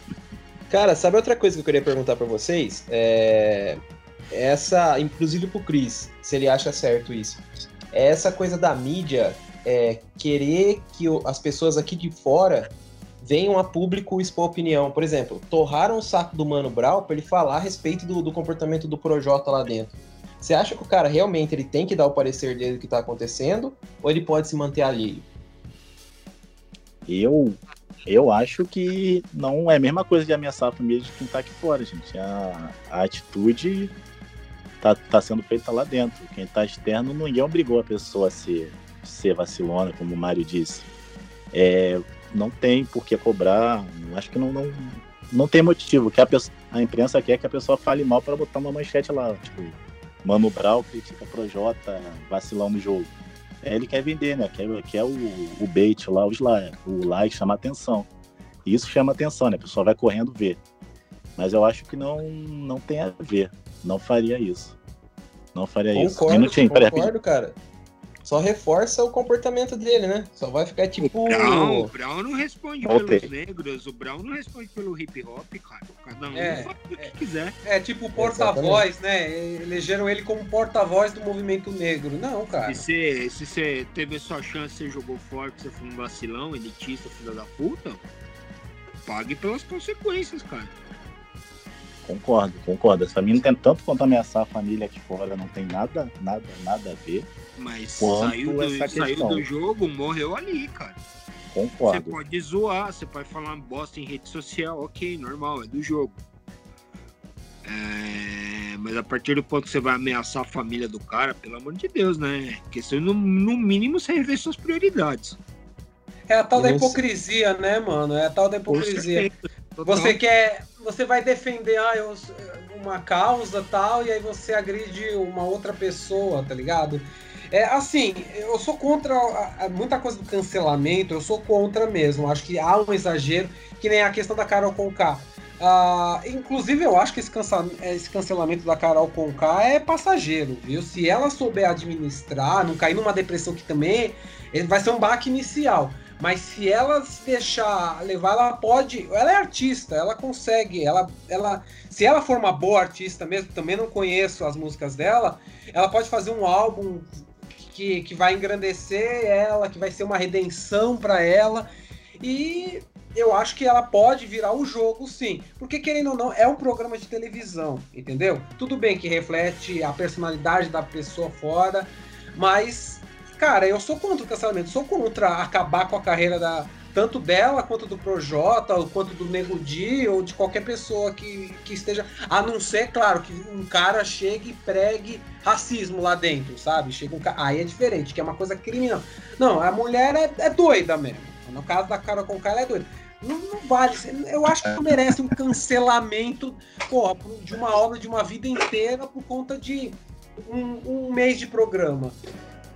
Cara, sabe outra coisa que eu queria perguntar pra vocês? É essa, inclusive pro Cris, se ele acha certo isso. É essa coisa da mídia é, querer que as pessoas aqui de fora venham a público expor opinião. Por exemplo, torraram o saco do Mano Brown pra ele falar a respeito do, do comportamento do Projota lá dentro. Você acha que o cara realmente ele tem que dar o parecer dele do que tá acontecendo? Ou ele pode se manter alheio? Eu, eu acho que não é a mesma coisa de ameaçar a família de quem tá aqui fora, gente. A, a atitude tá, tá sendo feita lá dentro. Quem tá externo, ninguém obrigou a pessoa a ser, ser vacilona, como o Mário disse. É, não tem por que cobrar, acho que não, não, não tem motivo. Que a, pessoa, a imprensa quer que a pessoa fale mal para botar uma manchete lá, tipo, Mano Brown critica Projota, vacilão no jogo. É, ele quer vender, né? Quer, quer o, o bait lá, os like, o like chama atenção. E isso chama atenção, né? A pessoa vai correndo ver. Mas eu acho que não, não tem a ver. Não faria isso. Não faria isso. Concordo, Minutinho, peraí, concordo, cara. Só reforça o comportamento dele, né? Só vai ficar tipo. O Brown, o Brown não responde Voltei. pelos negros, o Brown não responde pelo hip hop, cara. Cada um É, faz o que é. quiser. É tipo porta-voz, né? Elegeram ele como porta-voz do movimento negro. Não, cara. Se você, se você teve a sua chance, você jogou forte, você foi um vacilão, elitista, filho da puta, pague pelas consequências, cara. Concordo, concordo. Essa não tem tanto quanto ameaçar a família aqui fora, não tem nada, nada, nada a ver. Mas saiu, essa do, saiu do jogo, morreu ali, cara. Você Concordo. pode zoar, você pode falar bosta em rede social, ok, normal, é do jogo. É, mas a partir do ponto que você vai ameaçar a família do cara, pelo amor de Deus, né? Questão no, no mínimo você rever suas prioridades. É a tal da hipocrisia, né, mano? É a tal da hipocrisia. Você quer. Você vai defender ah, eu- uma causa tal, e aí você agride uma outra pessoa, tá ligado? É assim, eu sou contra a- a- muita coisa do cancelamento, eu sou contra mesmo. Acho que há um exagero, que nem a questão da Carol Conká. Ah, inclusive, eu acho que esse, cansa- esse cancelamento da Carol Conká é passageiro, viu? Se ela souber administrar, não cair numa depressão que também ele vai ser um baque inicial. Mas se ela se deixar levar, ela pode. Ela é artista, ela consegue. Ela, ela, se ela for uma boa artista mesmo, também não conheço as músicas dela, ela pode fazer um álbum que, que vai engrandecer ela, que vai ser uma redenção para ela. E eu acho que ela pode virar o jogo, sim. Porque, querendo ou não, é um programa de televisão, entendeu? Tudo bem que reflete a personalidade da pessoa fora, mas, cara, eu sou contra o cancelamento, sou contra acabar com a carreira da tanto dela quanto do Projota, quanto do Nego Di, ou de qualquer pessoa que, que esteja. A não ser, claro, que um cara chegue e pregue racismo lá dentro, sabe? Chega um ca... Aí é diferente, que é uma coisa criminal. Não, a mulher é, é doida mesmo. No caso da cara com cara, ela é doida. Não, não vale. Eu acho que não merece um cancelamento porra, de uma obra de uma vida inteira por conta de um, um mês de programa.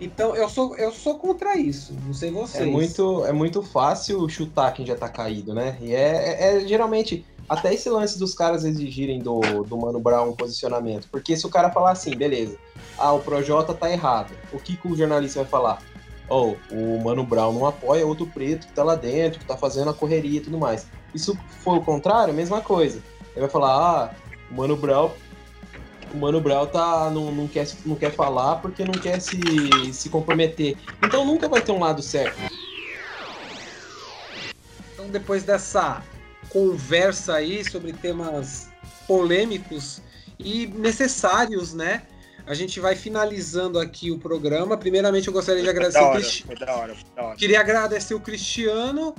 Então eu sou, eu sou contra isso. Não sei vocês. É muito, é muito fácil chutar quem já tá caído, né? E é, é- é geralmente até esse lance dos caras exigirem do, do Mano Brown um posicionamento. Porque se o cara falar assim, beleza, ah, o Projota tá errado, o que, que o jornalista vai falar? Oh, o Mano Brown não apoia outro preto que tá lá dentro, que tá fazendo a correria e tudo mais. E se for o contrário, mesma coisa. Ele vai falar, ah, o Mano Brown. O Mano Brown tá, não, não, quer, não quer falar porque não quer se, se comprometer. Então nunca vai ter um lado certo. Então, depois dessa conversa aí sobre temas polêmicos e necessários, né? A gente vai finalizando aqui o programa. Primeiramente, eu gostaria de agradecer o hora, Cristi- foi da hora, foi da hora. Queria agradecer o Cristiano.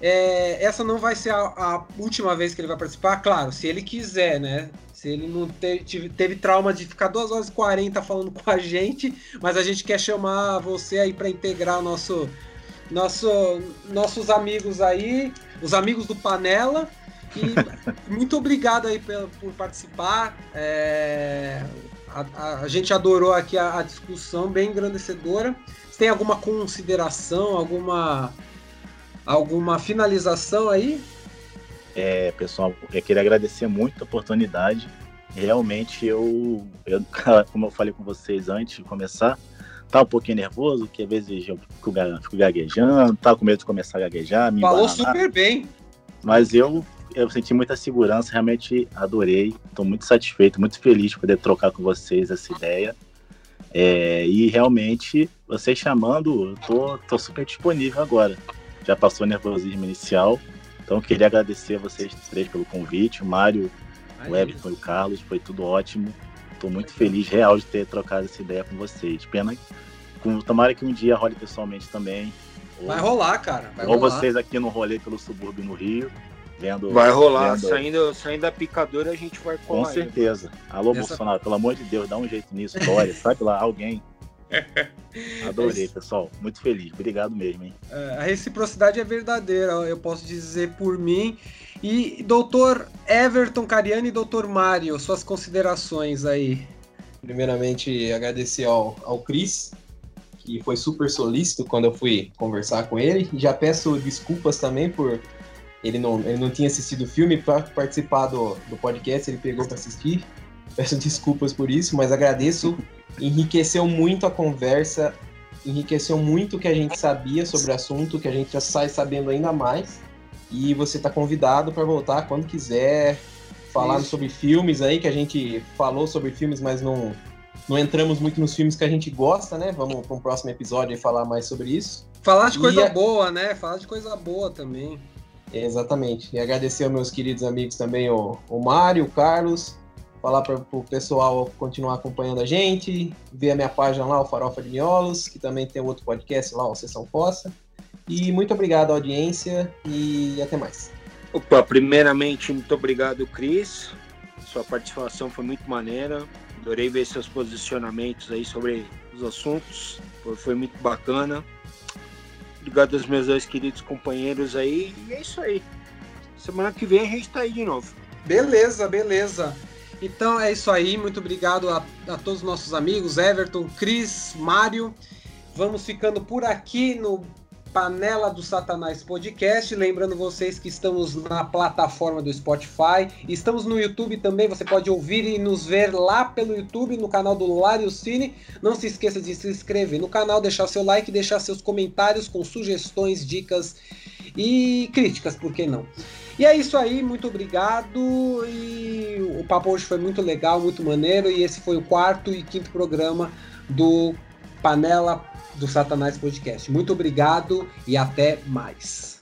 É, essa não vai ser a, a última vez que ele vai participar, claro, se ele quiser, né? Se ele não te- tive- teve trauma de ficar 2 horas e 40 falando com a gente, mas a gente quer chamar você aí para integrar o nosso, nosso, nossos amigos aí, os amigos do Panela. E muito obrigado aí pela- por participar. É, a, a- a gente adorou aqui a, a discussão, bem engrandecedora. Você tem alguma consideração, alguma, alguma finalização aí? É, pessoal, eu queria agradecer muito a oportunidade. Realmente eu, eu, como eu falei com vocês antes de começar, tá um pouquinho nervoso, que às vezes eu fico, fico gaguejando, tá com medo de começar a gaguejar, me Falou embananar. super bem. Mas eu, eu senti muita segurança, realmente adorei. Estou muito satisfeito, muito feliz de poder trocar com vocês essa ideia. É, e realmente, vocês chamando, eu tô, tô super disponível agora. Já passou o nervosismo inicial. Então, queria agradecer a vocês três pelo convite. O Mário, o Everton e o Carlos, foi tudo ótimo. Estou muito feliz, real, de ter trocado essa ideia com vocês. Pena, com, tomara que um dia role pessoalmente também. Ou- Vai rolar, cara. Vai ou rolar. vocês aqui no rolê pelo subúrbio no Rio, vendo. Vai rolar, vendo- saindo, saindo da picadora a gente vai Com colar. aí. certeza. Alô, Essa- Bolsonaro, pelo amor de Deus, dá um jeito nisso, Dória, sabe lá, alguém. Adorei, pessoal. Muito feliz. Obrigado mesmo, hein? É, a reciprocidade é verdadeira, eu posso dizer por mim. E doutor Everton Cariani e doutor Mário, suas considerações aí. Primeiramente, agradecer ao, ao Cris, que foi super solícito quando eu fui conversar com ele. E já peço desculpas também por ele não, ele não tinha assistido o filme para participar do, do podcast, ele pegou para assistir. Peço desculpas por isso, mas agradeço. Enriqueceu muito a conversa, enriqueceu muito o que a gente sabia sobre o assunto, que a gente já sai sabendo ainda mais. E você está convidado para voltar quando quiser, falar sobre filmes aí, que a gente falou sobre filmes, mas não, não entramos muito nos filmes que a gente gosta, né? Vamos para um próximo episódio e falar mais sobre isso. Falar de E coisa a- boa, né? Falar de coisa boa também. Exatamente. E agradecer aos meus queridos amigos também, o, o Mário, o Carlos. Falar para o pessoal continuar acompanhando a gente. Ver a minha página lá, o Farofa de Miolos, que também tem outro podcast lá, o Sessão Fossa. E muito obrigado, audiência, e até mais. Opa, primeiramente, muito obrigado, Cris. Sua participação foi muito maneira. Adorei ver seus posicionamentos aí sobre os assuntos. Foi, foi muito bacana. Obrigado aos meus dois queridos companheiros aí. E é isso aí. Semana que vem a gente tá aí de novo. Beleza, beleza. Então é isso aí. Muito obrigado a, a todos os nossos amigos, Everton, Cris, Mário. Vamos ficando por aqui no Panela do Satanás Podcast. Lembrando vocês que estamos na plataforma do Spotify. Estamos no YouTube também. Você pode ouvir e nos ver lá pelo YouTube, no canal do Lário Cine. Não se esqueça de se inscrever no canal, deixar seu like, deixar seus comentários com sugestões, dicas e críticas, por que não? E é isso aí, muito obrigado. E o papo hoje foi muito legal, muito maneiro. E esse foi o quarto e quinto programa do Panela do Satanás Podcast. Muito obrigado e até mais.